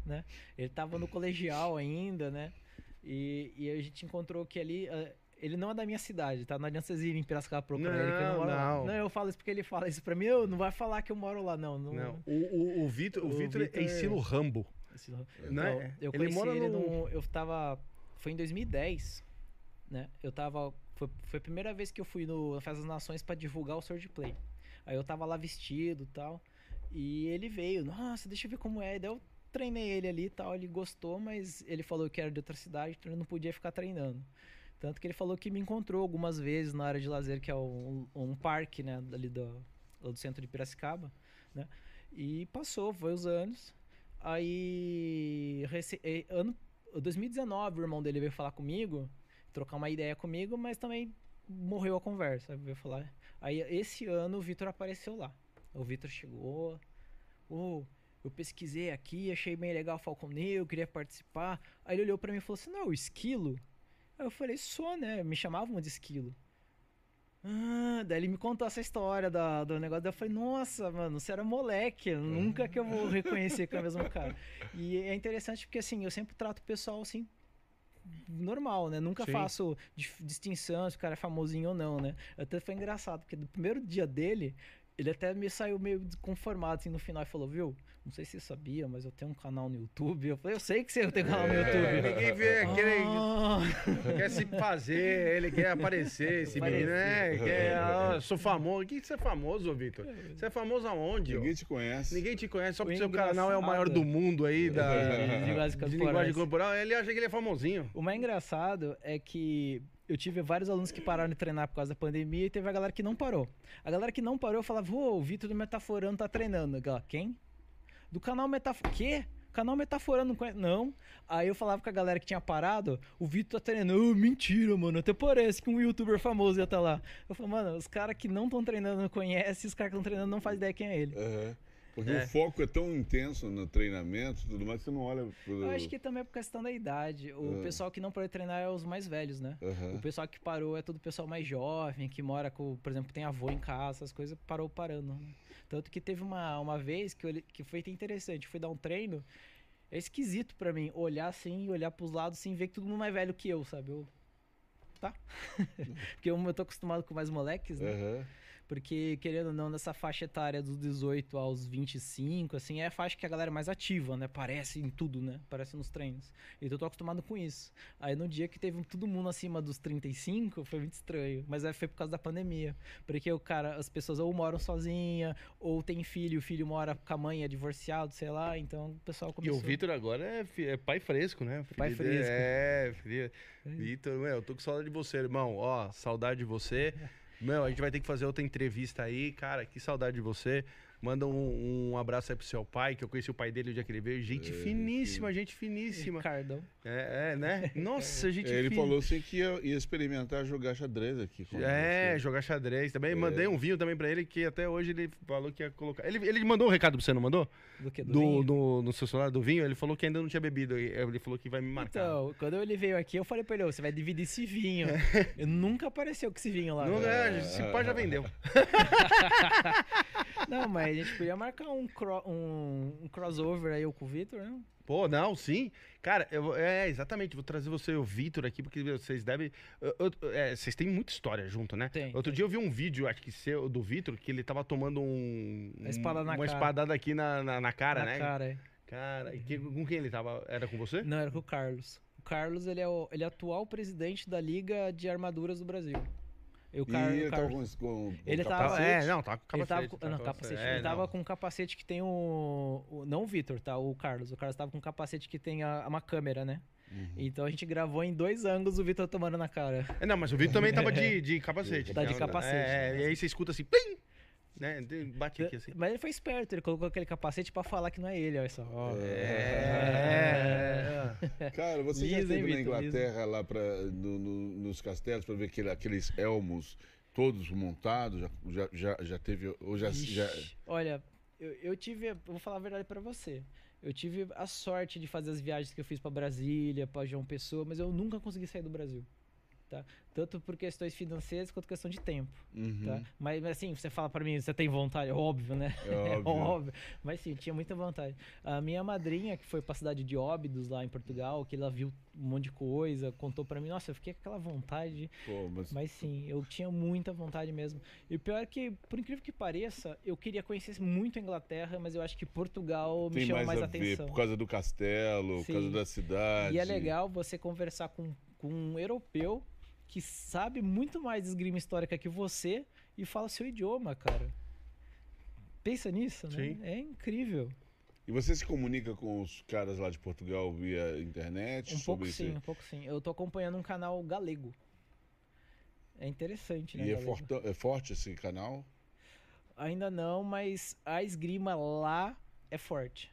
né? Ele tava no colegial ainda, né? E, e a gente encontrou que ali... ah, ele não é da minha cidade, tá? Não adianta vocês irem em Piracicaba procurar ele, que eu Não, não moro lá. não. Não, eu falo isso porque ele fala isso pra mim. Eu, não vai falar que eu moro lá, não. não, Não, o, o, o Vitor o O Vitor Vitor é estilo Rambo. Esse- Né? Então, eu Ele conheci mora ele no- num- Eu tava. Foi em 2010, né? Eu tava. Foi, foi a primeira vez que eu fui no na Festa das Nações pra divulgar o Sword Play. Aí eu tava lá vestido e tal. E ele veio, nossa, deixa eu ver como é. Daí eu treinei ele ali e tal. Ele gostou, mas ele falou que era de outra cidade, então ele não podia ficar treinando. Tanto que ele falou que me encontrou algumas vezes na área de lazer, que é um, um parque, né? Ali do, do centro de Piracicaba, né? E passou, foi os anos. Aí, rece- ano 2019, o irmão dele veio falar comigo, trocar uma ideia comigo, mas também morreu a conversa, veio falar. Aí, esse ano, o Vitor apareceu lá. O Vitor chegou, "Ô, eu pesquisei aqui, achei bem legal o Falcon Negro, queria participar. Aí ele olhou pra mim e falou assim, não, o esquilo? Aí eu falei, sou, né? Me chamavam de esquilo. Ah, daí ele me contou essa história da, do negócio. Daí eu falei, nossa, mano, você era moleque. Nunca que eu vou reconhecer que é o mesmo cara. E é interessante porque, assim, eu sempre trato o pessoal, assim, normal, né? Nunca Sim. faço distinção se o cara é famosinho ou não, né? Até foi engraçado, porque no primeiro dia dele, ele até me saiu meio desconformado, assim, no final, e falou, viu? Não sei se você sabia, mas eu tenho um canal no YouTube. Eu falei, eu sei que você tem um canal no YouTube. Ninguém vê aquele. Ah. Quer se fazer, ele quer aparecer, esse menino, né? Quer, ah, sou famoso. O que você é famoso, Vitor? Você é famoso aonde? ó? Ninguém te conhece. Ninguém te conhece, só O porque seu canal é o maior do mundo aí da De linguagem de corporais. linguagem corporal. Ele acha que ele é famosinho. O mais engraçado é que eu tive vários alunos que pararam de treinar por causa da pandemia e teve a galera que não parou. A galera que não parou, eu falava, ô, o Vitor do Metaforando tá treinando. Ela, quem? Do canal Metaforando. Quê? Canal Metaforando não conhece. Não. Aí eu falava com a galera que tinha parado, o Vitor tá treinando. Ô, mentira, mano. Até parece que um youtuber famoso ia estar tá lá. Eu falei, mano, os caras que não estão treinando não conhecem, os caras que estão treinando não fazem ideia quem é ele. Aham. Porque É. o foco é tão intenso no treinamento e tudo mais, que você não olha pro... Eu acho que também é por questão da idade. O Ah. pessoal que não parou de treinar é os mais velhos, né? Aham. O pessoal que parou é todo o pessoal mais jovem, que mora com, por exemplo, tem avô em casa, essas coisas, parou parando. né? Tanto que teve uma, uma vez que, eu, que foi interessante, eu fui dar um treino, é esquisito pra mim olhar assim e olhar pros lados assim, ver que todo mundo mais velho que eu, sabe? Eu, tá. Porque eu, eu tô acostumado com mais moleques, né? Aham. Porque, querendo ou não, nessa faixa etária dos 18 aos 25, assim, é a faixa que a galera é mais ativa, né? Parece em tudo, né? Parece nos treinos. Então eu tô acostumado com isso. Aí no dia que teve todo mundo acima dos 35, foi muito estranho. Mas aí foi por causa da pandemia. Porque o cara, as pessoas ou moram sozinha, ou tem filho, o filho mora com a mãe, é divorciado, sei lá. Então o pessoal E começou... o Vitor agora é, é pai fresco, né? Pai fresco. É, filho. Vitor, meu, eu tô com saudade de você, irmão. Ó, saudade de você. Meu, a gente vai ter que fazer outra entrevista aí. Cara, que saudade de você. Manda um, um abraço aí pro seu pai, que eu conheci o pai dele o dia que ele veio. Gente finíssima, gente finíssima. Ricardão. É, é, né? Nossa, gente Ele fina. falou assim que ia, ia experimentar jogar xadrez aqui. com É, você. jogar xadrez também. É. Mandei um vinho também pra ele, que até hoje ele falou que ia colocar. Ele, ele mandou um recado pra você, não mandou? Do que? Do, Do, vinho? do- no seu celular, do vinho. Ele falou que ainda não tinha bebido. Ele falou que vai me marcar. Então, quando ele veio aqui, eu falei pra ele, "Ô, você vai dividir esse vinho. Eu nunca apareceu com esse vinho lá. não, velho. é, esse pá já vendeu. Não, mas a gente podia marcar um, cro- um, um crossover aí com o Vitor, né? Pô, não, sim. Cara, eu, é, exatamente. Vou trazer você e o Vitor aqui, porque vocês devem. eu- eu- é, vocês têm muita história junto, né? Tem, Outro dia eu vi um vídeo, acho que seu, do Vitor, que ele tava tomando um. Uma espada Uma cara. espadada aqui na, na, na cara, Na né? cara, é. Cara, e que- com quem ele tava? Era com você? Não, era com o Carlos. O Carlos, ele é o ele é atual presidente da Liga de Armaduras do Brasil. E o, Car- E o ele tava Carlos... com, com, com Ele capacete? tava- É, não, tava com Ele tava capacete. com, tava não, com capacete. É, ele tava não. com um capacete que tem o, o- não o Vitor, tá? O Carlos. O Carlos tava com um capacete que tem a- uma câmera, né? Uhum. Então a gente gravou em dois ângulos o Vitor tomando na cara. É, não, mas o Vitor também tava de, de capacete. Tá de então, capacete, É, né? e aí você escuta assim, plim! Né? Bate aqui assim. Mas ele foi esperto, ele colocou aquele capacete pra falar que não é ele, olha só. Ó. É. Cara, você já Liso, hein, esteve na? Inglaterra lá pra, no- no- nos castelos para ver aquele- aqueles elmos todos montados? Já, já, já, já teve. Ou já, já... Ixi, Olha, eu, eu tive, eu vou falar a verdade pra você. Eu tive a sorte de fazer as viagens que eu fiz pra Brasília, pra João Pessoa, mas eu nunca consegui sair do Brasil. Tá? Tanto por questões financeiras quanto questão de tempo. Uhum. Tá? Mas assim, você fala pra mim, você tem vontade? Óbvio, né? É óbvio. óbvio. Mas sim, tinha muita vontade. A minha madrinha, que foi pra cidade de Óbidos, lá em Portugal, que ela viu um monte de coisa, contou pra mim, nossa, eu fiquei com aquela vontade. Pô, mas... Mas sim, eu tinha muita vontade mesmo. E o pior é que, por incrível que pareça, eu queria conhecer muito a Inglaterra, mas eu acho que Portugal me tem chama mais, mais a ver atenção. por causa do castelo, por Sim. causa da cidade. E é legal você conversar com, com um europeu que sabe muito mais de esgrima histórica que você e fala seu idioma, cara. Pensa nisso, né? Sim. É incrível. E você se comunica com os caras lá de Portugal via internet? Um pouco sobre sim, isso? um pouco sim. Eu tô acompanhando um canal galego. É interessante, né? E é, é forte esse canal? Ainda não, mas a esgrima lá é forte.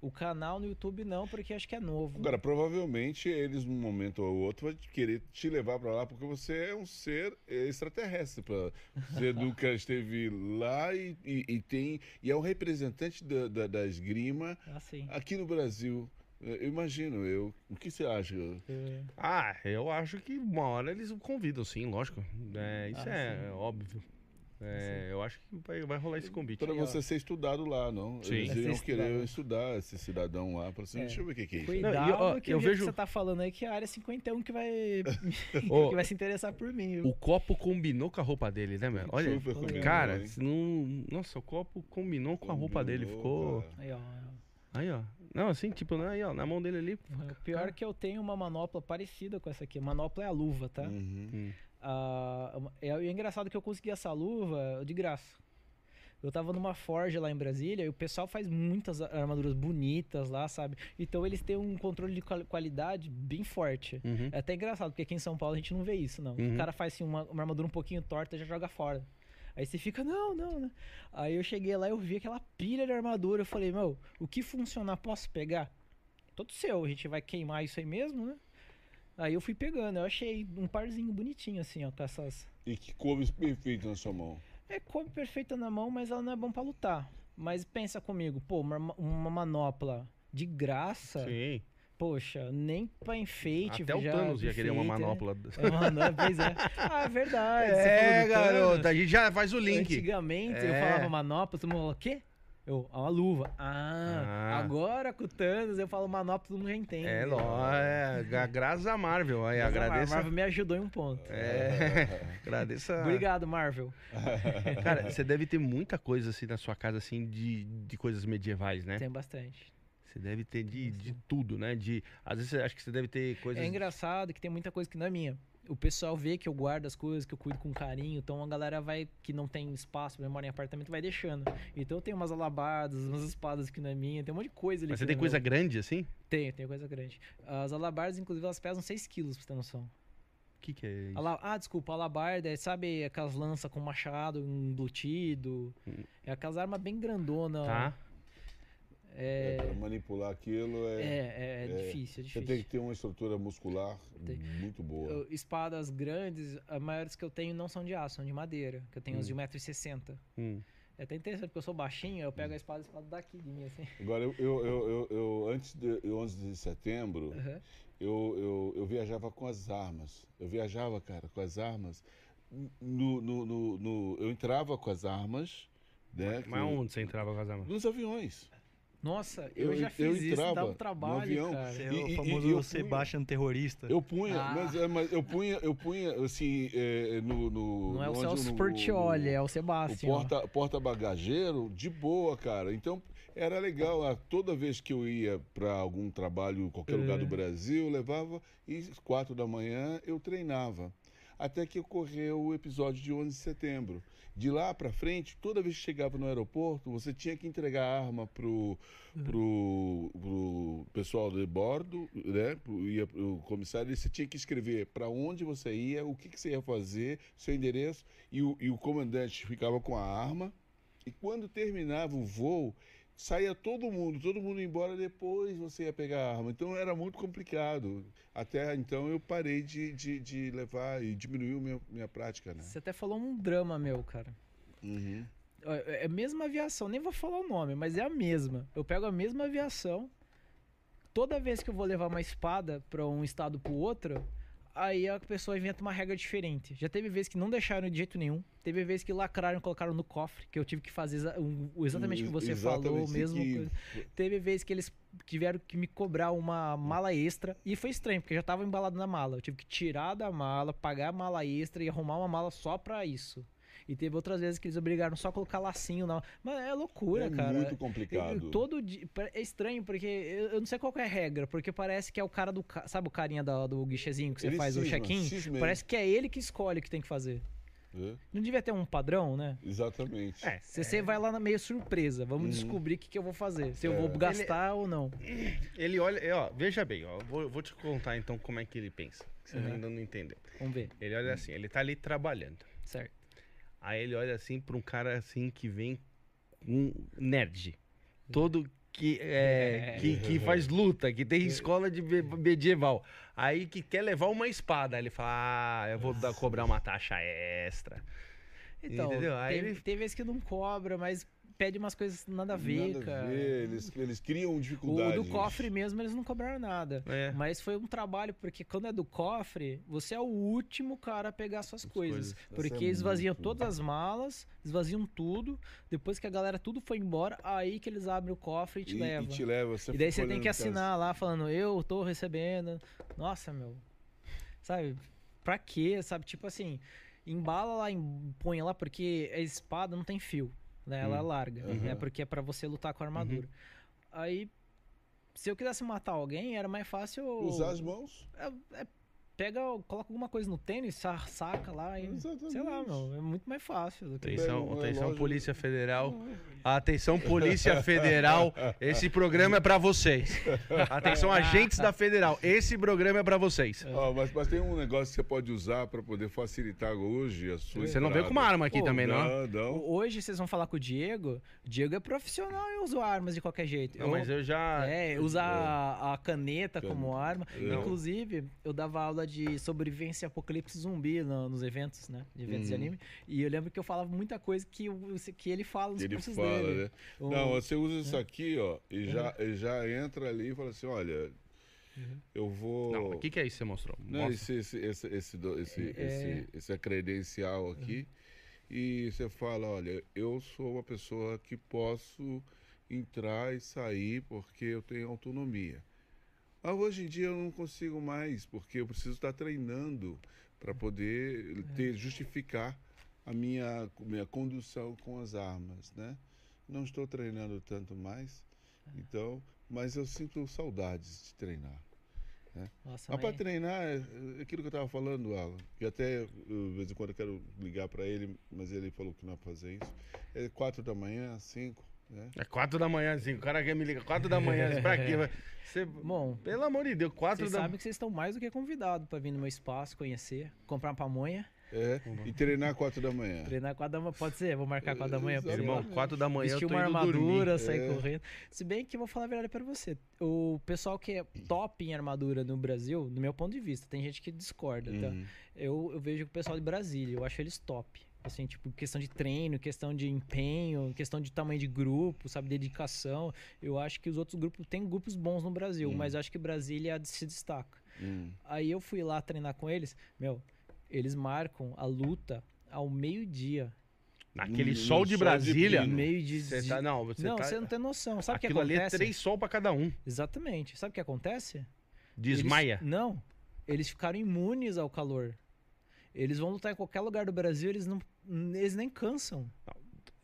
O canal no YouTube não, porque acho que é novo. Agora, provavelmente eles, num momento ou outro, vão querer te levar pra lá, porque você é um ser extraterrestre. Pra... Você nunca esteve lá e, e- e tem. E é um representante da, da, da esgrima Assim. aqui no Brasil. Eu imagino, eu. O que você acha? É. Ah, eu acho que uma hora eles o convidam, sim, lógico. É, isso Ah, é sim. óbvio. É, eu acho que vai, vai rolar esse convite. Para você ser estudado lá, não? Sim. Eles Vai ser iam querer estudar esse cidadão lá. Pra assim, É. Deixa eu ver o que, que é isso. Cuidado Não, e, ó, que eu vejo- que você tá falando aí que é a área 51 que vai, que vai se interessar por mim. O copo combinou com a roupa dele, né, meu? Olha, Super combinou, cara, hein? não... nossa, o copo combinou com a roupa dele, Combinou, ficou... cara. Aí, ó. Aí, ó. Não, assim, tipo, né, aí, ó, na mão dele ali. O pior é que eu tenho uma manopla parecida com essa aqui. Manopla é a luva, tá? Uhum. Hum. Ah, é, e é engraçado que eu consegui essa luva de graça. Eu tava numa forja lá em Brasília e o pessoal faz muitas armaduras bonitas lá, sabe? Então eles têm um controle de qual- qualidade bem forte. Uhum. É até engraçado, porque aqui em São Paulo a gente não vê isso, não. Uhum. O cara faz assim, uma, uma armadura um pouquinho torta já joga fora. Aí você fica, não, não, né? Aí eu cheguei lá eu vi aquela pilha de armadura. Eu falei, meu, o que funcionar posso pegar? Todo seu, a gente vai queimar isso aí mesmo, né? Aí eu fui pegando, eu achei um parzinho bonitinho assim, ó, com essas. E que couve perfeito na sua mão. É come perfeita na mão, mas ela não é bom pra lutar. Mas pensa comigo, pô, uma, uma manopla de graça, Sim. poxa, nem pra enfeite. Até o já Thanos ia querer uma perfeita, né? manopla. É, mano, pois é. Ah, é verdade. É, falou Thanos. a gente já faz o link. Antigamente eu É. falava manopla, todo mundo falava, o quê? Eu, uma luva. Ah, Ah. agora com o Thanos eu falo manopla, todo mundo já entende. É, lógico, é, gra- graças a Marvel, aí Mas a agradeço. Marvel me ajudou em um ponto. É, agradeço. a- Obrigado, Marvel. Cara, você deve ter muita coisa assim na sua casa, assim, de, de coisas medievais, né? Tem bastante. Você deve ter de, de tudo, né? De, às vezes você acha que você deve ter coisas. É engraçado que tem muita coisa que não é minha. O pessoal vê que eu guardo as coisas, que eu cuido com carinho, então a galera vai, que não tem espaço, exemplo, mora em apartamento, vai deixando. Então eu tenho umas alabardas, umas espadas que não é minha, tem um monte de coisa ali. Mas você tem é coisa meu. grande assim? Tem, tem coisa grande. As alabardas, inclusive, elas pesam 6 quilos, pra você ter noção. O que, que é isso? Ala- Ah, desculpa, alabarda, é, sabe aquelas lanças com machado embutido? É aquelas armas bem grandona. Hum. Tá. É, É, para manipular aquilo é, é, é, é, difícil, é Você difícil. tem que ter uma estrutura muscular Tem. muito boa. Eu- espadas grandes, as maiores que eu tenho não são de aço, são de madeira. Que eu tenho Hum. uns de 1,60m. Hum. É até interessante, porque eu sou baixinho, eu pego a espada e a espada daqui de mim, assim. Agora, eu, eu, eu, eu- eu- antes de eu, 11 de setembro, Aham. eu, eu, eu viajava com as armas. Eu viajava, cara, com as armas. No, no, no, no- eu entrava com as armas, né? Mas que- onde você entrava com as armas? Nos aviões. Nossa, eu, Eu- já eu fiz isso, dá um no trabalho, avião. cara. Você é E- o e- famoso e eu punha- Sebastian terrorista. Eu punha, Ah. mas, é, mas eu punha, eu punha assim, é, no, no. Não é o Celso Portioli, é o O Sebastião. porta, porta bagageiro de boa, cara. Então era legal. ah, Toda vez que eu ia para algum trabalho em qualquer lugar do É. Brasil, eu levava e às quatro da manhã eu treinava. Até que ocorreu o episódio de 11 de setembro. De lá para frente, toda vez que chegava no aeroporto, você tinha que entregar a arma pro, pro, pro pessoal de bordo, né? Pro, ia pro comissário, e você tinha que escrever para onde você ia, o que, que você ia fazer, seu endereço, e o, e o comandante ficava com a arma. E quando terminava o voo, saía todo mundo, todo mundo ia embora, depois você ia pegar a arma. Então era muito complicado. Até então eu parei de, de, de levar e diminuiu minha, minha prática, né? Você até falou um drama meu, cara. Uhum. É é a mesma aviação, nem vou falar o nome, mas é a mesma. Eu pego a mesma aviação. Toda vez que eu vou levar uma espada pra um estado pro outro, aí a pessoa inventa uma regra diferente. Já teve vezes que não deixaram de jeito nenhum. Teve vezes que lacraram e colocaram no cofre, que eu tive que fazer exa- um- exatamente o que você falou, Exatamente, mesmo que-. Teve vezes que eles tiveram que me cobrar uma mala extra. E foi estranho, porque já tava embalado na mala. Eu tive que tirar da mala, pagar a mala extra e arrumar uma mala só pra isso. E teve outras vezes que eles obrigaram só a colocar lacinho na. Mas é loucura, É cara. muito Eu- complicado. eu- todo dia. É estranho, porque eu, eu não sei qual que é a regra, porque parece que é o cara do. Sabe o carinha da- do guichezinho que você Ele faz o cisma, check-in? cisma ele. Parece que é ele que escolhe o que tem que fazer. É, Não devia ter um padrão, né? exatamente. É. Se você vai lá na meio surpresa, vamos Uhum. descobrir o que, que eu vou fazer. Se eu É. vou gastar ou não. Ele olha, é, ó, veja bem, ó, vou, vou te contar então como é que ele pensa. que Você Uhum. ainda não entendeu. Vamos ver. Ele olha assim, ele tá ali trabalhando. Certo. Aí ele olha assim pra um cara assim que vem um nerd. Todo que, é, que, que faz luta, que tem escola de me- medieval. Aí que quer levar uma espada. Aí ele fala, ah, eu vou dar- cobrar uma taxa extra. Então, Entendeu? Aí tem, ele- tem vezes que não cobra, mas pede umas coisas nada a ver, Nada cara. a ver, eles, eles criam O dificuldades. do cofre mesmo eles não cobraram nada. É. Mas foi um trabalho, porque quando é do cofre, você é o último cara a pegar suas coisas. coisas. Porque é esvaziam muito- todas as malas, esvaziam tudo. Depois que a galera tudo foi embora, aí que eles abrem o cofre e te e, levam. e te leva. Você E daí você tem que assinar lá falando, eu tô recebendo. Nossa, meu. Sabe? Pra quê? Sabe? Tipo assim, embala lá, em- põe lá, porque a espada não tem fio. Né? Ela é larga. Uhum. Né? Porque é pra você lutar com a armadura. Aí, se eu quisesse matar alguém, era mais fácil. Usar as mãos. É, é pega, coloca alguma coisa no tênis, sa- saca lá e. Sei lá, Exatamente. meu. É muito mais fácil do que. Atenção, Pega uma atenção, loja- Polícia Federal. Atenção, Polícia Federal. Esse programa é pra vocês. Atenção, agentes da Federal. Esse programa é pra vocês. Ó, mas, mas tem um negócio que você pode usar para poder facilitar hoje a sua Você não veio com uma arma aqui Pô, também, não? Não, não. Hoje vocês vão falar com o Diego. O Diego é profissional e usa armas de qualquer jeito. Não, mas eu já. É, usa a, a caneta Can- como arma. Não. Inclusive, eu dava aula de sobrevivência e apocalipse zumbi no- nos eventos, né? De eventos de Uhum. anime. E eu lembro que eu falava muita coisa que, o- que ele fala nos Ele cursos fala, dele. né? O- Não, você usa isso aqui, ó, e já, e já entra ali e fala assim, olha, eu vou... Não, o que, que é isso que você mostrou? Não, esse, esse, esse, esse, esse, É. esse, esse é credencial aqui. E você fala, olha, eu sou uma pessoa que posso entrar e sair porque eu tenho autonomia. Mas hoje em dia eu não consigo mais, porque eu preciso estar treinando para poder ter, justificar a minha, minha condução com as armas, né? Não estou treinando tanto mais, então, mas eu sinto saudades de treinar. Nossa, Mas para treinar, é é aquilo que eu tava falando, Alan, e até de vez em quando eu quero ligar para ele, mas ele falou que não vai fazer isso. É quatro da manhã, cinco, né? É quatro da manhã, assim. O cara quer me ligar quatro da manhã. assim, Pra quê? Vai- Você... Bom, Pelo amor de Deus, quatro vocês da sabem que vocês estão mais do que convidados pra vir no meu espaço, conhecer, comprar uma pamonha, É, e treinar quatro da manhã. treinar quatro da manhã. Pode ser? Vou marcar quatro da manhã pra. Irmão, quatro da manhã Vestir eu tô uma armadura, dormir. sair É. correndo. Se bem que eu vou falar a verdade pra você. O pessoal que é top em armadura no Brasil, do meu ponto de vista, tem gente que discorda, tá? Uhum. Eu, eu vejo o pessoal de Brasília, eu acho eles top. Assim, tipo, questão de treino, questão de empenho, questão de tamanho de grupo, sabe, dedicação. Eu acho que os outros grupos, tem grupos bons no Brasil, Hum. mas eu acho que Brasília se destaca. Hum. Aí eu fui lá treinar com eles, meu, eles marcam a luta ao meio-dia. Naquele No- sol no de sol de Brasília. Meio-dia. Você de- tá, não, você não, tá... não tem noção. Sabe o que Aquilo ali é acontece? três sol pra cada um. Exatamente. Sabe o que acontece? Desmaia. Eles, não. Eles ficaram imunes ao calor. Eles vão lutar em qualquer lugar do Brasil, eles não. Eles nem cansam.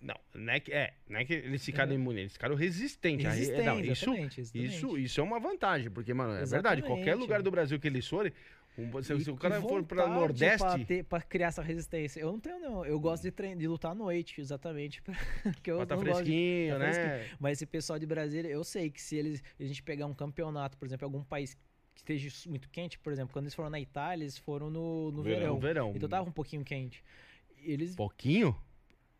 Não, não é que, é, não é que eles ficaram imunes, eles ficaram resistentes. Aí, Resistem, não, isso, exatamente, exatamente. isso, isso é uma vantagem, porque, mano, é Exatamente. verdade, qualquer lugar do Brasil que eles forem, um, se, E- o cara for vontade Nordeste, pra criar essa resistência. Eu não tenho, não. Eu gosto de, de lutar à noite, exatamente. Porque eu tá não gosto de- fresquinho, tá né? fresquinho. Mas esse pessoal de Brasília, eu sei que se eles, a gente pegar um campeonato, por exemplo, em algum país que esteja muito quente, por exemplo, quando eles foram na Itália, eles foram no, no Verão. verão. Então tava um pouquinho quente. Eles. Pouquinho?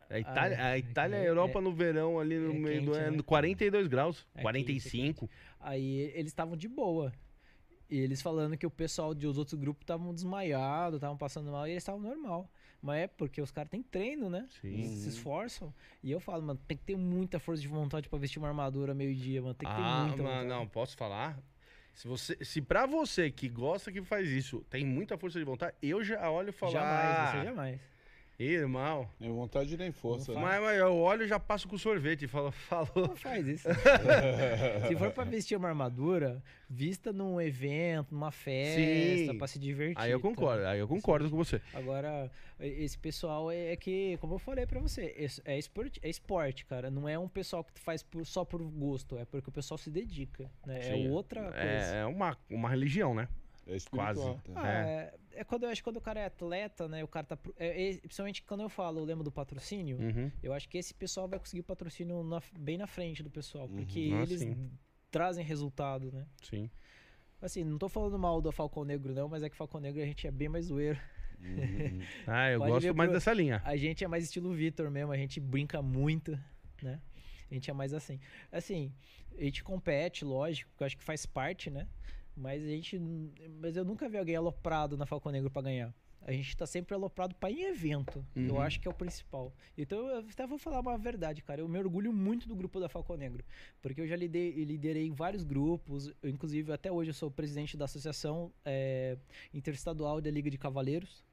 A Itália, Ah, é. a Itália e a É- Europa no verão ali no é meio do quente, é né? 42 graus, É 45. Aí eles estavam de boa. E eles falando que o pessoal de os outros grupos estavam desmaiados, estavam passando mal, e eles estavam normal. Mas é porque os caras têm treino, né? Sim. Eles se esforçam. E eu falo, mano, tem que ter muita força de vontade pra vestir uma armadura meio-dia, mano. Tem que ter Ah, muita mano, vontade. não, posso falar? Se, você, se pra você que gosta que faz isso, tem muita força de vontade, eu já olho falo, Jamais, ah, você jamais. Irmão, Nem vontade nem força. Né? mas, mas eu olho e já passo com sorvete e falo, falou. Não faz isso. se for pra vestir uma armadura, vista num evento, numa festa, Sim. pra se divertir. Aí eu tá? concordo, aí eu concordo com você. Agora, esse pessoal é, é que, como eu falei pra você, es- é esporte, é esporte, cara. Não é um pessoal que faz por- só por gosto, é porque o pessoal se dedica. Né? Sim, é outra coisa. É, é uma, uma religião, né? É. Quase. tá? Ah, é. é quando eu acho que quando o cara é atleta, né? O cara tá. É, é- principalmente quando eu falo, eu lembro do patrocínio. Uhum. Eu acho que esse pessoal vai conseguir patrocínio na- bem na frente do pessoal, porque Uhum. Ah, eles sim. trazem resultado, né? Sim. Assim, não tô falando mal do Falcão Negro, não, mas é que Falcão Negro a gente é bem mais zoeiro. Uhum. Ah, eu Pode gosto ver mais pro- dessa linha. A gente é mais estilo Vitor mesmo, a gente brinca muito, né? A gente é mais assim. Assim, a gente compete, lógico, que eu acho que faz parte, né? Mas a gente. Mas eu nunca vi alguém aloprado na Falcão Negro pra ganhar. A gente tá sempre aloprado pra ir em evento. Eu Uhum. acho que é o principal. Então eu até vou falar uma verdade, cara. Eu me orgulho muito do grupo da Falcão Negro. Porque eu já lidei, liderei vários grupos. Eu, inclusive, até hoje eu sou presidente da Associação eh, Interestadual da Liga de Cavaleiros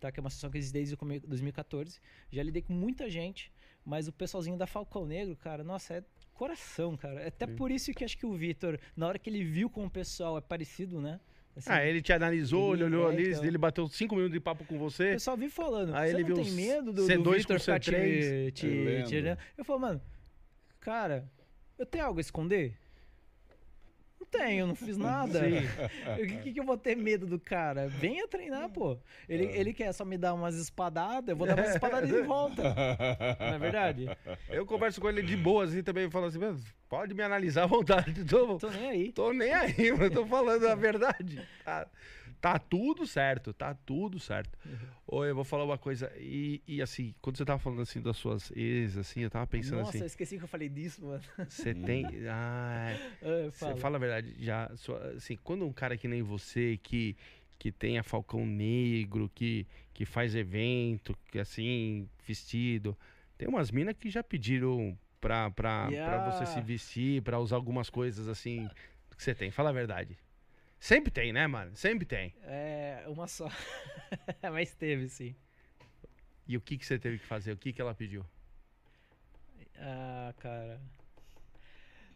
tá? Que é uma associação que existe desde o come- 2014. Já lidei com muita gente, mas o pessoalzinho da Falcão Negro, cara, nossa, é coração, cara. É Até Sim. por isso que acho que o Vitor, na hora que ele viu como o pessoal é parecido, né? Assim, Ah, ele te analisou, ele Ele- olhou é, ali, então. ele bateu cinco minutos de papo com o você. pessoal vive falando. Aí Você ele não viu tem medo do, do C2 Vitor com ficar te, C3? te, Eu te? Eu falo, mano, cara, eu tenho algo a esconder? Não tenho, não fiz nada. O que, que eu vou ter medo do cara? Venha treinar, pô. Ele, ele quer só me dar umas espadadas, eu vou dar umas espadadas de volta. Não é verdade? Eu converso com ele de boa, assim, também falo assim, "Mano, pode me analisar à vontade. Tô, Tô nem aí. tô nem aí, mano. Tô falando a verdade. Tá, tá tudo certo, tá tudo certo. Oi, eu vou falar uma coisa. E, e, assim, quando você tava falando assim das suas ex, assim, eu tava pensando Nossa, eu assim, esqueci que eu falei disso, mano. você tem. Ah, Você fala. a verdade, já, assim, quando um cara que nem você, que, que tem a Falcão Negro, que, que faz evento, que assim, vestido, tem umas minas que já pediram pra, pra, pra Yeah. você se vestir, pra usar algumas coisas assim que você tem. Fala a verdade. Sempre tem, né, mano? Sempre tem. É, uma só. Mas teve, sim. E o que, que você teve que fazer? O que, que ela pediu? Ah, cara.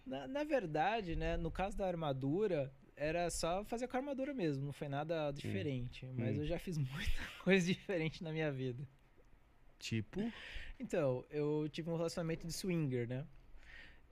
Na, na verdade, né, no caso da armadura, era só fazer com a armadura mesmo, não foi nada diferente. Mas Hum. eu já fiz muita coisa diferente na minha vida. Tipo, Então, eu tive um relacionamento de swinger, né?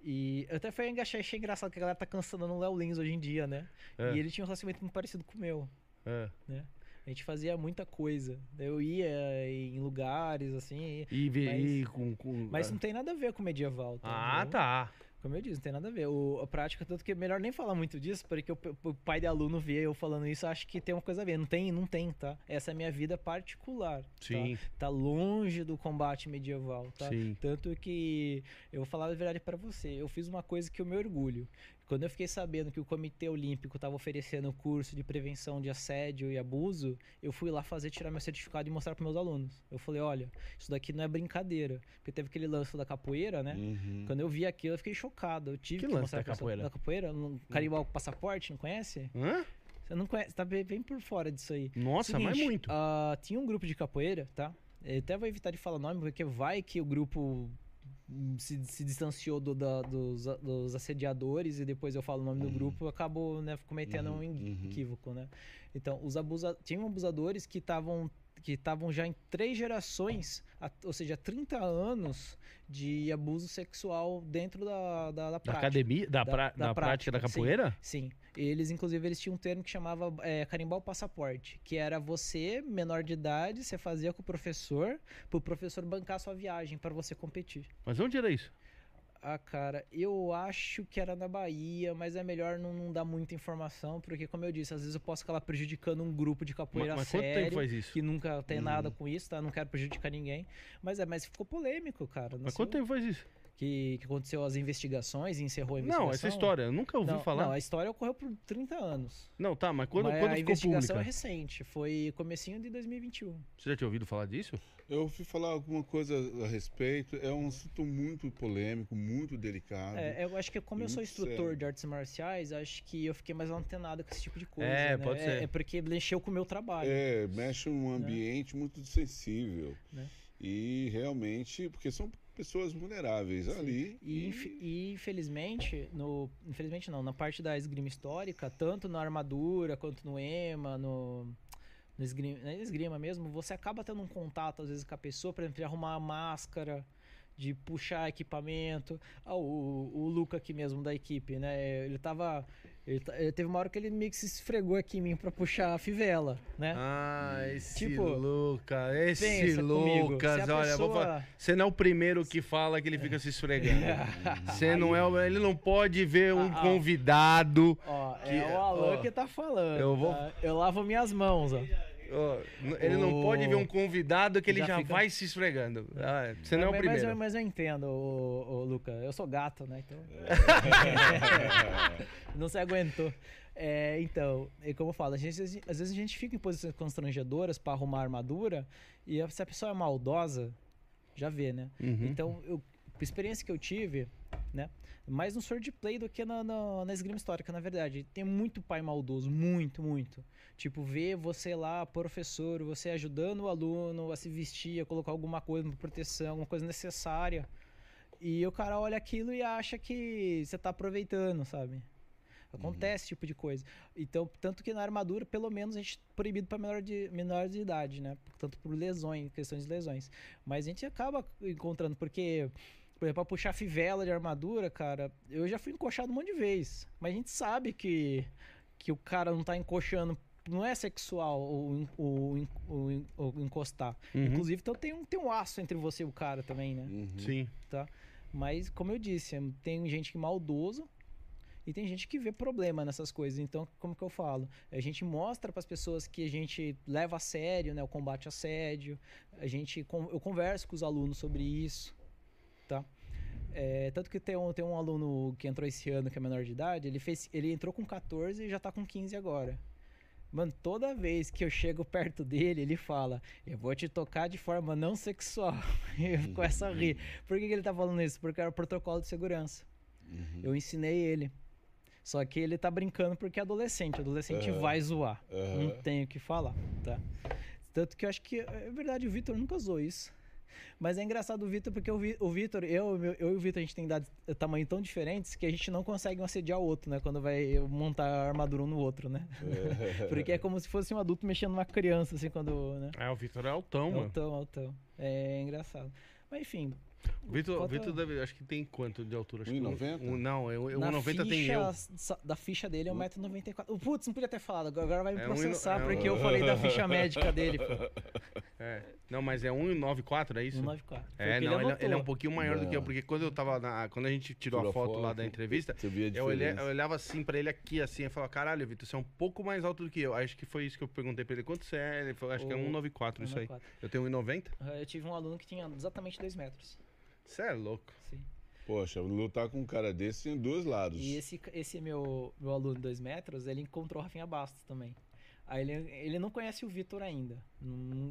E eu até foi achei, achei engraçado que a galera tá cansando no Léo Lins hoje em dia, né? É. E ele tinha um relacionamento muito parecido com o meu. é. A gente fazia muita coisa. Eu ia em lugares, assim. e, Mas- e com, com- Mas não tem nada a ver com medieval. Ah, entendeu? tá. Como eu disse, não tem nada a ver. O, a prática, tanto que é melhor nem falar muito disso, porque o, o pai de aluno vê eu falando isso, acha que tem uma coisa a ver. Não tem, não tem, tá? Essa é a minha vida particular. tá? Sim, Tá longe do combate medieval, tá? sim. Tanto que eu vou falar a verdade pra você. Eu fiz uma coisa que eu me orgulho. Quando eu fiquei sabendo que o Comitê Olímpico estava oferecendo curso de prevenção de assédio e abuso, eu fui lá fazer tirar meu certificado e mostrar para meus alunos. Eu falei, olha, isso daqui não é brincadeira, porque teve aquele lance da capoeira, né? Uhum. Quando eu vi aquilo, eu fiquei chocado. Eu tive Que que, lance mostrar da capoeira? Da capoeira? Um carimbau com passaporte, não conhece? Hã? Você não conhece, tá bem bem por fora disso aí. Nossa, mas Seguinte, muito. ah, tinha um grupo de capoeira, tá? Eu até vou evitar de falar nome, porque vai que o grupo se, se distanciou do- da- dos, dos assediadores e depois eu falo o nome do grupo, eu acabo né, cometendo um uhum. equívoco, né? Então, os abusa tinham abusadores que estavam que estavam já em três gerações, ou seja, 30 anos de abuso sexual dentro da, da, da Da prática. academia? Da, Da- pra- da da prática da prática, sim. capoeira? Sim. Eles, inclusive, eles tinham um termo que chamava é, carimbar o passaporte, que era você, menor de idade, você fazia com o professor, pro professor bancar sua viagem para você competir. Mas onde era isso? Ah, cara, eu acho que era na Bahia, mas é melhor não, não dar muita informação, porque, como eu disse, às vezes eu posso acabar prejudicando um grupo de capoeira mas, mas quanto sério, tempo faz isso? que nunca tem Hum. nada com isso, tá? Não quero prejudicar ninguém. Mas é, mas ficou polêmico, cara. Mas sei quanto tempo faz isso? Que, que aconteceu as investigações e encerrou a investigação. Não, essa história, eu nunca ouvi não, falar. Não, a história ocorreu por 30 anos. Não, tá, mas quando, Mas quando a ficou investigação pública? é recente, foi comecinho de 2021. Você já tinha ouvido falar disso? Eu ouvi falar alguma coisa a respeito. É um assunto muito polêmico, muito delicado. É, eu acho que como eu sou instrutor sério. de artes marciais, acho que eu fiquei mais antenado com esse tipo de coisa. É, né? pode ser. É porque mexeu com o meu trabalho. É, mexe num ambiente muito sensível. Né? E realmente, porque são pessoas vulneráveis ali. E, e, infelizmente, no, infelizmente não, na parte da esgrima histórica, tanto na armadura quanto no EMA, no, no esgrima, na esgrima mesmo, você acaba tendo um contato às vezes com a pessoa, por exemplo, de arrumar a máscara, de puxar equipamento. Ah, o, o Luca aqui mesmo da equipe, né? Ele tava. Ele, ta- ele teve uma hora que ele meio que se esfregou aqui em mim pra puxar a fivela, né? Ah, esse Tipo, Lucas, esse Lucas, se a olha, vou pessoa- falar. Você não é o primeiro que fala que ele fica se esfregando. Você não é, o- ele não pode ver um Ah, ah. convidado. Ó, Que- é o Alan ó, que tá falando. eu vou- tá? Eu lavo minhas mãos, ó. N- ele não O- pode ver um convidado que ele já, Já fica- vai se esfregando. Ah, Você não é o mas, primeiro. Mas, eu- mas eu entendo, ô, ô, Luca. Eu sou gato, né? Então. não se aguentou. É, então, é como eu falo, a gente, às vezes a gente fica em posições constrangedoras pra arrumar armadura e se a pessoa é maldosa, já vê, né? Uhum. Então, eu, a experiência que eu tive, né? Mais no swordplay do que na, na, na esgrima histórica, na verdade. Tem muito pai maldoso, muito, muito. Tipo, ver você lá, professor, você ajudando o aluno a se vestir, a colocar alguma coisa de proteção, alguma coisa necessária. E o cara olha aquilo e acha que você tá aproveitando, sabe? Acontece esse tipo de coisa. Então, tanto que na armadura, pelo menos, a gente é proibido para menor de, menor de idade, né? Tanto por lesões, questões de lesões. Mas a gente acaba encontrando, porque, por exemplo, pra puxar fivela de armadura, cara, eu já fui encoxado um monte de vezes. Mas a gente sabe que, que o cara não tá encoxando. Não é sexual o, o, o, o encostar. Uhum. Inclusive, então tem um, tem um aço entre você e o cara também, né? Uhum. Sim. Mas, como eu disse, tem gente que é maldoso e tem gente que vê problema nessas coisas. Então, como que eu falo? A gente mostra para as pessoas que a gente leva a sério né, o combate ao assédio. A gente, eu converso com os alunos sobre isso, tá? É, tanto que tem um, tem um aluno que entrou esse ano que é menor de idade, ele, fez, ele entrou com 14 e já tá com 15 agora. Mano, toda vez que eu chego perto dele, ele fala: Eu vou te tocar de forma não sexual. E eu começo a rir. Por que, que ele tá falando isso? Porque era o protocolo de segurança. Uhum. Eu ensinei ele. Só que ele tá brincando porque é adolescente. Adolescente Aham. vai zoar. Não tenho o que falar, tá? Tanto que eu acho que, é verdade, o Vitor nunca usou isso. Mas é engraçado o Vitor, porque o, Vi- o Vitor, eu, eu e o Vitor, a gente tem idades, tamanho tão diferentes que a gente não consegue um assediar o outro, né? Quando vai montar a armadura um no outro, né? Porque é como se fosse um adulto mexendo numa criança, assim, quando. Né? É, o Vitor é altão, mano. Altão, altão. É engraçado. Mas enfim. O Vitor, Vitor deve, acho que tem quanto de altura? Acho que 1,90? Um, um, não, é um- na 1,90 tem ficha eu. Da ficha dele é 1,94m. Putz, não podia ter falado. Agora- vai me É processar é um- porque eu falei da ficha médica dele, pô. É. Não, mas é 1,94, é isso? 194. Foi É, o não, ele, ele é um pouquinho maior do que eu, porque quando eu tava na. Quando a gente tirou, Tirou a foto, lá da entrevista, eu, olhei- eu olhava assim pra ele aqui, assim, e falava, caralho, Vitor, você é um pouco mais alto do que eu. Acho que foi isso que eu perguntei pra ele. Quanto você é? Ele falou, acho que é O- 1,94 isso aí. 194. Eu tenho 1,90? Ah, Eu tive um aluno que tinha exatamente 2 metros. Você é louco. Sim. Poxa, lutar com um cara desse tem dois lados. E esse, esse meu, meu aluno de 2 metros, ele encontrou o Rafinha Bastos também. Aí ele, ele não conhece o Vitor ainda,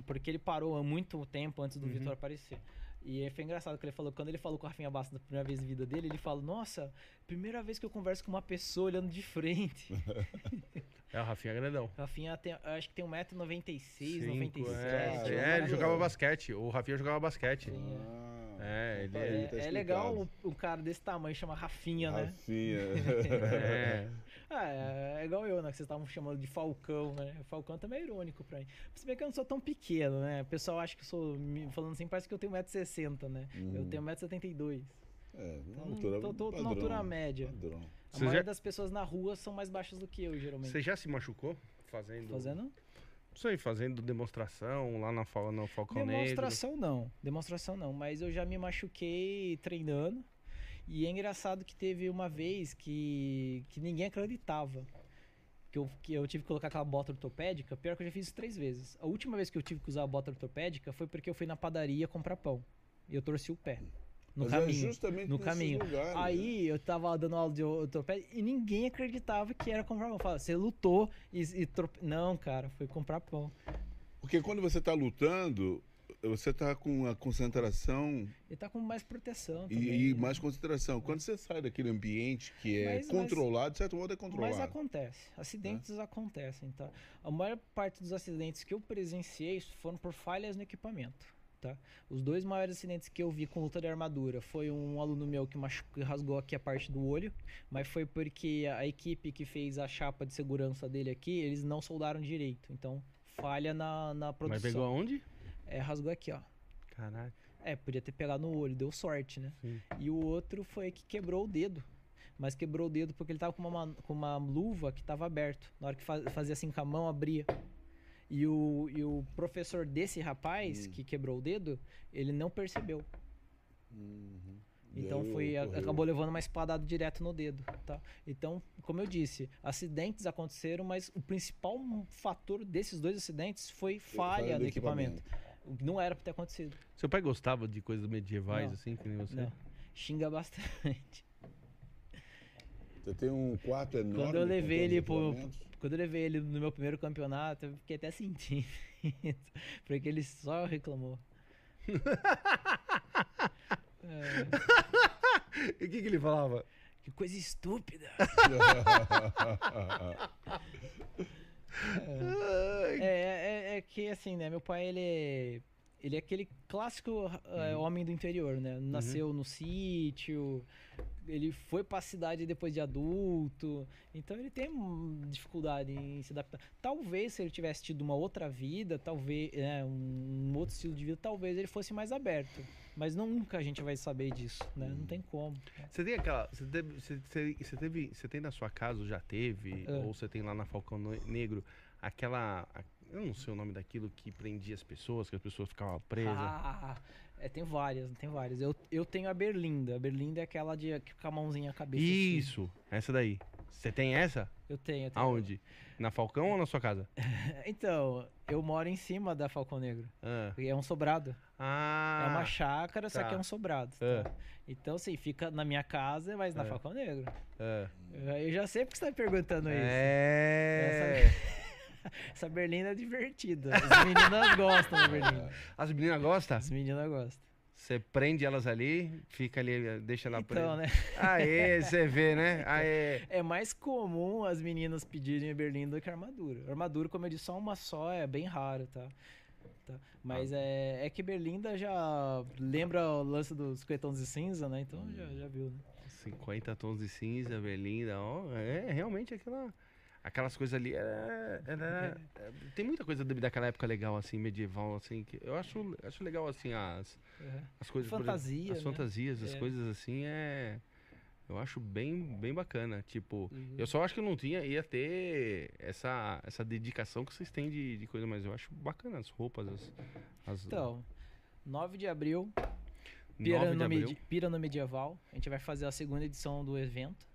porque ele parou há muito tempo antes do Uhum. Vitor aparecer. E aí foi engraçado que ele falou, quando ele falou com o Rafinha Bastos na primeira vez na vida dele, ele falou, nossa, primeira vez que eu converso com uma pessoa olhando de frente. É, o Rafinha é grandão. O Rafinha tem, acho que tem 1,96m, Cinco, 97 é, é, é, ele é. jogava basquete. O Rafinha jogava basquete. Sim, Ah, É, ele tá é- aí, É, tá é legal o, o cara desse tamanho chama Rafinha, né? Rafinha. É. Ah, é, é igual eu, né? Que vocês estavam chamando de Falcão, né? Falcão também é irônico pra mim. Se bem que eu não sou tão pequeno, né? O pessoal acha que eu sou. me- Falando assim, parece que eu tenho 1,60m, né? Eu Uhum. tenho 1,72m. É, Então, uma altura tô- tô- tô na padrão, altura média. Padrão. A Você maioria já- das pessoas na rua são mais baixas do que eu, geralmente. Você já se machucou fazendo. Fazendo? Isso aí, fazendo demonstração lá na, no Falcão Negro. Demonstração não. Demonstração não. Mas eu já me machuquei treinando. E é engraçado que teve uma vez que, que ninguém acreditava. Que eu, que eu tive que colocar aquela bota ortopédica. Pior que eu já fiz isso três vezes. A última vez que eu tive que usar a bota ortopédica foi porque eu fui na padaria comprar pão. E eu torci o pé. No Mas é caminho. justamente no caminho. lugares, né? Aí eu tava dando aula de ortopédia e ninguém acreditava que era comprar pão. Falava, você lutou e, e trope... Não, cara, foi comprar pão. Porque quando você está lutando, você está com uma concentração Ele tá com mais proteção e, também. e mais concentração. Quando você sai daquele ambiente que é Mas- mas- controlado, de certo modo é Mas controlado. acontece. Acidentes acontecem, tá? A maior parte dos acidentes que eu presenciei foram por falhas no equipamento, tá? Os dois maiores acidentes que eu vi com luta de armadura foi um aluno meu que, rasgou aqui a parte do olho, mas foi porque a equipe que fez a chapa de segurança dele aqui, eles não soldaram direito. Então, falha na, na Mas produção. pegou aonde? É, rasgou aqui, ó. Caralho. É, podia ter pegado no olho, deu sorte, né? Sim. E o outro foi que quebrou o dedo. Mas quebrou o dedo porque ele tava com uma, ma- com uma luva que tava aberto. Na hora que fa- fazia assim com a mão, abria. E o, e o professor desse rapaz Hum. que quebrou o dedo, ele não percebeu. Uhum. Então foi, ocorreu. acabou levando uma espadada direto no dedo, tá? Então, como eu disse, acidentes aconteceram, mas o principal fator desses dois acidentes foi falha do no equipamento. O que Não era pra ter acontecido. Seu pai gostava de coisas medievais, Não. assim, que nem você? Não. Xinga bastante. Você tem um quarto enorme. Quando eu levei ele pro, quando eu levei ele no meu primeiro campeonato, eu fiquei até sentindo. porque ele só reclamou. É, E o que, que ele falava? que coisa estúpida. É, é, é que assim, né? Meu pai, ele é, ele é aquele clássico é, homem do interior, né? Nasceu no sítio, ele foi pra cidade depois de adulto, então ele tem dificuldade em se adaptar. Talvez se ele tivesse tido uma outra vida, talvez, né, um outro estilo de vida, talvez ele fosse mais aberto. Mas nunca a gente vai saber disso, né? Não tem como. Você tem aquela. Você teve, você, teve. Você tem na sua casa, ou já teve, É. ou você tem lá na Falcão Negro, aquela. a- Eu não sei o nome daquilo que prendia as pessoas, que as pessoas ficavam presas. Ah, é, tem várias, tem várias. Eu, eu tenho a Berlinda. A Berlinda é aquela de que com a mãozinha na cabeça. assim. Isso, essa daí. Você tem essa? Eu tenho, eu tenho. Aonde? Na Falcão ou na sua casa? Então, eu moro em cima da Falcão Negro. Ah, E é um sobrado. Ah, é uma chácara, só tá. que é um sobrado. Tá? Então, assim, fica na minha casa, mas na É. Falcão Negro. é. Eu já sei porque você tá me perguntando isso. É. Essa berlinda é divertida. As meninas gostam da berlinda. As meninas gostam? As meninas gostam. Você prende elas ali, fica ali, deixa ela Então, presa. né? Aê, você vê, né? Aê. É mais comum as meninas pedirem berlinda do que armadura. Armadura, como eu disse, só uma só é bem raro, tá? Tá. Mas é, é que berlinda já lembra o lance dos 50 tons de cinza, né? Então já, já viu, né? 50 tons de cinza, berlinda, ó. É realmente aquela. Aquelas coisas ali. Era, era- é, tem muita coisa da- daquela época legal, assim, medieval, assim. Que eu acho, acho legal, assim, as, Uhum. as coisas. por exemplo, Fantasia, As né? fantasias, as É. coisas assim, é. Eu acho bem, bem bacana. Tipo, Uhum. eu só acho que eu não tinha, ia ter essa, essa dedicação que vocês têm de, de coisa, mas eu acho bacana as roupas, as. as Então, 9 de abril, 9 Pira de no, abril. Pira no Medieval. A gente vai fazer a segunda edição do evento,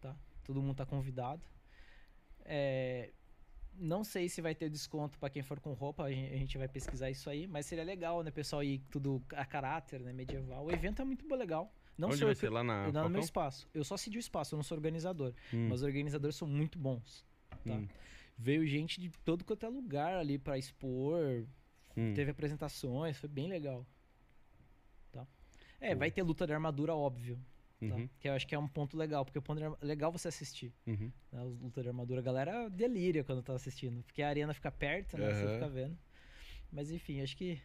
tá? Todo mundo tá convidado. É, não sei se vai ter desconto pra quem for com roupa, a gen- a gente vai pesquisar isso aí, mas seria legal, né, pessoal, ir tudo a caráter, né, medieval. O evento é muito legal. Não Onde sou vai eu que- ser? Lá na não no Falcão? meu espaço. Eu só cedi o espaço, eu não sou organizador. Hum, Mas os organizadores são muito bons, tá? hum, Veio gente de todo quanto é lugar ali pra expor, hum. Teve apresentações, foi bem legal. Tá? É, Pô. vai ter luta de armadura, óbvio. Tá? Uhum, Que eu acho que é um ponto legal, porque o ponto arma- legal você assistir. uhum. Né? Os luta de armadura, a galera delíria quando tá assistindo. Porque a arena fica perto, né? Você Aham. fica vendo. Mas enfim, acho que.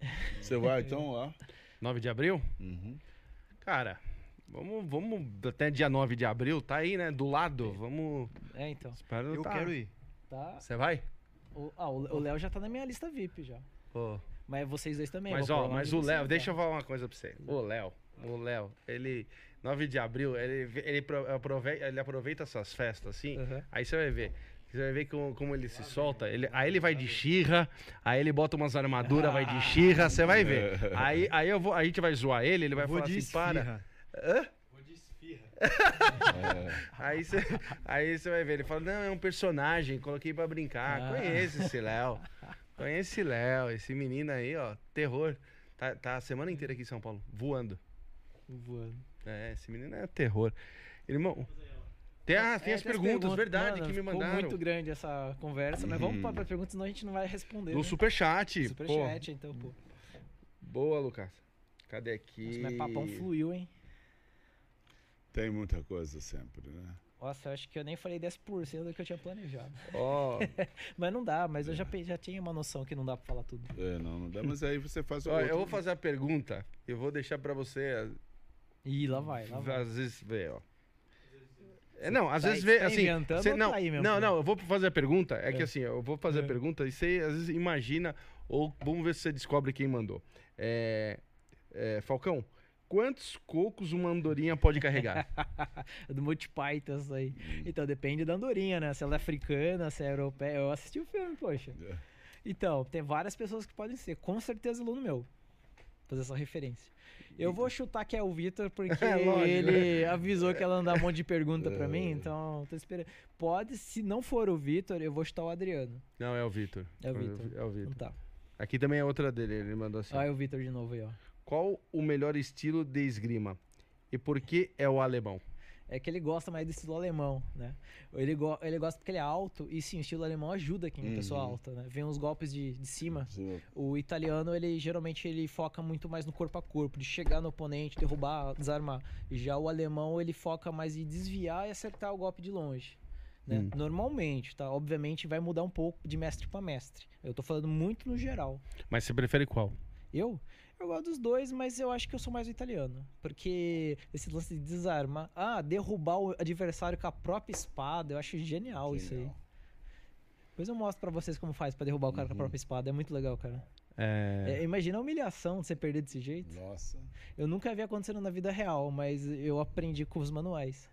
Você vai então lá? 9 de abril? Uhum. Cara, vamos, vamos até dia 9 de abril, tá aí, né? Do lado. Vamos. É, então. Espero Eu tá. quero ir. Tá. Você vai? O, ah, o Léo já tá na minha lista VIP já. Pô. Mas vocês dois também. Mas ó, mas o Léo, deixa eu falar uma coisa pra você. O Léo, o Léo, ele. 9 de abril, ele, ele, pro- aproveita, ele aproveita essas festas assim. Aham. Aí você vai ver. Você vai ver como, como ele se solta. Ele, aí ele vai de xirra, aí ele bota umas armaduras, vai de xirra, você vai ver. Aí, aí eu vou, a gente vai zoar ele, ele vai Vou falar de assim, para. esfirra. Hã? Vou de esfirra. Aí você aí você vai ver, ele fala, não, é um personagem, coloquei pra brincar. Ah. Conheço esse Léo. Conheço esse Léo, esse menino aí, ó, terror. Tá, tá a semana inteira aqui em São Paulo, voando. Voando. É, esse menino é terror. Irmão, tem, ah, tem É, as perguntas, verdade, Mano, que me ficou mandaram. muito grande essa conversa, mas vamos para pra perguntas, senão a gente não vai responder. No né? superchat. Superchat, então, pô. Pô, boa, Lucas. Cadê aqui? Nossa, mas papão fluiu, hein? Tem muita coisa sempre, né? Nossa, eu acho que eu nem falei 10% do que eu tinha planejado. Ó, Mas não dá, mas eu já, pe- já tinha uma noção que não dá pra falar tudo. É, não, não dá, mas aí você faz o outro. eu vou fazer a pergunta, eu vou deixar pra você, Ih, lá vai, lá vai. às vezes, ver, ó. É, não, às tá- vezes vê, assim, inventando cê- não, tá aí mesmo? não, não, eu vou fazer a pergunta, é, que É. assim, eu vou fazer a É. pergunta e você às vezes imagina, ou vamos ver se você descobre quem mandou. É, é, Falcão, quantos cocos uma andorinha pode carregar? do Monty Python isso aí. Então, depende da andorinha, né? Se ela é africana, se é europeia. Eu assisti o filme, poxa. É. Então, tem várias pessoas que podem ser. Com certeza aluno meu. Fazer essa referência. Eu vou chutar que é o Vitor, porque É, lógico. ele avisou que ela mandar um monte de pergunta pra mim, então tô esperando. Pode, se não for o Vitor, eu vou chutar o Adriano. não, é o Vitor. É o Vitor. É o Então Vitor. tá. Aqui também é outra dele, ele mandou assim. Olha o Vitor de novo aí, ó. Qual o melhor estilo de esgrima? E por que é o alemão? É que ele gosta mais do estilo alemão, né? Ele, go ele gosta porque ele é alto, e sim, o estilo alemão ajuda quem é pessoa Uhum. alta, né? Vem uns golpes de, de cima. Sim. O italiano, ele geralmente ele foca muito mais no corpo a corpo, de chegar no oponente, derrubar, desarmar. E já o alemão, ele foca mais em desviar e acertar o golpe de longe. Né? Hum. Normalmente, tá? Obviamente vai mudar um pouco de mestre para mestre. Eu tô falando muito no geral. Mas você prefere qual? Eu? Eu gosto dos dois, mas eu acho que eu sou mais o italiano. Porque esse lance de desarmar. Ah, derrubar o adversário com a própria espada, eu acho genial, isso aí. Genial. Depois eu mostro pra vocês como faz pra derrubar o cara com a Uhum. própria espada. É muito legal, cara. É, É, imagina a humilhação de você perder desse jeito. Nossa. Eu nunca vi acontecendo na vida real, mas eu aprendi com os manuais.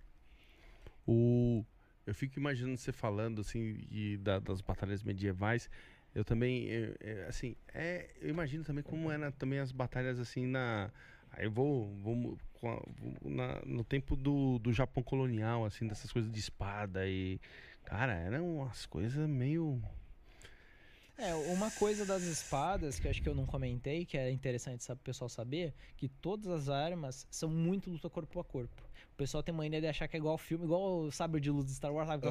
o, eu fico imaginando você falando assim e da- das batalhas medievais. Eu também, é, é, assim, é, eu imagino também como eram também as batalhas assim na. Aí eu vou, vou, a- vou na- no tempo do, do Japão colonial, assim, dessas coisas de espada e. Cara, eram umas coisas meio. É, uma coisa das espadas que eu acho que eu não comentei, que é interessante o pessoal saber, que todas as armas são muito luta corpo a corpo. O pessoal tem mania de achar que é igual filme, igual o sabre de luz de Star Wars, sabe?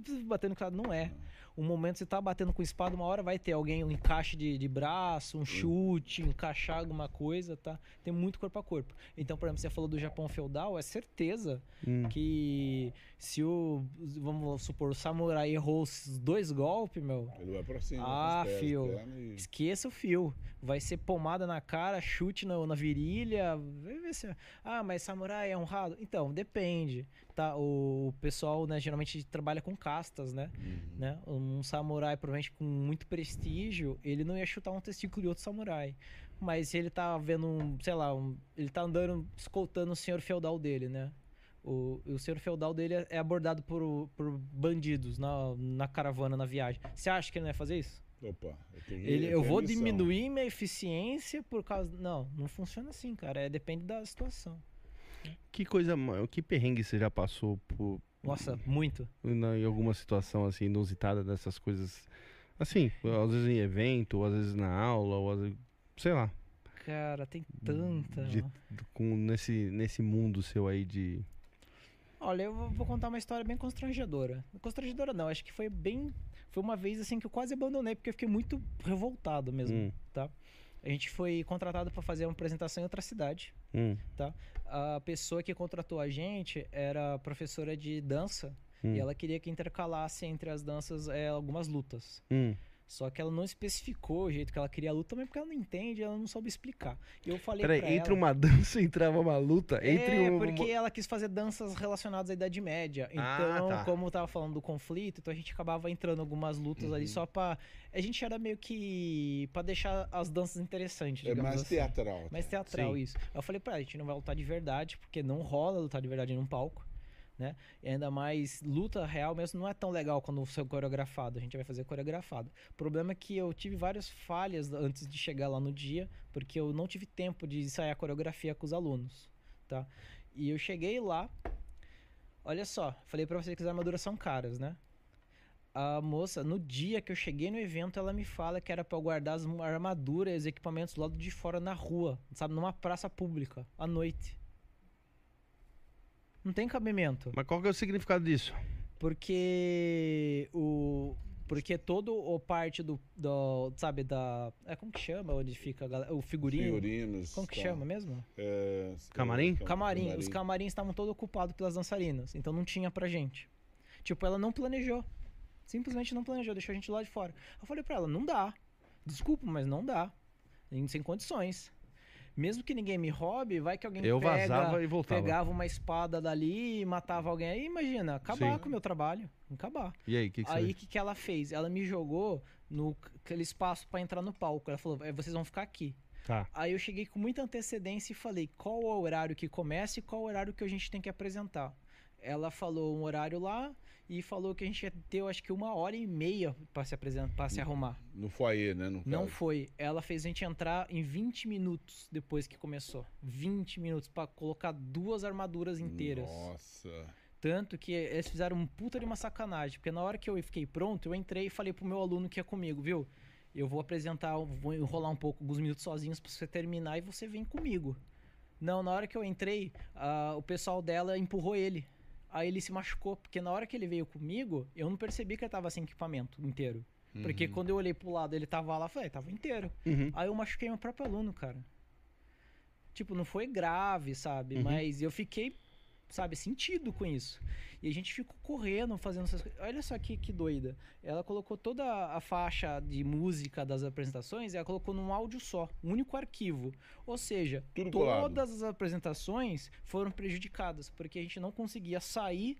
Pss, batendo com não é. Um momento você tá batendo com espada, uma hora vai ter alguém, um encaixe de, de braço, um chute, encaixar alguma coisa, tá? Tem muito corpo a corpo. Então, por exemplo, você falou do Japão feudal, é certeza Hum. que se o, vamos supor, o samurai errou os dois golpes, meu, Ele vai pra cima. Ah, pés, fio. e- Esqueça o fio. Vai ser pomada na cara, chute na, na virilha. Ah, mas samurai é honrado? Então, depende. Tá? O pessoal, né, geralmente trabalha com castas, né? Uhum. né? Um samurai, provavelmente com muito prestígio, ele não ia chutar um testículo de outro samurai. Mas se ele tá vendo um, sei lá, um- ele tá andando, escoltando o senhor feudal dele, né? O, o senhor feudal dele é- abordado por, por bandidos na, na caravana, na viagem. Você acha que ele não ia fazer isso? Opa, eu, tenho, Ele, eu vou diminuir minha eficiência por causa. Não, não funciona assim, cara. É, depende da situação. Que coisa. Que perrengue você já passou por, Nossa, muito. na- em alguma situação assim inusitada dessas coisas? Assim, às vezes em evento, ou às vezes na aula, ou às vezes, sei lá, Cara, tem tanta. de- com nesse nesse mundo seu aí de Olha, eu vou- contar uma história bem constrangedora. Constrangedora não, acho que foi bem. Foi uma vez assim que eu quase abandonei, porque eu fiquei muito revoltado mesmo. Hum, A gente foi contratado para fazer uma apresentação em outra cidade. Hum, A pessoa que contratou a gente era professora de dança hum, e ela queria que intercalasse entre as danças eh, algumas lutas. hum. Só que ela não especificou o jeito que ela queria a luta, também porque ela não entende, ela não soube explicar. E eu falei Peraí, pra entre ela, uma dança entrava uma luta? Entre é, um, porque ela quis fazer danças relacionadas à Idade Média. Ah, Então, tá. como eu tava falando do conflito, então a gente acabava entrando algumas lutas Uhum. ali só pra... A gente era meio que... pra deixar as danças interessantes, É mais assim. teatral. Mais teatral, Sim. isso. Eu falei pra ela, a gente não vai lutar de verdade, porque não rola lutar de verdade num palco, né? E ainda mais, luta real mesmo não é tão legal quando você é coreografado, a gente vai fazer coreografado. O problema é que eu tive várias falhas antes de chegar lá no dia, porque eu não tive tempo de ensaiar a coreografia com os alunos, tá? E eu cheguei lá, olha só, falei pra vocês que as armaduras são caras, né? A moça, no dia que eu cheguei no evento, ela me fala que era pra eu guardar as armaduras e os equipamentos do lado de fora na rua, sabe? Numa praça pública, à noite. Não tem cabimento. Mas qual que é o significado disso? Porque o. Porque todo o parte do, do. Sabe, da. É como que chama? Onde fica a galera- o figurino? Figurinos. Como que tá. chama mesmo? É, Camarim? é, Camarim. Os camarins estavam todos ocupados pelas dançarinas. Então não tinha pra gente. Tipo, ela não planejou. Simplesmente não planejou, deixou a gente lá de fora. Eu falei pra ela, não dá. Desculpa, mas não dá. Em- Sem condições. Mesmo que ninguém me roube, vai que alguém Eu pega, vazava e voltava. pegava uma espada dali e matava alguém. Aí imagina, acabar Sim. com o meu trabalho. Acabar. E aí, o que, que Aí o que, que ela fez? Ela me jogou no aquele espaço pra entrar no palco. Ela falou: "É, vocês vão ficar aqui. Tá. Aí eu cheguei com muita antecedência e falei qual é o horário que começa e qual é o horário que a gente tem que apresentar. Ela falou um horário lá e falou que a gente ia ter, eu acho que uma hora e meia pra se apresentar, para se arrumar. No foyer, né? No Não foi. Ela fez a gente entrar em 20 minutos depois que começou. 20 minutos pra colocar duas armaduras inteiras. Nossa. Tanto que eles fizeram um puta de uma sacanagem. Porque na hora que eu fiquei pronto, eu entrei e falei pro meu aluno que é comigo, viu? Eu vou apresentar, vou enrolar um pouco, alguns minutos sozinhos pra você terminar e você vem comigo. Não, na hora que eu entrei, ah, o pessoal dela empurrou ele. Aí ele se machucou, porque na hora que ele veio comigo, eu não percebi que ele tava sem equipamento inteiro. Porque Uhum. quando eu olhei pro lado, ele tava lá, falei, tava inteiro. Uhum. Aí eu machuquei meu próprio aluno, cara. Tipo, não foi grave, sabe? Uhum. Mas eu fiquei, sabe, sentido com isso. E a gente ficou correndo, fazendo essas coisas. Olha só que, que doida. Ela colocou toda a faixa de música das apresentações e ela colocou num áudio só, um único arquivo. Ou seja, Tudo colado. todas as apresentações foram prejudicadas, porque a gente não conseguia sair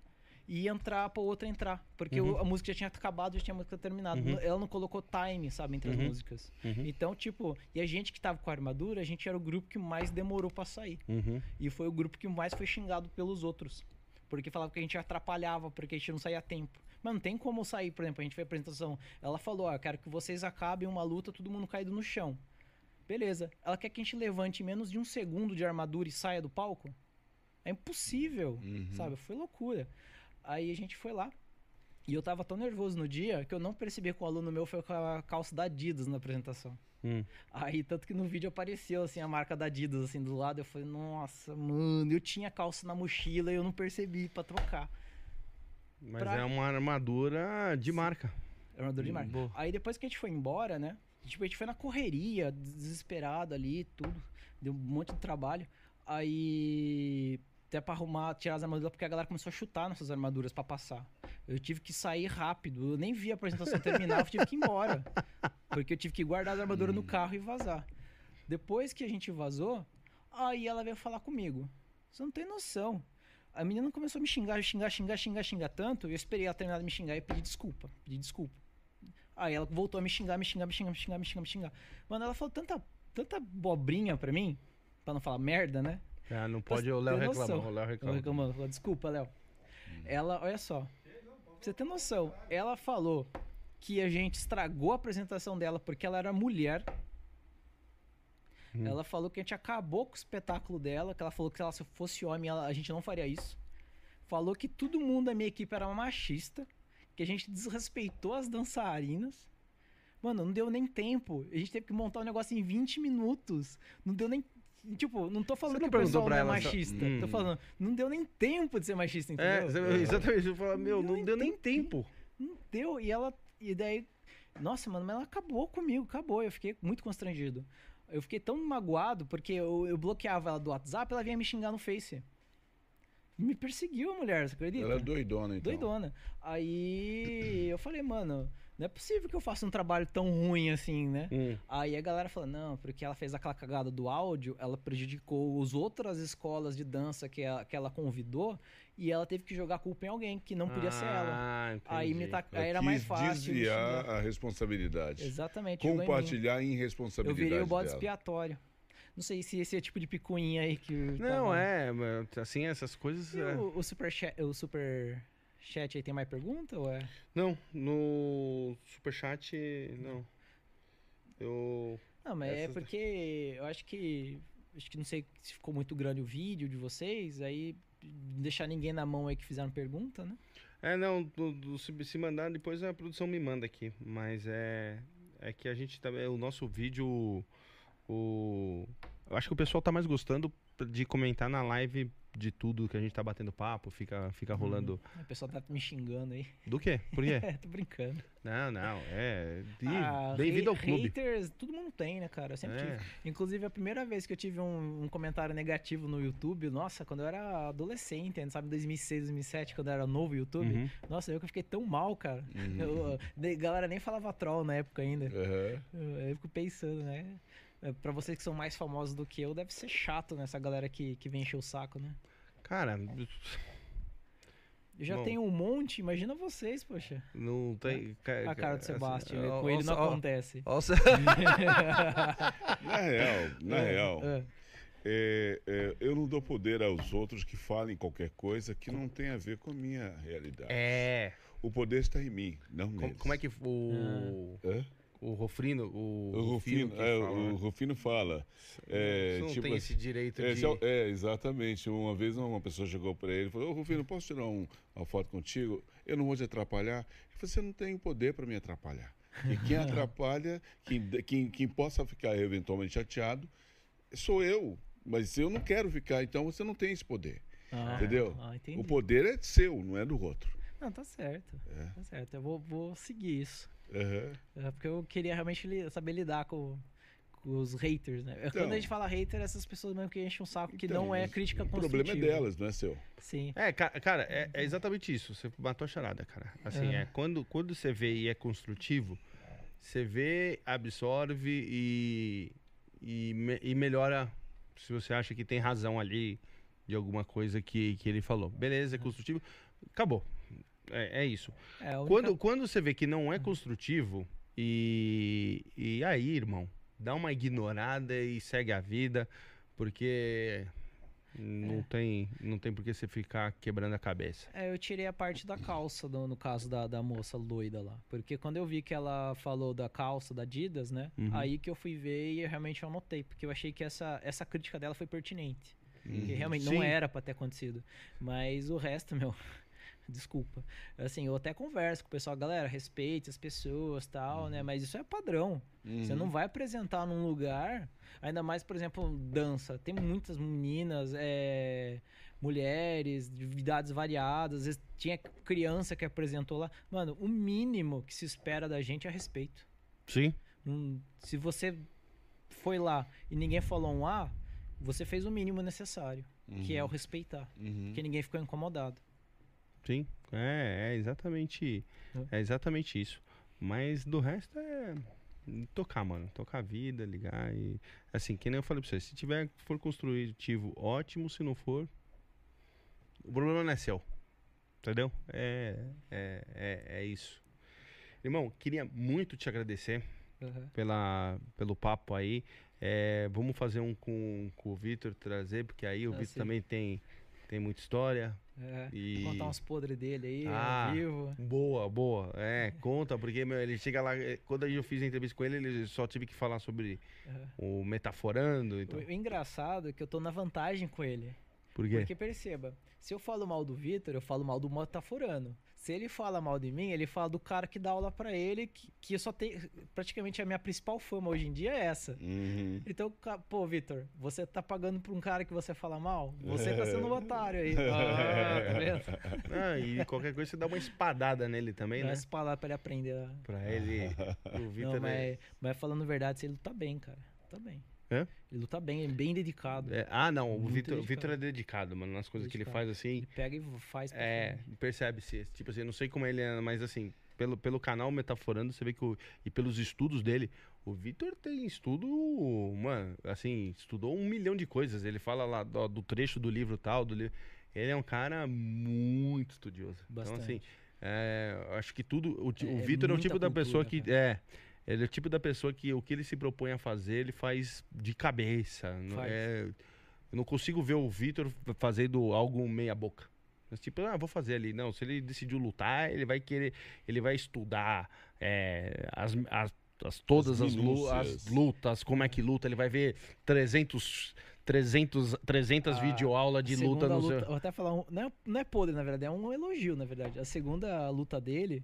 e entrar pra outra entrar. Porque Uhum. a música já tinha acabado, já tinha a música terminado. Uhum. Ela não colocou time, sabe, entre Uhum. as músicas. Uhum. Então, tipo, e a gente que tava com a armadura, a gente era o grupo que mais demorou pra sair. Uhum. E foi o grupo que mais foi xingado pelos outros. Porque falava que a gente atrapalhava, porque a gente não saía a tempo. Mas não tem como sair, por exemplo, a gente fez a apresentação. Ela falou, ó, quero que vocês acabem uma luta, todo mundo caído no chão. Beleza. Ela quer que a gente levante menos de um segundo de armadura e saia do palco? É impossível, Uhum. sabe? Foi loucura. Aí a gente foi lá. E eu tava tão nervoso no dia que eu não percebi que o aluno meu foi com a calça da Adidas na apresentação. Hum. Aí, tanto que no vídeo apareceu, assim, a marca da Adidas, assim, do lado. Eu falei, nossa, mano, eu tinha calça na mochila e eu não percebi pra trocar. Mas Pra- é uma armadura de marca. Armadura de marca. Boa. Aí depois que a gente foi embora, né? Tipo, a gente foi na correria, desesperado ali, tudo. Deu um monte de trabalho. Aí. Até pra arrumar, tirar as armaduras, porque a galera começou a chutar nossas armaduras pra passar. Eu tive que sair rápido. Eu nem vi a apresentação terminar, eu tive que ir embora. Porque eu tive que guardar as armaduras no carro e vazar. Depois que a gente vazou, aí ela veio falar comigo. Você não tem noção. A menina começou a me xingar, xingar, xingar, xingar, xingar tanto. Eu esperei ela terminar de me xingar e pedi desculpa. Pedi desculpa. Aí ela voltou a me xingar, me xingar, me xingar, me xingar, me xingar, me xingar. Mano, ela falou tanta, tanta bobrinha pra mim, pra não falar merda, né? Ah, não pode o Léo reclamar. O Léo reclamando, desculpa, Léo. Ela, olha só. Pra você ter noção, ela falou que a gente estragou a apresentação dela porque ela era mulher. Hum. Ela falou que a gente acabou com o espetáculo dela, que ela falou que se ela fosse homem, ela- a gente não faria isso. Falou que todo mundo da minha equipe era machista, que a gente desrespeitou as dançarinas. Mano, não deu nem tempo. A gente teve que montar um negócio em 20 minutos. Não deu nem. Tipo, não tô falando não que o pessoal pra não é machista. Hum. Tô falando, não deu nem tempo de ser machista, É, entendeu? você- exatamente. Eu falo, meu, Não não deu nem tempo. Não deu. E ela. E daí. Nossa, mano, mas ela acabou comigo, acabou. Eu fiquei muito constrangido. Eu fiquei tão magoado porque eu, eu bloqueava ela do WhatsApp ela vinha me xingar no Face. Me perseguiu a mulher, você acredita? Ela é doidona, então. Doidona. Aí eu falei, mano, não é possível que eu faça um trabalho tão ruim assim, né? Hum. Aí a galera falou, não, porque ela fez aquela cagada do áudio, ela prejudicou as outras escolas de dança que ela, que ela convidou e ela teve que jogar a culpa em alguém, que não podia ser ela. Ah, Aí, me entendi. ta... Ela aí era mais fácil. desviar a responsabilidade. Exatamente. em. Compartilhar a Eu irresponsabilidade virei o bode dela. expiatório. Não sei se esse é o tipo de picuinha aí que. Não, tava- é, mas, assim, essas coisas. É- o, o super o super chat aí tem mais pergunta ou é? Não, no superchat, não. Eu. Não, mas é Essas- porque eu acho que. Acho que não sei se ficou muito grande o vídeo de vocês, aí deixar ninguém na mão aí que fizeram pergunta, né? É, não, do, do- se, se mandar, depois a produção me manda aqui. Mas é. É que a gente também. O nosso vídeo. O. Eu acho que o pessoal tá mais gostando de comentar na live de tudo que a gente tá batendo papo, fica, fica rolando. O pessoal tá me xingando aí. Do quê? Por quê? É, tô brincando. não, não, é. de- Ah, Bem-vindo ao clube. Haters, todo mundo tem, né, cara? Eu sempre É. tive. Inclusive, a primeira vez que eu tive um, um comentário negativo no YouTube, nossa, quando eu era adolescente, né, sabe, 2006, 2007, quando eu era novo YouTube, Uhum. nossa, eu que fiquei tão mal, cara. Uhum. Eu, a galera nem falava troll na época ainda. Aham. Eu, eu fico pensando, né? É, Pra vocês que são mais famosos do que eu, deve ser chato, né? Essa galera que, que vem encher o saco, né? Cara, Eu já Bom. tenho um monte, imagina vocês, poxa. não tem. A cara do assim, Sebastião, ó, com ó, ele não ó, acontece. ó, ó, Na real, na real, É. é, é, eu não dou poder aos outros que falem qualquer coisa que não tem a ver com a minha realidade. É. O poder está em mim, não Como, neles. como é que o. Hã? O Rofrino. O, O Rufino, que é, fala, o né? Rufino fala. é, Você não tipo tem assim, esse direito É, de. é, exatamente. Uma vez uma pessoa chegou para ele e falou: Ô Rufino, posso tirar um- uma foto contigo? Eu não vou te atrapalhar. Ele falou: Você não tem poder para me atrapalhar. E quem atrapalha, quem, quem, quem possa ficar eventualmente chateado, sou eu. Mas eu não quero ficar, então você não tem esse poder. Ah, Entendeu? Ah. O poder é seu, não é do outro. Não, tá certo. É. Tá certo. Eu vou, vou seguir isso. Aham. É, porque eu queria realmente li- saber lidar com, com os haters, né? Quando Então. a gente fala hater, essas pessoas mesmo que enchem um saco, que Então, não é mas crítica O construtiva. problema é delas, não é seu. Sim. É, ca- cara, é, é exatamente isso. Você matou a charada, cara. Assim, É. é, quando, quando você vê e é construtivo, você vê, absorve e, e, me- e melhora se você acha que tem razão ali de alguma coisa que, que ele falou. Beleza, é construtivo. acabou. É, é isso. É, única- Quando, quando você vê que não é construtivo, e, e aí, irmão, dá uma ignorada e segue a vida, porque não, tem, não tem por que você ficar quebrando a cabeça. É, eu tirei a parte da calça, do- no caso da, da moça loida lá. Porque quando eu vi que ela falou da calça da Adidas, né? Uhum. Aí que eu fui ver e eu realmente anotei. Porque eu achei que essa, essa crítica dela foi pertinente. Que realmente Sim. não era pra ter acontecido. Mas o resto, meu. Desculpa. Assim, eu até converso com o pessoal, galera, respeite as pessoas tal, né? Mas isso é padrão. Você não vai apresentar num lugar, ainda mais, por exemplo, dança. Tem muitas meninas, é, mulheres, de idades variadas. Às vezes tinha criança que apresentou lá. Mano, o mínimo que se espera da gente é respeito. Sim. Se você foi lá e ninguém falou um A, você fez o mínimo necessário, que é o respeitar. Uhum. Porque ninguém ficou incomodado. Sim, é, é exatamente, é exatamente isso. Mas do resto é tocar, mano, tocar a vida, ligar e assim, que nem eu falei pra você, se tiver for construtivo, ótimo, se não for, o problema não é seu. Entendeu? É é, é, é isso. Irmão, queria muito te agradecer pela, pelo papo aí. É, vamos fazer um com, com o Vitor trazer, porque aí o Ah, Vitor também tem, tem muita história. É, E- Contar uns podres dele aí, Ah, ao vivo. Boa, boa. É, conta, porque meu, ele chega lá. eh, Quando eu fiz a entrevista com ele, ele só tive que falar sobre Aham. o metaforando. Então, O engraçado é que eu tô na vantagem com ele. por quê? Porque perceba, se eu falo mal do Vitor, eu falo mal do metaforando. Se ele fala mal de mim, ele fala do cara que dá aula pra ele, que, que eu só tenho. Praticamente a minha principal fama hoje em dia é essa. Uhum. Então, pô, Vitor, você tá pagando pra um cara que você fala mal? Você tá sendo um otário aí. Ah, tá vendo? Ah, e qualquer coisa você dá uma espadada nele também, Dá né? essa palavra pra ele aprender. a- Pra ele. O Vitor é. mas, mas falando a verdade, ele luta bem, cara. Luta bem. É? Ele luta bem, é bem dedicado. é- Ah, não. O Vitor, o dedicado. Vitor é dedicado, mano. Nas coisas que ele Dedicado. faz assim. Ele pega e faz. É, percebe-se. Tipo assim, não sei como ele é, mas assim, pelo, pelo canal Metaforando, você vê que o, e pelos estudos dele, o Vitor tem estudo, mano, assim, estudou um milhão de coisas. Ele fala lá do, do trecho do livro tal, do livro. Ele é um cara muito estudioso. Então, Bastante. assim, é, acho que tudo. O, ti- o É, Vitor é o tipo da pessoa cultura, que. É. Ele é o tipo da pessoa que o que ele se propõe a fazer, ele faz de cabeça. Não Faz. é- eu não consigo ver o Vitor fazendo algo meia boca. Mas, tipo, ah, vou fazer ali. Não, se ele decidiu lutar, ele vai querer. Ele vai estudar é, as, as, as- todas As as, lutas, como é que luta. Ele vai ver 300, 300, 300 A videoaulas de luta no seu. luta- Vou até falar, um, não, é, não é podre, na verdade, é um elogio, na verdade. A segunda luta dele,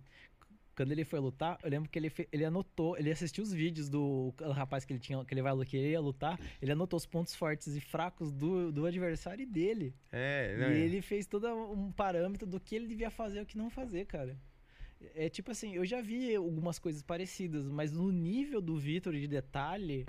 quando ele foi lutar, eu lembro que ele, ele anotou, ele assistiu os vídeos do rapaz que ele tinha, que ele vai que ele ia lutar, ele anotou os pontos fortes e fracos do, do adversário e dele. É, E né? ele fez todo um parâmetro do que ele devia fazer e o que não fazer, cara. É tipo assim, eu já vi algumas coisas parecidas, mas no nível do Vitor de detalhe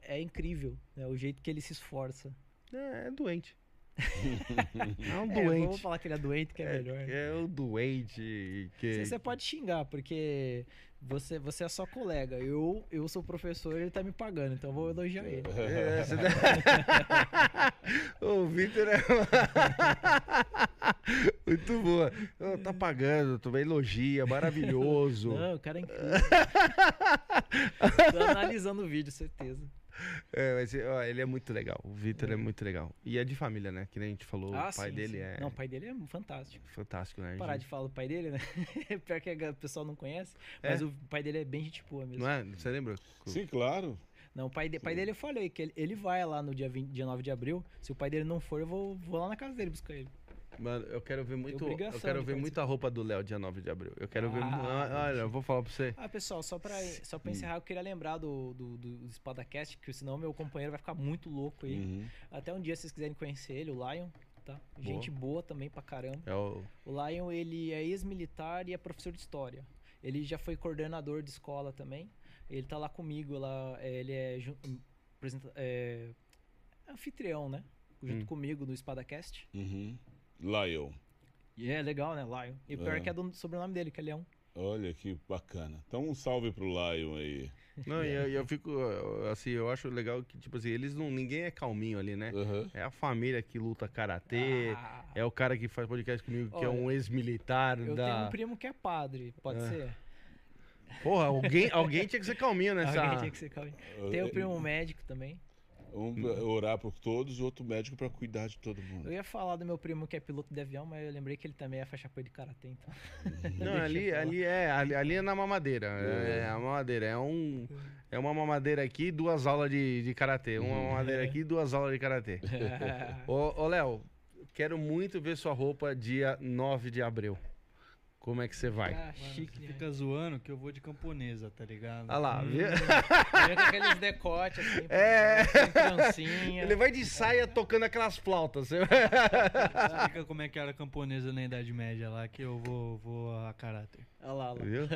é incrível, né? O jeito que ele se esforça. É, é doente. é um É, doente. vamos falar que ele é doente, que é, melhor. É, é o doente que. Você pode xingar, porque você, você é só colega. Eu, eu sou professor e ele tá me pagando, então eu vou elogiar ele. É, você- o Vitor é. Muito boa. Tá pagando, tu vai elogia, maravilhoso. Não, o cara é incrível. Tô analisando o vídeo, certeza. É, mas ó, ele é muito legal. O Vitor é. muito legal. E é de família, né? Que nem a gente falou, ah, o pai sim, dele sim. é Não, o pai dele é fantástico. fantástico, né? Parar gente? de falar do pai dele, né? Pior que o pessoal não conhece, É? mas o pai dele é bem gente boa mesmo. Não é? Você lembra? Sim, claro. Não, o pai, de, pai dele eu falei que ele, ele vai lá no dia, 20, dia 9 de abril. Se o pai dele não for, eu vou, vou lá na casa dele buscar ele. Mano, eu quero ver muito. Eu quero ver muito a roupa do Léo dia 9 de abril. Eu quero ver. Ah, Ah, Olha, eu vou falar pra você. Ah, pessoal, só pra, só Hum. pra encerrar, eu queria lembrar do, do, do SpadaCast, que senão meu companheiro vai ficar muito louco aí. Uhum. Até um dia, se vocês quiserem conhecer ele, o Lion, tá? Gente boa também pra caramba. É o. O Lion, ele é ex-militar e é professor de história. Ele já foi coordenador de escola também. Ele tá lá comigo, lá, é, ele é, ju- apresenta- é anfitrião, né? Junto Hum. comigo no SpadaCast. Uhum. Lyle. E é legal, né, Lion? E o pior É. é que é do sobrenome dele, que é Leão. Olha que bacana. Então um salve pro Lion aí. Não, e eu, eu fico, assim, eu acho legal que, tipo assim, eles não. Ninguém é calminho ali, né? Aham. É a família que luta karatê, Ah, é o cara que faz podcast comigo, que é Olha, um ex-militar eu tenho da. um primo que é padre, pode Ah. ser? Porra, alguém, alguém tinha que ser calminho nessa. Alguém tinha que ser calmo. Tem o primo médico também. Um pra orar por todos, o outro médico pra cuidar de todo mundo. Eu ia falar do meu primo que é piloto de avião, mas eu lembrei que ele também é faixa preta de karatê, então. Não, ali, ali é, ali, ali é na mamadeira. É, É. a mamadeira. É um. É uma mamadeira aqui e duas aulas de, de karatê. Uma mamadeira aqui e duas aulas de karatê. Ô, ô Léo, quero muito ver sua roupa dia 9 de abril. Como é que você vai? Ah, Mano, chique, você né? fica zoando que eu vou de camponesa, tá ligado? Olha lá, viu? Vem com aqueles decotes assim, É. sem trancinha. Ele vai de saia tocando aquelas flautas. Você- Explica como é que era camponesa na Idade Média lá, que eu vou, vou a caráter. Olha lá, olha lá. Viu?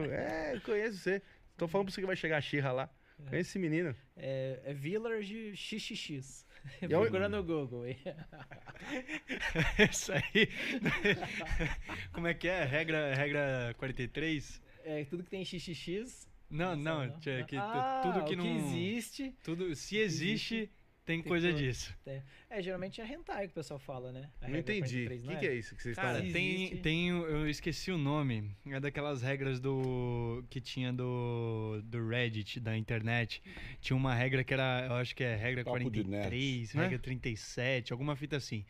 Viu? É, eu conheço você. Tô falando pra você que vai chegar a Xirra lá. Conheço esse menino. É, é Village XXX. Procura no Google. Isso aí. como é que é? Regra, regra 43? É, tudo que tem XXX. Não, não, não. tia, que Ah, tudo que o não. que existe. Tudo, se existe, tem tem coisa disso. É, geralmente é hentai que o pessoal fala, né? A Não entendi. 43, O que, que é isso que vocês Cara, estão. tem, tem. Eu esqueci o nome. É daquelas regras do. que tinha do. do Reddit, da internet. Tinha uma regra que era. Eu acho que é regra Papo de 43, né? regra 37, alguma fita assim.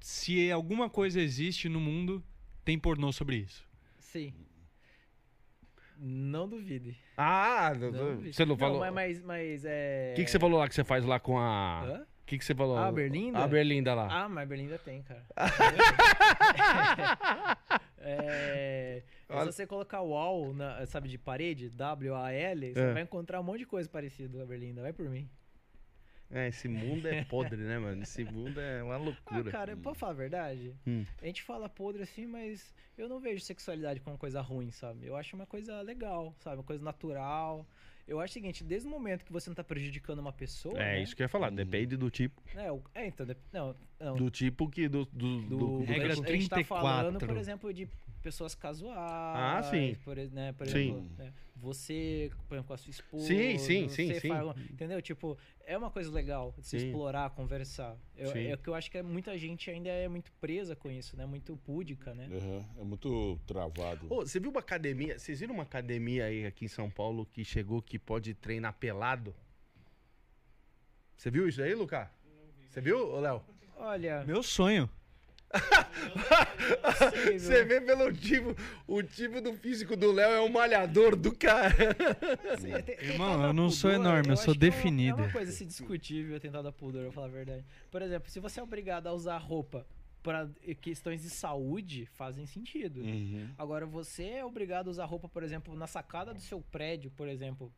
Se alguma coisa existe no mundo, tem pornô sobre isso. Sim. Não duvide. Ah, Não não- duvide. você não falou. mas, mas, mas é. O que, que você falou lá que você faz lá com a. Hã? O que, que você falou? Ah, a Berlinda? A Berlinda lá. Ah, mas Berlinda tem, cara. é, é se você colocar wall, na, sabe, de parede, W-A-L, você É. vai encontrar um monte de coisa parecida com a Berlinda. Vai por mim. É, esse mundo é podre, né, mano? Esse mundo é uma Ah, loucura. cara, pode falar a verdade? Hum. A gente fala podre assim, mas eu não vejo sexualidade como uma coisa ruim, sabe? Eu acho uma coisa legal, sabe? Uma coisa natural. Eu acho o seguinte, desde o momento que você não tá prejudicando uma pessoa. É né? isso que eu ia falar. Depende do tipo. É, é, então. de- Não, não. Do tipo que. Do, do, do, do- do- Regra a gente tá 34. falando, por exemplo, de pessoas casuais. Ah, sim. Por, né, por Sim. exemplo, né, você, por exemplo, com a sua esposa. Sim, sim, sim, sim. fala- entendeu? Tipo, é uma coisa legal de se Sim. explorar, conversar. Eu, Sim. é o que eu acho que é, muita gente ainda é muito presa com isso, né? Muito púdica, né? Aham, É muito travado. Ô, você viu uma academia? Vocês viram uma academia aí aqui em São Paulo que chegou que pode treinar pelado? Você viu isso aí, Lucas? Você viu, Léo? Olha, Meu sonho. Você vê pelo tipo, o tipo do físico do Léo é um malhador do cara. Tem Irmão, eu não sou pudor, enorme, eu acho sou que é uma- definido. É uma coisa assim, discutível tentar dar pudor, eu falar a verdade. Por exemplo, se você é obrigado a usar roupa para questões de saúde, fazem sentido. Uhum. Agora, você é obrigado a usar roupa, por exemplo, na sacada do seu prédio, por exemplo.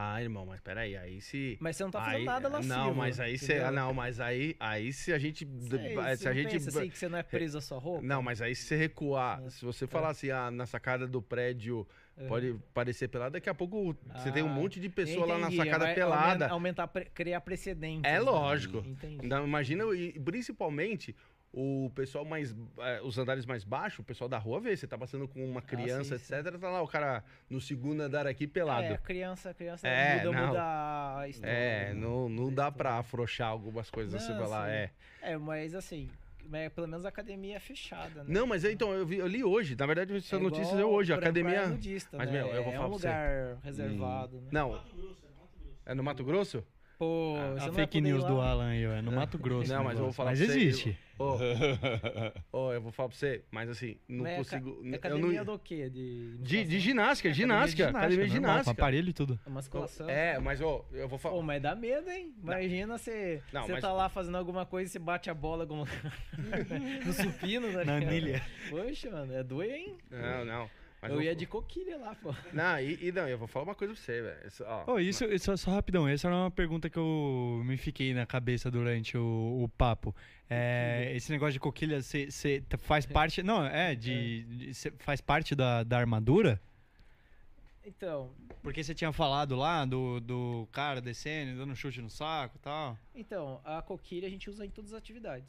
Ah, irmão, mas peraí, aí se. Mas você não tá fazendo aí, nada lascivo. Não, mas aí você. entendeu? Não, mas aí, aí se a gente. Sei, se a gente. pensa assim que você não é preso à sua roupa? Não, mas aí se você recuar, É. se você falar assim, ah, na sacada do prédio É. pode parecer pelado, daqui a pouco você tem um Ah, monte de pessoa lá na Entendi, sacada vai pelada. aumen- Aumentar, criar precedentes. É né? lógico. Entendi. Não, imagina, e principalmente o pessoal mais. eh, os andares mais baixos, o pessoal da rua vê. Você tá passando com uma criança, Ah, sim, sim. etc. Tá lá o cara no segundo andar aqui pelado. É, criança, criança É, muda, não. muda a história. É, né? não, não dá pra afrouxar algumas coisas. Não, vai lá, sim. é. É, mas assim, mas pelo menos a academia é fechada, né? Não, mas é, então, eu, vi, eu li hoje. Na verdade, essa É notícia igual, é hoje. A academia. nudista, Mas, né? meu, eu vou é falar um pra você. lugar reservado, né? Não. É no Mato Grosso? Pô, você A não vai fake news do Alan aí, ó, é no Mato Grosso. Não, o mas eu vou falar Mas pra você, existe. Ô, ô, eu vou falar pra você, mas assim, não Mas é consigo. É eu academia não, do quê? De, de, de ginástica, ginástica. Academia de normal, Com ginástica. aparelho e tudo. É musculação. É, mas ó, eu vou Pô, falar. mas dá medo, hein? Imagina você, mas- tá lá fazendo alguma coisa e você bate a bola como... no supino, tá Na anilha. Poxa, mano, é doido, hein? Não, não. Mas eu ia de coquilha lá, pô. Não, e, e não, eu vou falar uma coisa pra você, velho. Isso, ó, Oh, isso, isso só rapidão, essa era uma pergunta que eu me fiquei na cabeça durante o, o papo. É, esse negócio de coquilha, você faz parte. Não, é, de. de- cê faz parte da, da armadura? Então, Porque você tinha falado lá do, do cara descendo, dando chute no saco e tal. então, a coquilha a gente usa em todas as atividades.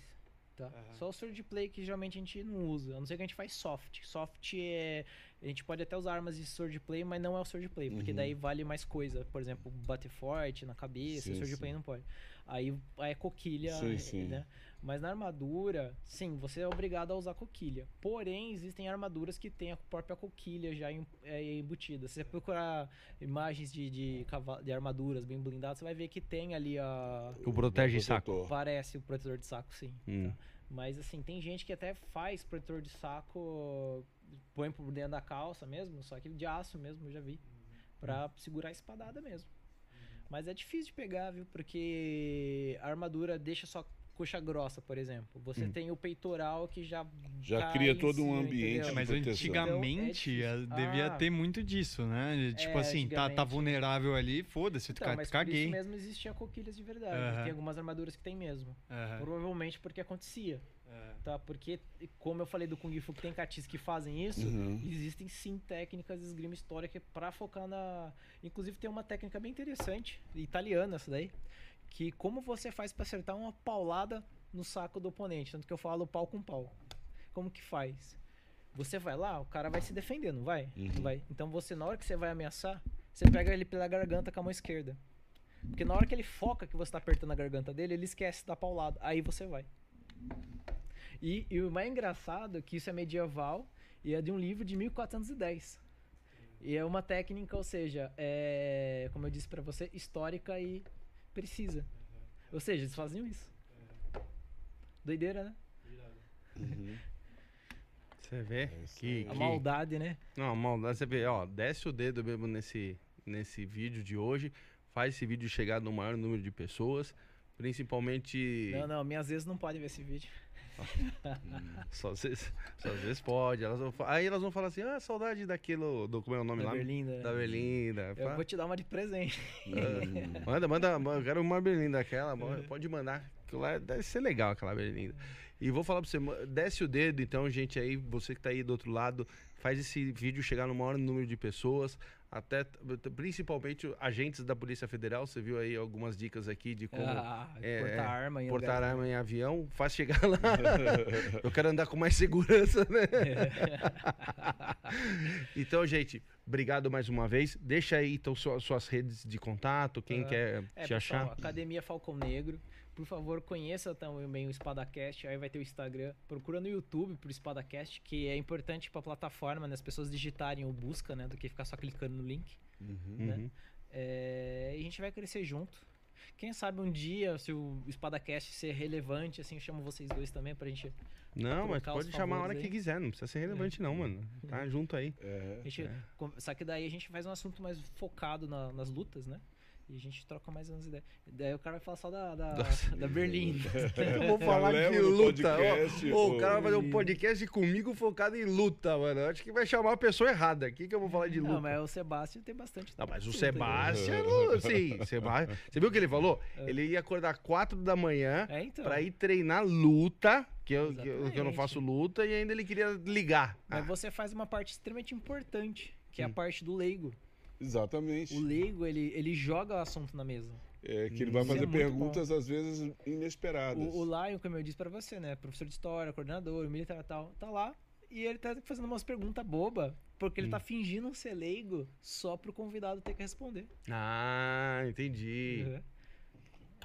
Tá? Só o surge play que geralmente a gente não usa. A não ser que a gente faz soft. Soft é, A gente pode até usar armas de swordplay, mas não é o swordplay, porque Uhum. daí vale mais coisa. Por exemplo, bater forte na cabeça, Sim, swordplay sim. não pode. Aí é coquilha, Sim, sim. né? Mas na armadura, sim, você é obrigado a usar coquilha. Porém, existem armaduras que têm a própria coquilha já é, embutida. Se você procurar imagens de, de, de armaduras bem blindadas, você vai ver que tem ali a. O protege saco. protetor. Parece o protetor de saco, sim. Hum. tá? Mas assim, tem gente que até faz protetor de saco, põe por dentro da calça mesmo, só que de aço mesmo, eu já vi. Pra segurar a espadada mesmo. Mas é difícil de pegar, viu? Porque a armadura deixa só coxa grossa, por exemplo. Você Hum. tem o peitoral que já. Já cria todo um ambiente Mas antigamente Então, é eh, devia Ah. ter muito disso, né? Tipo É, assim, tá, tá vulnerável ali, foda-se, Então, ca- mas por caguei. isso mesmo existia coquilhas de verdade. Tem algumas armaduras que tem mesmo. Provavelmente porque acontecia. É. Tá? Porque, como eu falei do Kung Fu que tem catis que fazem isso, Uhum. existem sim técnicas de esgrima histórica pra focar na. Inclusive tem uma técnica bem interessante, italiana essa daí, que como você faz pra acertar uma paulada no saco do oponente, tanto que eu falo pau com pau. Como que faz? Você vai lá, o cara vai se defender, não vai? Uhum. Vai. Então você, na hora que você vai ameaçar, você pega ele pela garganta com a mão esquerda. Porque na hora que ele foca que você tá apertando a garganta dele, ele esquece da paulada. Aí você vai. E, e o mais engraçado é que isso é medieval e é de um livro de 1410. E é uma técnica, ou seja, é, como eu disse pra você, histórica e precisa. Ou seja, eles faziam isso. Doideira, né? Uhum. Você vê? É que, aí. A que- maldade, né? Não, maldade, você vê, ó, desce o dedo mesmo nesse, nesse vídeo de hoje, faz esse vídeo chegar no maior número de pessoas, principalmente... Não, não, minhas vezes não podem ver esse vídeo. Só às vezes, só às vezes pode. Elas vão, aí elas vão falar assim, ah, saudade daquilo, do, como é o nome Da lá? Berlinda. Da Berlinda. Eu Fa- vou te dar uma de presente. Uhum. Manda, manda, eu quero uma berlinda daquela, mano, pode mandar. Lá deve ser legal, aquela berlinda. E vou falar pra você, desce o dedo, então, gente aí, você que tá aí do outro lado, faz esse vídeo chegar no maior número de pessoas, até principalmente agentes da Polícia Federal, você viu aí algumas dicas aqui de como Ah, é, portar é, arma em portar arma em avião, faz chegar lá. eu quero andar com mais segurança, né? então, gente, obrigado mais uma vez. Deixa aí então sua- suas redes de contato, quem Ah, quer É, te achar. pessoal, Academia Falcão Negro. Por favor, conheça também o Espadacast. Aí vai ter o Instagram. Procura no YouTube pro Espadacast, que é importante pra plataforma, né? As pessoas digitarem o busca, né? Do que ficar só clicando no link. Uhum. né? Uhum. É, e a gente vai crescer junto. Quem sabe um dia, se o Espadacast ser relevante, assim, eu chamo vocês dois também pra gente. Não, mas pode chamar a hora favores que aí. quiser, não precisa ser relevante não, mano. Tá junto aí. É. a gente com- Só que daí a gente faz um assunto mais focado na- nas lutas, né? E a gente troca mais umas ideias. Daí o cara vai falar só da, da, Nossa. da Berlim. Eu vou falar leva de luta. podcast, ô. o cara vai fazer um podcast comigo focado em luta, mano. Eu Acho que vai chamar a pessoa errada. Aqui que eu vou falar de luta. Não, mas o Sebastião tem bastante. Não, mas o. Sebastião, sim, Sebastião. Você viu o que ele falou? Ele ia acordar 4 da manhã É, então. pra ir treinar luta, que eu, que eu, que eu não faço luta, e ainda ele queria ligar. Mas Ah, você faz uma parte extremamente importante, que é Hum. a parte do leigo. Exatamente. O leigo, ele, ele joga o assunto na mesa. É que ele vai Isso é fazer muito perguntas, às vezes, inesperadas. O, o Lion, como eu disse pra você, né? Professor de história, coordenador, militar e tal, tá lá e ele tá fazendo umas perguntas boba, porque ele Hum. tá fingindo ser leigo só pro convidado ter que responder. Ah, entendi. Uhum.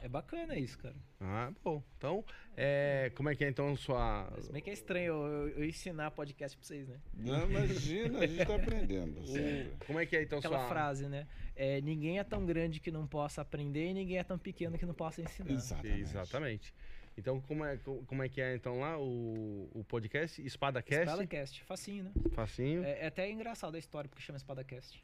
É bacana isso, cara. Ah, bom. Então, é, como é que é então sua. Se bem que é estranho eu, eu- eu ensinar podcast pra vocês, né? Não, imagina, a gente tá aprendendo. sempre. Como é que é então Aquela sua. frase, né? É, ninguém é tão grande que não possa aprender e ninguém é tão pequeno que não possa ensinar. Exatamente. Exatamente. Então, como é, como é que é então lá o, o podcast? EspadaCast? Espadacast, facinho, né? Facinho. É, é até engraçado a história porque chama Espadacast.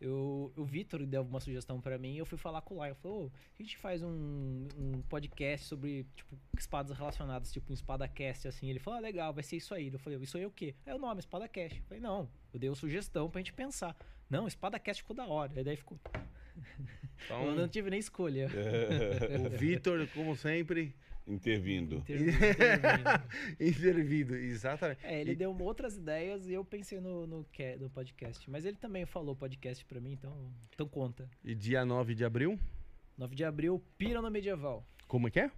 Eu, o Vitor deu uma sugestão pra mim e eu fui falar com o Lion. Falou, "Ô, a gente faz um, um podcast sobre, tipo, espadas relacionadas, tipo um Espadacast, assim. Ele falou, ah, legal, vai ser isso aí. Eu falei, isso aí é o quê? É o nome, Espadacast. Eu falei, não, eu dei uma sugestão pra gente pensar. Não, Espadacast ficou da hora. Aí daí ficou. Então, Eu não tive nem escolha. o Vitor, como sempre, Intervindo. Intervindo. intervido. Exatamente. É, ele E- deu outras ideias e eu pensei no, no, no podcast. Mas ele também falou podcast pra mim, então, então conta. E dia 9 de abril, 9 de abril, Pira no Medieval. como é que é?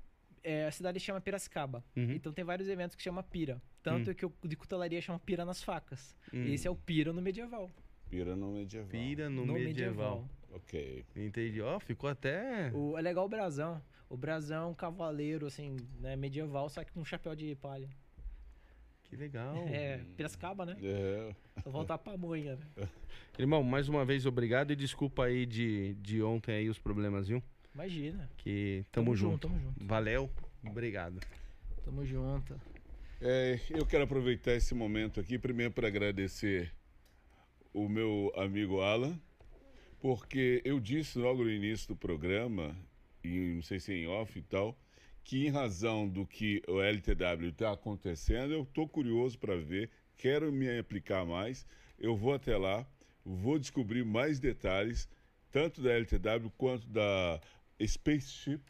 é, a cidade chama Piracicaba. Uhum. Então tem vários eventos que chama Pira. Tanto Hum. que o de cutelaria chama Pira nas facas. Hum. Esse é o Pira no medieval. Pira no medieval. Pira no, medieval. Ok. Entendi. Ó, ficou até. O, é legal o brasão. O brasão é um cavaleiro, assim, né, medieval, só que com um chapéu de palha. Que legal. É, Piracicaba, né? É. Só voltar pra manha, né? Irmão, mais uma vez obrigado e desculpa aí de, de ontem aí os problemas, viu? Imagina. Que tamo, junto. Tamo junto. Valeu. Obrigado. Tamo junto. É, eu quero aproveitar esse momento aqui primeiro para agradecer o meu amigo Alan, porque eu disse logo no início do programa, e não sei se é em off e tal, que em razão do que o LTW está acontecendo, eu estou curioso para ver, quero me aplicar mais, eu vou até lá, vou descobrir mais detalhes, tanto da LTW quanto da Spaceship,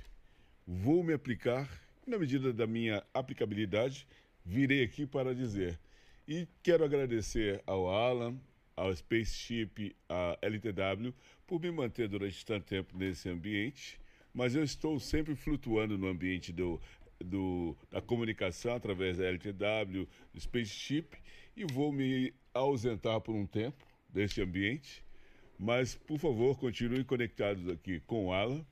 vou me aplicar, na medida da minha aplicabilidade, virei aqui para dizer. E quero agradecer ao Alan, ao Spaceship, à LTW, por me manter durante tanto tempo nesse ambiente, mas eu estou sempre flutuando no ambiente do, do, da comunicação através da LTW, do Spaceship, e vou me ausentar por um tempo desse ambiente, mas, por favor, continuem conectados aqui com o Alan,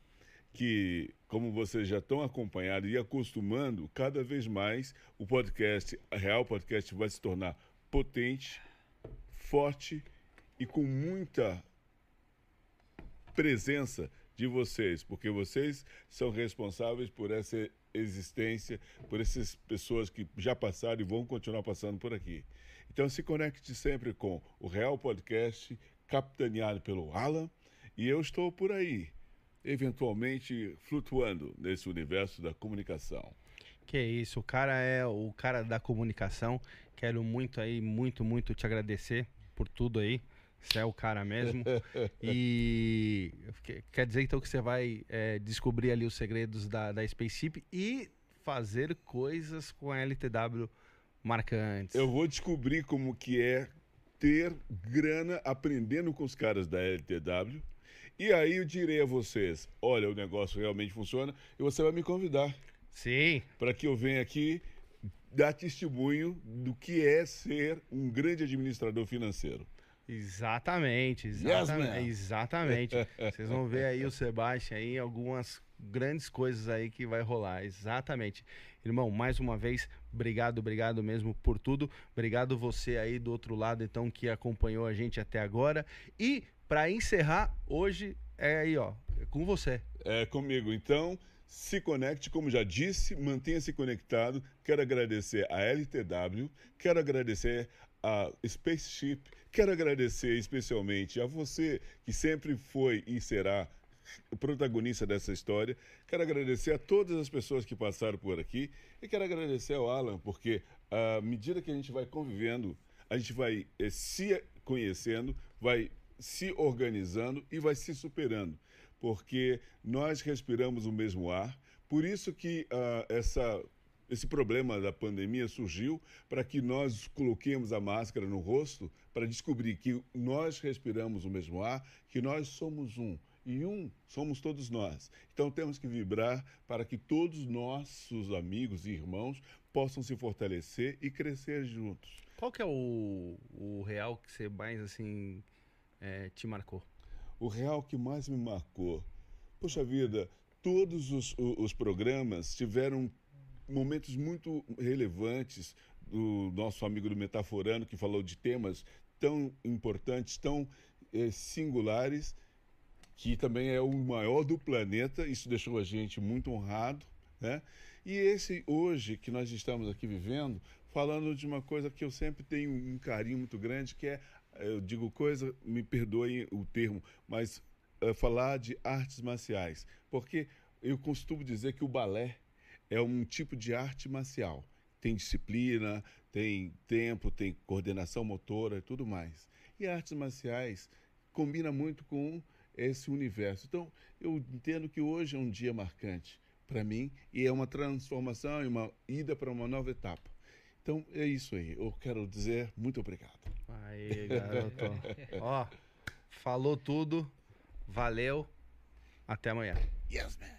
que, como vocês já estão acompanhando e acostumando, cada vez mais o podcast, a Real Podcast, vai se tornar potente, forte e com muita presença de vocês, porque vocês são responsáveis por essa existência, por essas pessoas que já passaram e vão continuar passando por aqui. Então se conecte sempre com o Real Podcast, capitaneado pelo Alan, e eu estou por aí, eventualmente flutuando nesse universo da comunicação. Que isso, o cara é o cara da comunicação. Quero muito aí, muito, muito te agradecer por tudo aí. Você é o cara mesmo. e que- quer dizer então que você vai é, descobrir ali os segredos da, da Spaceship e fazer coisas com a LTW marcantes. Eu vou descobrir como que é ter grana aprendendo com os caras da LTW. E aí eu direi a vocês, olha, o negócio realmente funciona e você vai me convidar Sim, para que eu venha aqui dar testemunho do que é ser um grande administrador financeiro. Exatamente. Yes, Exatamente. man. exatamente. Vocês vão ver aí o Sebastião aí, algumas grandes coisas aí que vai rolar. Exatamente. Irmão, mais uma vez, obrigado, obrigado mesmo por tudo. Obrigado você aí do outro lado, então, que acompanhou a gente até agora. E, para encerrar, hoje é aí, ó, é com você. É comigo. Então, se conecte, como já disse, mantenha-se conectado. Quero agradecer a LTW, quero agradecer a Spaceship, quero agradecer especialmente a você que sempre foi e será o protagonista dessa história. Quero agradecer a todas as pessoas que passaram por aqui e quero agradecer ao Alan, porque à medida que a gente vai convivendo, a gente vai eh, se conhecendo, vai se organizando e vai se superando, porque nós respiramos o mesmo ar. Por isso que ah, essa esse problema da pandemia surgiu para que nós coloquemos a máscara no rosto para descobrir que nós respiramos o mesmo ar, que nós somos um. E um somos todos nós. Então temos que vibrar para que todos nossos amigos e irmãos possam se fortalecer e crescer juntos. Qual que é o, o real que você mais, assim, é, te marcou? O real que mais me marcou. Poxa vida, todos os, os programas tiveram momentos muito relevantes do nosso amigo do Metaforano, que falou de temas tão importantes, tão eh, singulares, que também é o maior do planeta. Isso deixou a gente muito honrado. Né? E esse hoje que nós estamos aqui vivendo, falando de uma coisa que eu sempre tenho um carinho muito grande, que é, eu digo coisa, me perdoem o termo, mas é, falar de artes marciais. Porque eu costumo dizer que o balé é um tipo de arte marcial. Tem disciplina, tem tempo, tem coordenação motora e tudo mais. E artes marciais combina muito com esse universo. Então, eu entendo que hoje é um dia marcante para mim e é uma transformação e uma ida para uma nova etapa. Então, é isso aí. Eu quero dizer muito obrigado. Aí, garoto. Ó, falou tudo. Valeu. Até amanhã. Yes, man.